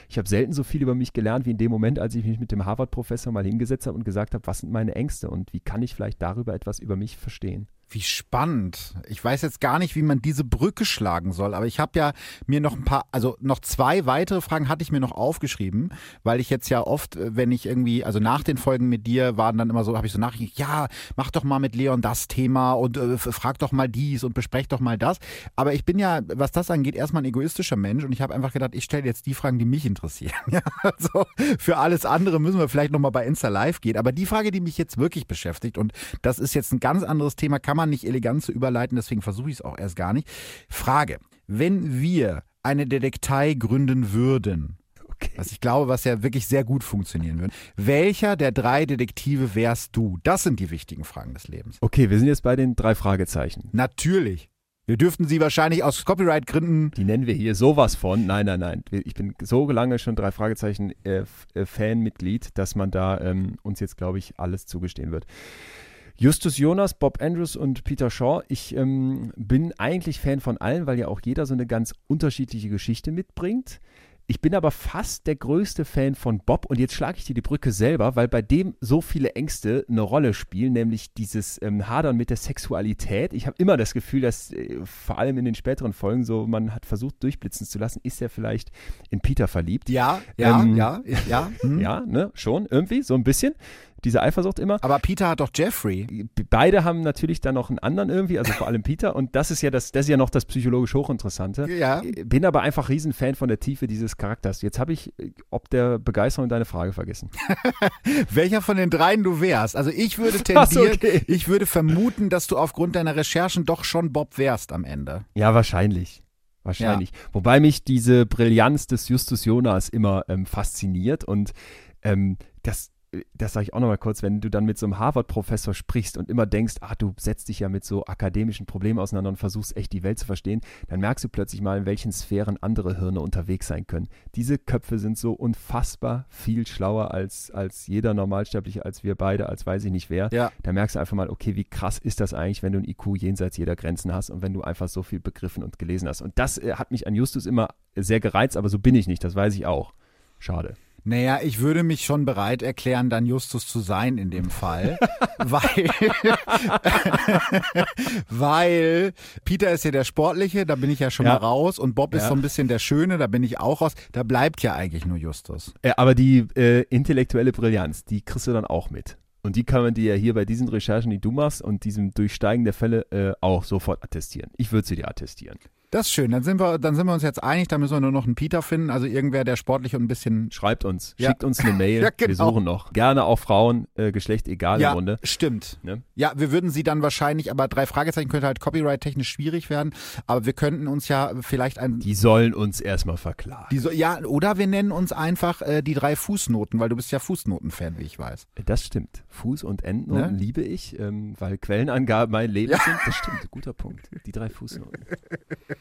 ich habe selten so viel über mich gelernt wie in dem Moment, als ich mich mit dem Harvard-Professor mal hingesetzt habe und gesagt habe, was sind meine Ängste und wie kann ich vielleicht darüber etwas über mich verstehen. Wie spannend. Ich weiß jetzt gar nicht, wie man diese Brücke schlagen soll, aber ich habe ja mir noch ein paar, also noch zwei weitere Fragen hatte ich mir noch aufgeschrieben, weil ich jetzt ja oft, äh, wenn ich irgendwie, also nach den Folgen mit dir waren dann immer so, habe ich so Nachrichten, ja, mach doch mal mit Leon das Thema und äh, frag doch mal dies und besprech doch mal das. Aber ich bin ja, was das angeht, erstmal ein egoistischer Mensch und ich habe einfach gedacht, ich stelle jetzt die Fragen, die mich interessieren. [laughs] Ja, also für alles andere müssen wir vielleicht nochmal bei Insta Live gehen. Aber die Frage, die mich jetzt wirklich beschäftigt und das ist jetzt ein ganz anderes Thema, kann man nicht elegant zu überleiten, deswegen versuche ich es auch erst gar nicht. Frage, wenn wir eine Detektei gründen würden, Okay. Was ich glaube, was ja wirklich sehr gut funktionieren würde. Welcher der drei Detektive wärst du? Das sind die wichtigen Fragen des Lebens. Okay, wir sind jetzt bei den drei Fragezeichen. Natürlich. Wir dürften sie wahrscheinlich aus Copyright-Gründen. Die nennen wir hier sowas von. Nein, nein, nein. Ich bin so lange schon drei Fragezeichen äh, äh, Fanmitglied, dass man da ähm, uns jetzt, glaube ich, alles zugestehen wird. Justus Jonas, Bob Andrews und Peter Shaw. Ich ähm, bin eigentlich Fan von allen, weil ja auch jeder so eine ganz unterschiedliche Geschichte mitbringt. Ich bin aber fast der größte Fan von Bob und jetzt schlage ich dir die Brücke selber, weil bei dem so viele Ängste eine Rolle spielen, nämlich dieses ähm, Hadern mit der Sexualität. Ich habe immer das Gefühl, dass äh, vor allem in den späteren Folgen so, man hat versucht durchblitzen zu lassen, ist er vielleicht in Peter verliebt. Ja, ja, ähm, ja, ja. Ja, [laughs] ne, schon irgendwie, so ein bisschen diese Eifersucht immer. Aber Peter hat doch Jeffrey. Beide haben natürlich dann noch einen anderen irgendwie, also vor allem Peter. Und das ist ja das, das ist ja noch das psychologisch Hochinteressante. Ja. Bin aber einfach Riesenfan von der Tiefe dieses Charakters. Jetzt habe ich ob der Begeisterung deine Frage vergessen. [laughs] Welcher von den dreien du wärst? Also ich würde [laughs] tendieren, okay. ich würde vermuten, dass du aufgrund deiner Recherchen doch schon Bob wärst am Ende. Ja, wahrscheinlich. Wahrscheinlich. Ja. Wobei mich diese Brillanz des Justus Jonas immer ähm, fasziniert und ähm, das das sage ich auch nochmal kurz, wenn du dann mit so einem Harvard-Professor sprichst und immer denkst, ah, du setzt dich ja mit so akademischen Problemen auseinander und versuchst echt die Welt zu verstehen, dann merkst du plötzlich mal, in welchen Sphären andere Hirne unterwegs sein können. Diese Köpfe sind so unfassbar viel schlauer als, als jeder Normalsterbliche, als wir beide, als weiß ich nicht wer. Ja. Da merkst du einfach mal, okay, wie krass ist das eigentlich, wenn du ein IQ jenseits jeder Grenzen hast und wenn du einfach so viel begriffen und gelesen hast. Und das äh, hat mich an Justus immer sehr gereizt, aber so bin ich nicht, das weiß ich auch. Schade. Naja, ich würde mich schon bereit erklären, dann Justus zu sein in dem Fall, [laughs] weil, [laughs] weil Peter ist ja der Sportliche, da bin ich ja schon Ja. mal raus und Bob ist Ja. so ein bisschen der Schöne, da bin ich auch raus. Da bleibt ja eigentlich nur Justus. Äh, aber die äh, intellektuelle Brillanz, die kriegst du dann auch mit. Und die kann man dir ja hier bei diesen Recherchen, die du machst und diesem Durchsteigen der Fälle äh, auch sofort attestieren. Ich würde sie dir attestieren. Das ist schön. Dann sind wir, dann sind wir uns jetzt einig. Da müssen wir nur noch einen Peter finden. Also irgendwer, der sportlich und ein bisschen. Schreibt uns, Ja. schickt uns eine [laughs] Mail. Ja, genau. Wir suchen noch. Gerne auch Frauen, äh, Geschlecht egal ja, im Grunde. stimmt. Ne? Ja, wir würden sie dann wahrscheinlich, aber drei Fragezeichen könnte halt copyright-technisch schwierig werden. Aber wir könnten uns ja vielleicht ein. Die sollen uns erstmal verklagen. Die so, ja, oder wir nennen uns einfach äh, die drei Fußnoten, weil du bist ja Fußnoten-Fan, wie ich weiß. Das stimmt. Fuß- und Endnoten Ne? liebe ich, ähm, weil Quellenangaben mein Leben Ja. sind. Das stimmt, guter Punkt. Die drei Fußnoten. [laughs] [laughs]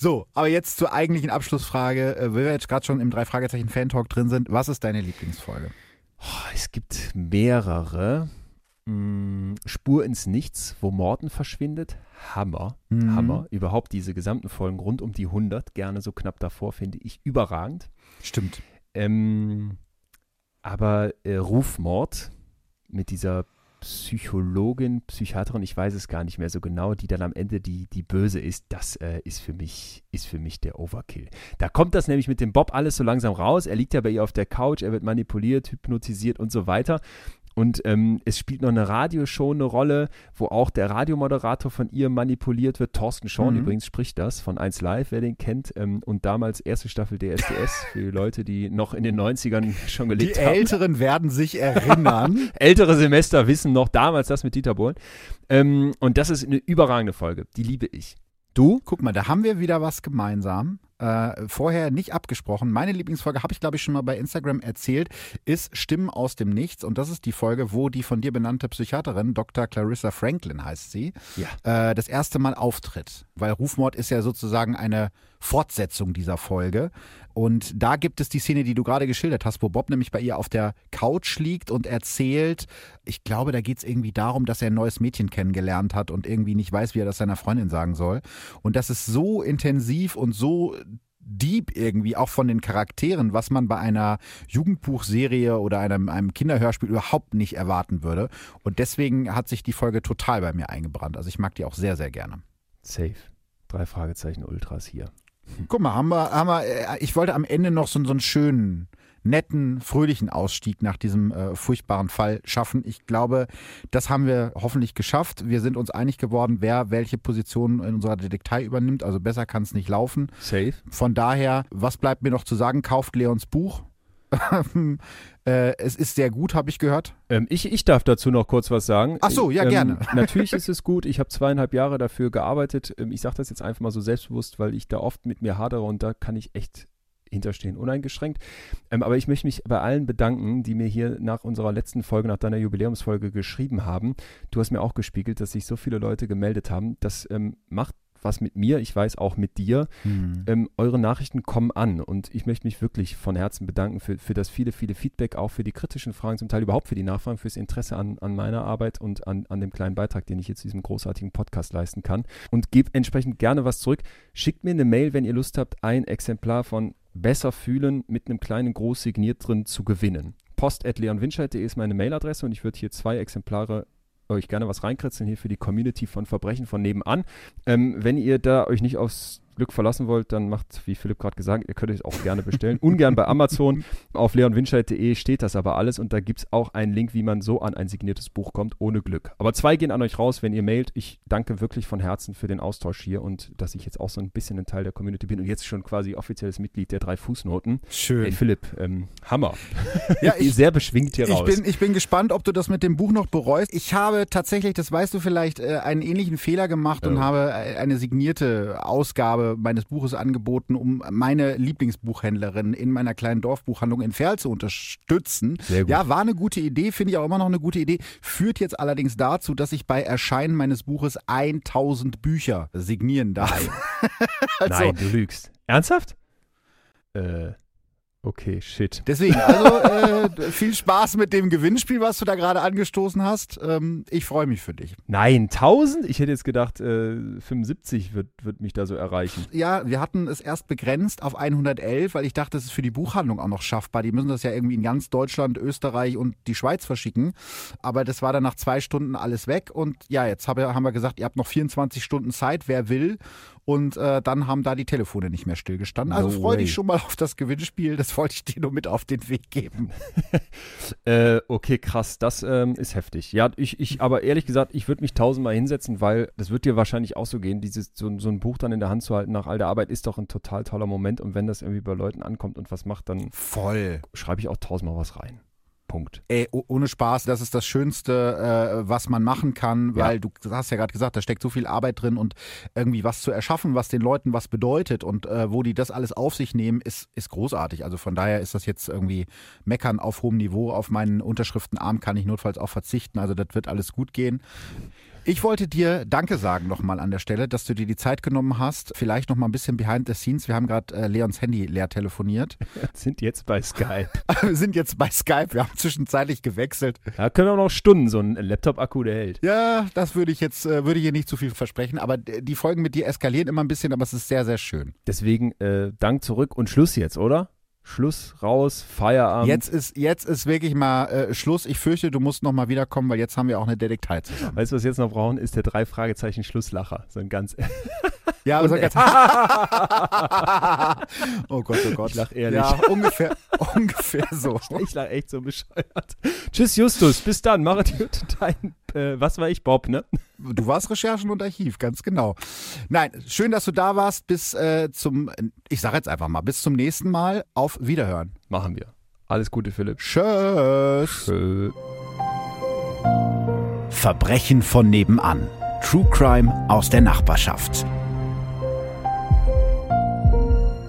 So, aber jetzt zur eigentlichen Abschlussfrage. Äh, weil wir jetzt gerade schon im drei Fragezeichen Fan-Talk drin sind. Was ist deine Lieblingsfolge? Oh, es gibt mehrere. Mm, Spur ins Nichts, wo Morten verschwindet. Hammer. Mhm. Hammer. Überhaupt diese gesamten Folgen rund um die 100, gerne so knapp davor, finde ich überragend. Stimmt. Ähm, aber äh, Rufmord mit dieser Psychologin, Psychiaterin, ich weiß es gar nicht mehr so genau, die dann am Ende die, die Böse ist, das äh, ist, für mich, ist für mich der Overkill. Da kommt das nämlich mit dem Bob alles so langsam raus. Er liegt ja bei ihr auf der Couch, er wird manipuliert, hypnotisiert und so weiter. Und ähm, es spielt noch eine Radioshow eine Rolle, wo auch der Radiomoderator von ihr manipuliert wird. Thorsten Schorn Mhm. übrigens spricht das von 1 Live, wer den kennt. Ähm, und damals erste Staffel DSDS [laughs] für die Leute, die noch in den 90ern schon Die gelebt haben. Älteren werden sich erinnern. [laughs] Ältere Semester wissen noch damals das mit Dieter Bohlen. Ähm, und das ist eine überragende Folge. Die liebe ich. Du? Guck mal, da haben wir wieder was gemeinsam. Äh, vorher nicht abgesprochen. Meine Lieblingsfolge, habe ich glaube ich schon mal bei Instagram erzählt, ist Stimmen aus dem Nichts. Und das ist die Folge, wo die von dir benannte Psychiaterin, Dr. Clarissa Franklin heißt sie, Ja. äh, das erste Mal auftritt. Weil Rufmord ist ja sozusagen eine Fortsetzung dieser Folge. Und da gibt es die Szene, die du gerade geschildert hast, wo Bob nämlich bei ihr auf der Couch liegt und erzählt, ich glaube, da geht es irgendwie darum, dass er ein neues Mädchen kennengelernt hat und irgendwie nicht weiß, wie er das seiner Freundin sagen soll. Und das ist so intensiv und so deep irgendwie, auch von den Charakteren, was man bei einer Jugendbuchserie oder einem, einem Kinderhörspiel überhaupt nicht erwarten würde. Und deswegen hat sich die Folge total bei mir eingebrannt. Also ich mag die auch sehr, sehr gerne. Safe. Drei Fragezeichen Ultras hier. Guck mal, haben wir, haben wir, äh, ich wollte am Ende noch so, so einen schönen, netten, fröhlichen Ausstieg nach diesem äh, furchtbaren Fall schaffen. Ich glaube, das haben wir hoffentlich geschafft. Wir sind uns einig geworden, wer welche Position in unserer Detektei übernimmt. Also besser kann es nicht laufen. Safe. Von daher, was bleibt mir noch zu sagen? Kauft Leons Buch. [laughs] äh, es ist sehr gut, habe ich gehört. Ähm, ich, ich darf dazu noch kurz was sagen. Ach so, ja, ähm, gerne. [laughs] [laughs] Natürlich ist es gut. Ich habe zweieinhalb Jahre dafür gearbeitet. Ähm, ich sage das jetzt einfach mal so selbstbewusst, weil ich da oft mit mir hadere und da kann ich echt hinterstehen, uneingeschränkt. Ähm, aber ich möchte mich bei allen bedanken, die mir hier nach unserer letzten Folge, nach deiner Jubiläumsfolge geschrieben haben. Du hast mir auch gespiegelt, dass sich so viele Leute gemeldet haben. Das ähm, macht was mit mir, ich weiß auch mit dir. Ähm, eure Nachrichten kommen an und ich möchte mich wirklich von Herzen bedanken für, für das viele, viele Feedback, auch für die kritischen Fragen, zum Teil überhaupt für die Nachfragen, fürs Interesse an, an meiner Arbeit und an, an dem kleinen Beitrag, den ich jetzt diesem großartigen Podcast leisten kann. Und gebt entsprechend gerne was zurück. Schickt mir eine Mail, wenn ihr Lust habt, ein Exemplar von Besser fühlen mit einem kleinen Groß signiert drin zu gewinnen. Post.leonwinscheid.de ist meine Mailadresse und ich würde hier zwei Exemplare euch gerne was reinkritzeln hier für die Community von Verbrechen von nebenan. Ähm, wenn ihr da euch nicht aufs Glück verlassen wollt, dann macht, wie Philipp gerade gesagt, ihr könnt es auch gerne bestellen. [laughs] Ungern bei Amazon. Auf leonwinscheid.de steht das aber alles und da gibt es auch einen Link, wie man so an ein signiertes Buch kommt, ohne Glück. Aber zwei gehen an euch raus, wenn ihr mailt. Ich danke wirklich von Herzen für den Austausch hier und dass ich jetzt auch so ein bisschen ein Teil der Community bin und jetzt schon quasi offizielles Mitglied der drei Fußnoten. Schön. Hey Philipp, ähm, Hammer. [laughs] Ja, [laughs] ich, Sehr beschwingt hier Ich raus. bin, ich bin gespannt, ob du das mit dem Buch noch bereust. Ich habe tatsächlich, das weißt du vielleicht, äh, einen ähnlichen Fehler gemacht und Oh. habe äh, eine signierte Ausgabe äh, meines Buches angeboten, um meine Lieblingsbuchhändlerin in meiner kleinen Dorfbuchhandlung in Ferl zu unterstützen. Sehr gut. Ja, war eine gute Idee, finde ich auch immer noch eine gute Idee. Führt jetzt allerdings dazu, dass ich bei Erscheinen meines Buches 1000 Bücher signieren darf. [laughs] also, Nein, du lügst. Ernsthaft? Äh, okay, shit. Deswegen, also [laughs] äh, viel Spaß mit dem Gewinnspiel, was du da gerade angestoßen hast. Ähm, ich freue mich für dich. Nein, 1000? Ich hätte jetzt gedacht, äh, 75 wird, wird mich da so erreichen. Ja, wir hatten es erst begrenzt auf 111, weil ich dachte, das ist für die Buchhandlung auch noch schaffbar. Die müssen das ja irgendwie in ganz Deutschland, Österreich und die Schweiz verschicken. Aber das war dann nach zwei Stunden alles weg. Und ja, jetzt habe, haben wir gesagt, ihr habt noch 24 Stunden Zeit, wer will. Und äh, dann haben da die Telefone nicht mehr stillgestanden. Also No freu dich way. schon mal auf das Gewinnspiel. Das wollte ich dir nur mit auf den Weg geben. [laughs] Äh, okay, krass, das ähm, ist heftig. Ja, ich, ich, aber ehrlich gesagt, ich würde mich tausendmal hinsetzen, weil das wird dir wahrscheinlich auch so gehen, dieses, so, so ein Buch dann in der Hand zu halten nach all der Arbeit ist doch ein total toller Moment und wenn das irgendwie bei Leuten ankommt und was macht, dann Voll. schreibe ich auch tausendmal was rein. Punkt. Ey, oh- ohne Spaß, das ist das Schönste, äh, was man machen kann, Ja. weil du hast ja gerade gesagt, da steckt so viel Arbeit drin und irgendwie was zu erschaffen, was den Leuten was bedeutet und äh, wo die das alles auf sich nehmen, ist, ist großartig. Also von daher ist das jetzt irgendwie meckern auf hohem Niveau. Auf meinen Unterschriftenarm kann ich notfalls auch verzichten. Also das wird alles gut gehen. Ich wollte dir Danke sagen nochmal an der Stelle, dass du dir die Zeit genommen hast. Vielleicht nochmal ein bisschen behind the scenes. Wir haben gerade äh, Leons Handy leer telefoniert. [laughs] Sind jetzt bei Skype. [laughs] Wir sind jetzt bei Skype. Wir haben zwischenzeitlich gewechselt. Da können wir auch noch Stunden, so ein Laptop-Akku, der hält. Ja, das würde ich jetzt, äh, würde ich hier nicht zu viel versprechen, aber die Folgen mit dir eskalieren immer ein bisschen, aber es ist sehr, sehr schön. Deswegen äh, Dank zurück und Schluss jetzt, oder? Schluss, raus, Feierabend. Jetzt ist, jetzt ist wirklich mal äh, Schluss. Ich fürchte, du musst noch mal wiederkommen, weil jetzt haben wir auch eine Detektei zusammen. Weißt du, was wir jetzt noch brauchen? Ist der drei Fragezeichen Schlusslacher. So ein ganz. [laughs] Ja, aber so ganz [laughs] [laughs] oh Gott, oh Gott. Ich lach ehrlich. Ja, ungefähr, [laughs] ungefähr so. Ich lag echt so bescheuert. Tschüss, Justus. Bis dann. Mach. Dein, äh, was war ich? Bob, ne? Du warst Recherchen und Archiv, ganz genau. Nein, schön, dass du da warst. Bis äh, zum, ich sage jetzt einfach mal, bis zum nächsten Mal. Auf Wiederhören. Machen wir. Alles Gute, Philipp. Tschüss. Tschö. Verbrechen von nebenan. True Crime aus der Nachbarschaft.